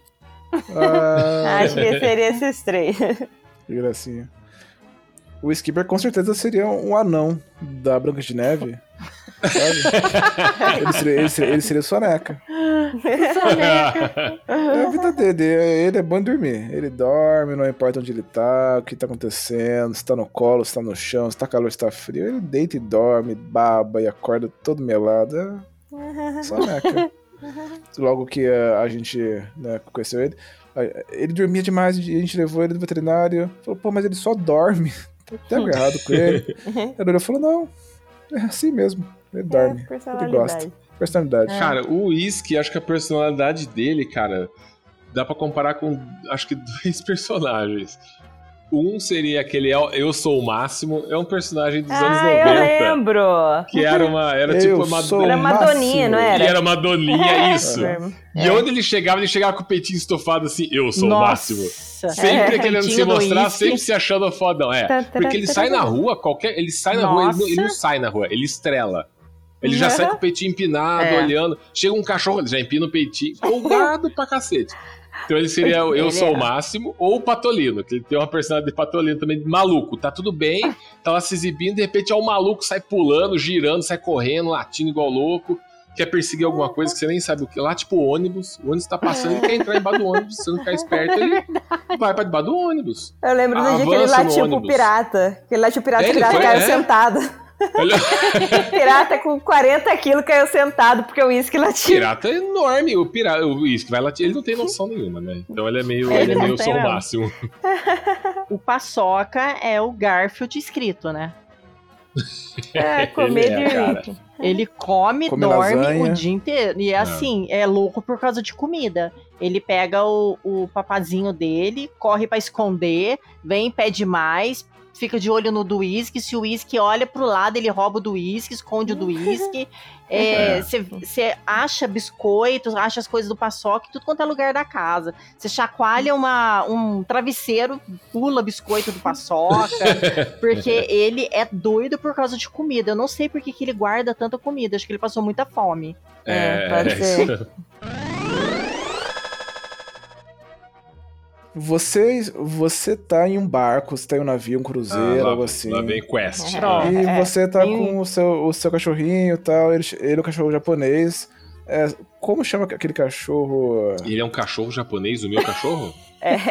Ah, Acho que seria esses três. que gracinha. O Skipper com certeza seria um anão da Branca de Neve. Sabe? Ele seria, ele seria, ele seria soneca. É a vida dele. Ele é bom em dormir. Ele dorme, não importa onde ele tá, o que tá acontecendo, se tá no colo, se tá no chão, se tá calor, se tá frio. Ele deita e dorme, baba e acorda todo melado. É soneca. Logo que a, a gente né, conheceu ele, ele dormia demais, a gente levou ele no veterinário. Falou, pô, mas ele só dorme. Tem algo errado com ele. Ele olhou e falou, não, é assim mesmo. Ele dorme. ele gosta. personalidade. Personalidade. Cara, o Whisky, acho que a personalidade dele, cara, dá pra comparar com, acho que, dois personagens. Um seria aquele Eu Eu Sou o Máximo, é um personagem dos anos Ah, eu 90. lembro. Que era uma. Era Eu tipo uma. Era o Madoninha, máximo. não era? era uma doninha, isso. É. E onde ele chegava, ele chegava com o peitinho estofado assim, eu sou o máximo. Nossa. Sempre É. querendo se mostrar, sempre se achando fodão. É. Porque ele sai na rua, qualquer. Ele sai na rua, ele não, ele não Nossa. sai na rua, ele estrela. Ele já sai com o peitinho empinado, É. olhando. Chega um cachorro, ele já empina o peitinho, folgado pra cacete. Então ele seria Eu Ele Sou é. o Máximo ou o Patolino, que ele tem uma personalidade de Patolino também maluco. Tá tudo bem, tá lá se exibindo, de repente é o maluco sai pulando, girando, sai correndo, latindo igual louco. Quer perseguir alguma coisa que você nem sabe o que. Lá, tipo ônibus. O ônibus tá passando, ele quer entrar embaixo do ônibus. Se você não ficar esperto, ele vai pra debaixo do ônibus. Eu lembro do dia que ele latiu pro pirata. Que ele latiu pro pirata É, e o pirata caiu é. sentado. Pirata com 40 quilos caiu sentado porque o uísque latiu. pirata é enorme. O pirata, o uísque vai latir, ele não tem noção nenhuma, né? Então ele é meio, Ele ele é meio sou o mesmo. máximo. O Paçoca é o Garfield escrito, né? É, comer Ele é. Ele come, Come dorme lasanha. o dia inteiro. E é assim, é louco por causa de comida. Ele pega o, o papazinho dele, corre pra esconder, vem, pede mais, fica de olho no do uísque. Se o uísque olha pro lado, ele rouba o do uísque, esconde o do uísque. É. Você acha biscoitos, acha as coisas do paçoca em tudo quanto é lugar da casa. Você chacoalha uma, um travesseiro, pula biscoito do paçoca. Porque ele é doido por causa de comida. Eu não sei por que, que ele guarda tanta comida. Acho que ele passou muita fome. É, pode ser. Você, você tá em um barco, você tá em um navio, um cruzeiro, Ah, lá, algo assim. lá vem Quest. Pronto. E É, você tá tem- com o seu, o seu cachorrinho e tal, ele, ele é um cachorro japonês. É, como chama aquele cachorro? Ele é um cachorro japonês, o meu cachorro?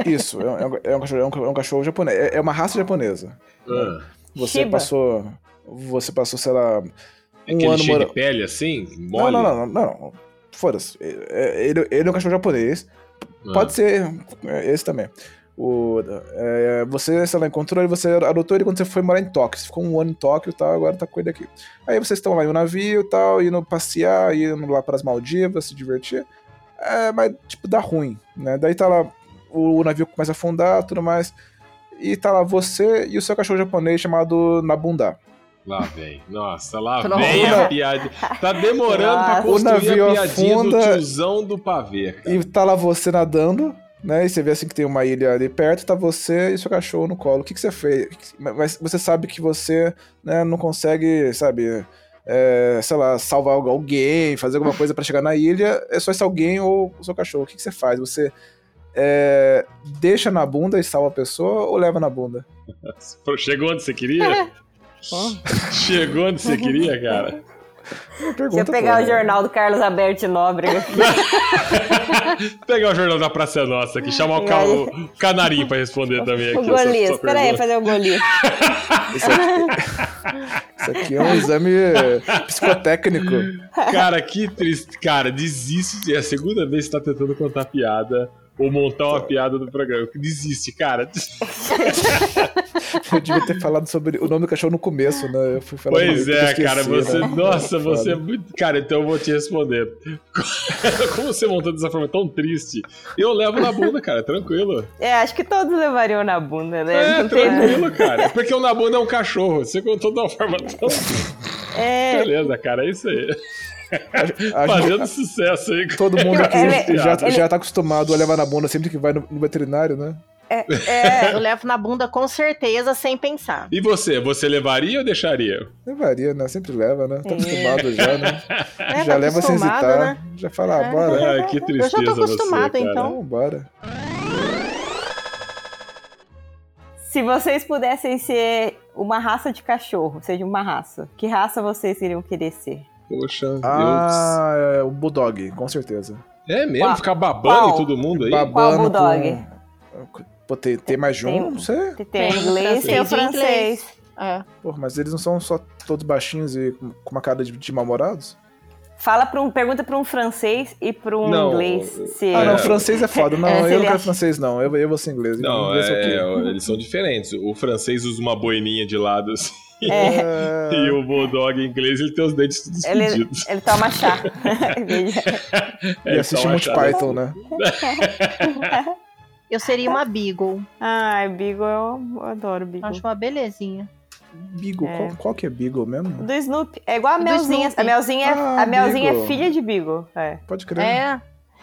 Isso, é um, é um- é um cachorro, é um- é um cachorro japonês. É, é uma raça japonesa. Ah, Você Shiba. passou. Você passou, sei lá. é Um aquele ano cheio mora- de pele assim? Não, Mole? não, não, não, não. Foda-se. É- Ele, ele é um cachorro japonês. Ah. Pode ser é, esse também. O, é, você, sei lá, encontrou ele, você adotou ele quando você foi morar em Tóquio. Você ficou um ano em Tóquio e tal, agora tá com ele aqui. Aí vocês estão lá em um navio e tal, indo passear, indo lá pras Maldivas, se divertir. É, mas, tipo, dá ruim, né? Daí tá lá, o, o navio começa a afundar tudo mais. E tá lá você e o seu cachorro japonês chamado Nabunda. Lá vem. Nossa, lá Pronto. vem a piada. Tá demorando pra Nossa. O construir navio a piadinha afunda- do tiozão do pavê, cara. E tá lá você nadando, né? E você vê assim que tem uma ilha ali perto, tá você e seu cachorro no colo. O que, que você fez? Mas você sabe que você né, não consegue, sabe, é, sei lá, salvar alguém, fazer alguma coisa pra chegar na ilha. É só esse alguém ou o seu cachorro. O que, que você faz? Você é, deixa na bunda e salva a pessoa ou leva na bunda? Chegou onde você queria? Chegou onde você queria, cara? Deixa eu pegar boa, o jornal do Carlos Alberto Nóbrega. Pegar o jornal da Praça Nossa aqui, chamar o, ca... o canarinho pra responder também aqui. O Golias. aí, fazer o Golias. Isso aqui, isso aqui é um exame psicotécnico. Cara, que triste. Cara, desiste. É a segunda vez que você tá tentando contar piada ou montar uma piada do programa. Desiste, cara. Eu devia ter falado sobre o nome do cachorro no começo, né? Eu fui falar Pois eu é, esqueci, cara, você. né? Nossa, você é muito. Cara, então eu vou te responder. Como você montou dessa forma tão triste, eu levo na bunda, cara, tranquilo. É, acho que todos levariam na bunda, né? É, Não tem- tranquilo, cara. Porque o Nabunda é um cachorro. Você contou de uma forma tão. É, Beleza, cara, é isso aí. A Fazendo gente- sucesso aí. todo mundo aqui Ele- já, ele- já tá acostumado a levar na bunda sempre que vai no, no veterinário, né? é, Eu levo na bunda com certeza, sem pensar. E você? Você levaria ou deixaria? Levaria, né? Sempre leva, né? Tá É. acostumado já, né? É, já tá leva sem acostumado, hesitar. né? Já fala, ah, É. bora. Ai, que tristeza. Eu já tô cara. então. Então, bora. se vocês pudessem ser uma raça de cachorro, seja uma raça, que raça vocês iriam querer ser? Poxa, Ah, é o Bulldog, com certeza. É mesmo? Qual? Ficar babando Qual? em todo mundo aí? Babando Bulldog? com- Pô, tem, tem mais de um? Não sei. Tem, o inglês, tem o francês e o francês. É. Pô, mas eles não são só todos baixinhos e com uma cara de, de mal-humorados? Fala pra um, pergunta pra um francês e pra um Não, inglês. Se Ah, não, É. francês é foda. Não, É, eu não quero acha- francês, não. Eu, eu vou ser inglês. Não, inglês é, é o quê? eles são diferentes. O francês usa uma boininha de lado assim, É, e o bulldog inglês ele tem os dentes todos ele, escondidos. ele toma chá. E É, assiste então, Monty Python, né? Eu seria uma Beagle. Ai, Beagle, eu adoro Beagle. Acho uma belezinha. Beagle, É. qual, qual que é Beagle mesmo? Do Snoopy. É igual a Melzinha. A Melzinha, é- Ah, a Melzinha é Beagle. filha de Beagle. É. Pode crer. É,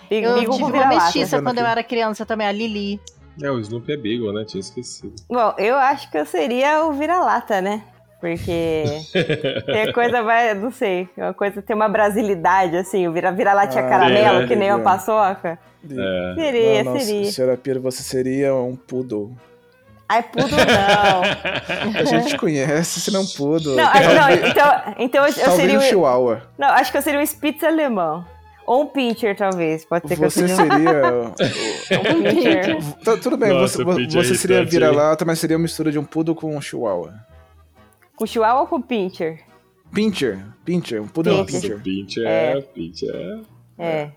Beagle, eu Beagle tive uma mestiça quando eu era criança também, a Lili. É, o Snoopy é Beagle, né? Tinha esquecido. Bom, eu acho que eu seria o vira-lata, né? Porque tem coisa vai, não sei, uma coisa tem uma brasilidade, assim, vira, vira latinha Ah, caramelo, é, que nem é. uma paçoca. É. Seria, não, não, seria. senhora Pira, você seria um poodle. Ai, pudo não. A gente conhece, você não é poodle. Não, ai, não, então, então eu, eu seria um chihuahua. Não, acho que eu seria um Spitz alemão. Ou um pincher, talvez. Pode ser que Você eu seja seria... um pincher. Tá, tudo bem, Nossa, você, é você seria vira-lata, mas seria uma mistura de um poodle com um chihuahua. Com chihuahua ou com pincher? Pincher, pincher, um é um Pincher. pincher. Pinch é, É. Pinch é. É.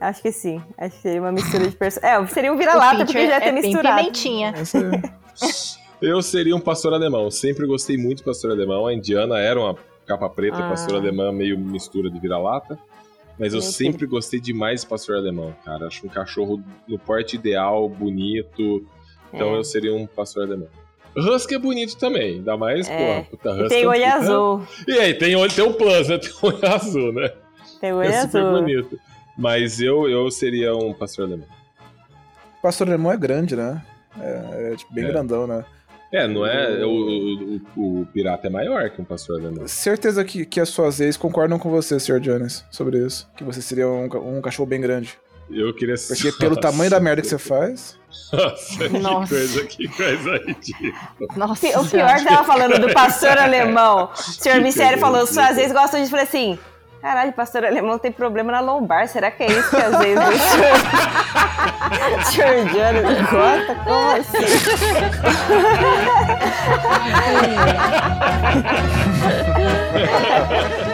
Acho que sim. Acho que seria uma mistura de personagens. É, seria um vira-lata, porque já ia ter é bem misturado. pimentinha. É- Eu seria um pastor alemão. Sempre gostei muito de pastor alemão. A Indiana era uma capa preta, Ah. pastor alemã meio mistura de vira-lata. Mas eu Meu sempre gostei demais de pastor alemão, cara. Acho um cachorro no porte ideal, bonito. Então É. eu seria um pastor alemão. Husky é bonito também, ainda mais, É. pô, puta, E Husky tem é um olho puta- azul. E aí, tem olho, tem o plus, né? Tem o olho azul, né? Tem olho é super azul. bonito. Mas eu, eu seria um pastor alemão. Pastor alemão é grande, né? É, é, tipo, bem É. grandão, né? É, não é. O, o, o- o pirata é maior que um pastor alemão. Certeza que, que as suas ex concordam com você, Sr. Jones, sobre isso. Que você seria um, um cachorro bem grande. Eu queria Porque pelo tamanho da merda que você faz. Nossa, que coisa, que coisa ridícula. Nossa, O pior que tava falando do pastor alemão. O senhor Que Missério falou, às vezes gostam de... Falei assim, caralho, pastor alemão tem problema na lombar. Será que é isso que às vezes o senhor... o senhor Jones gosta? Como assim?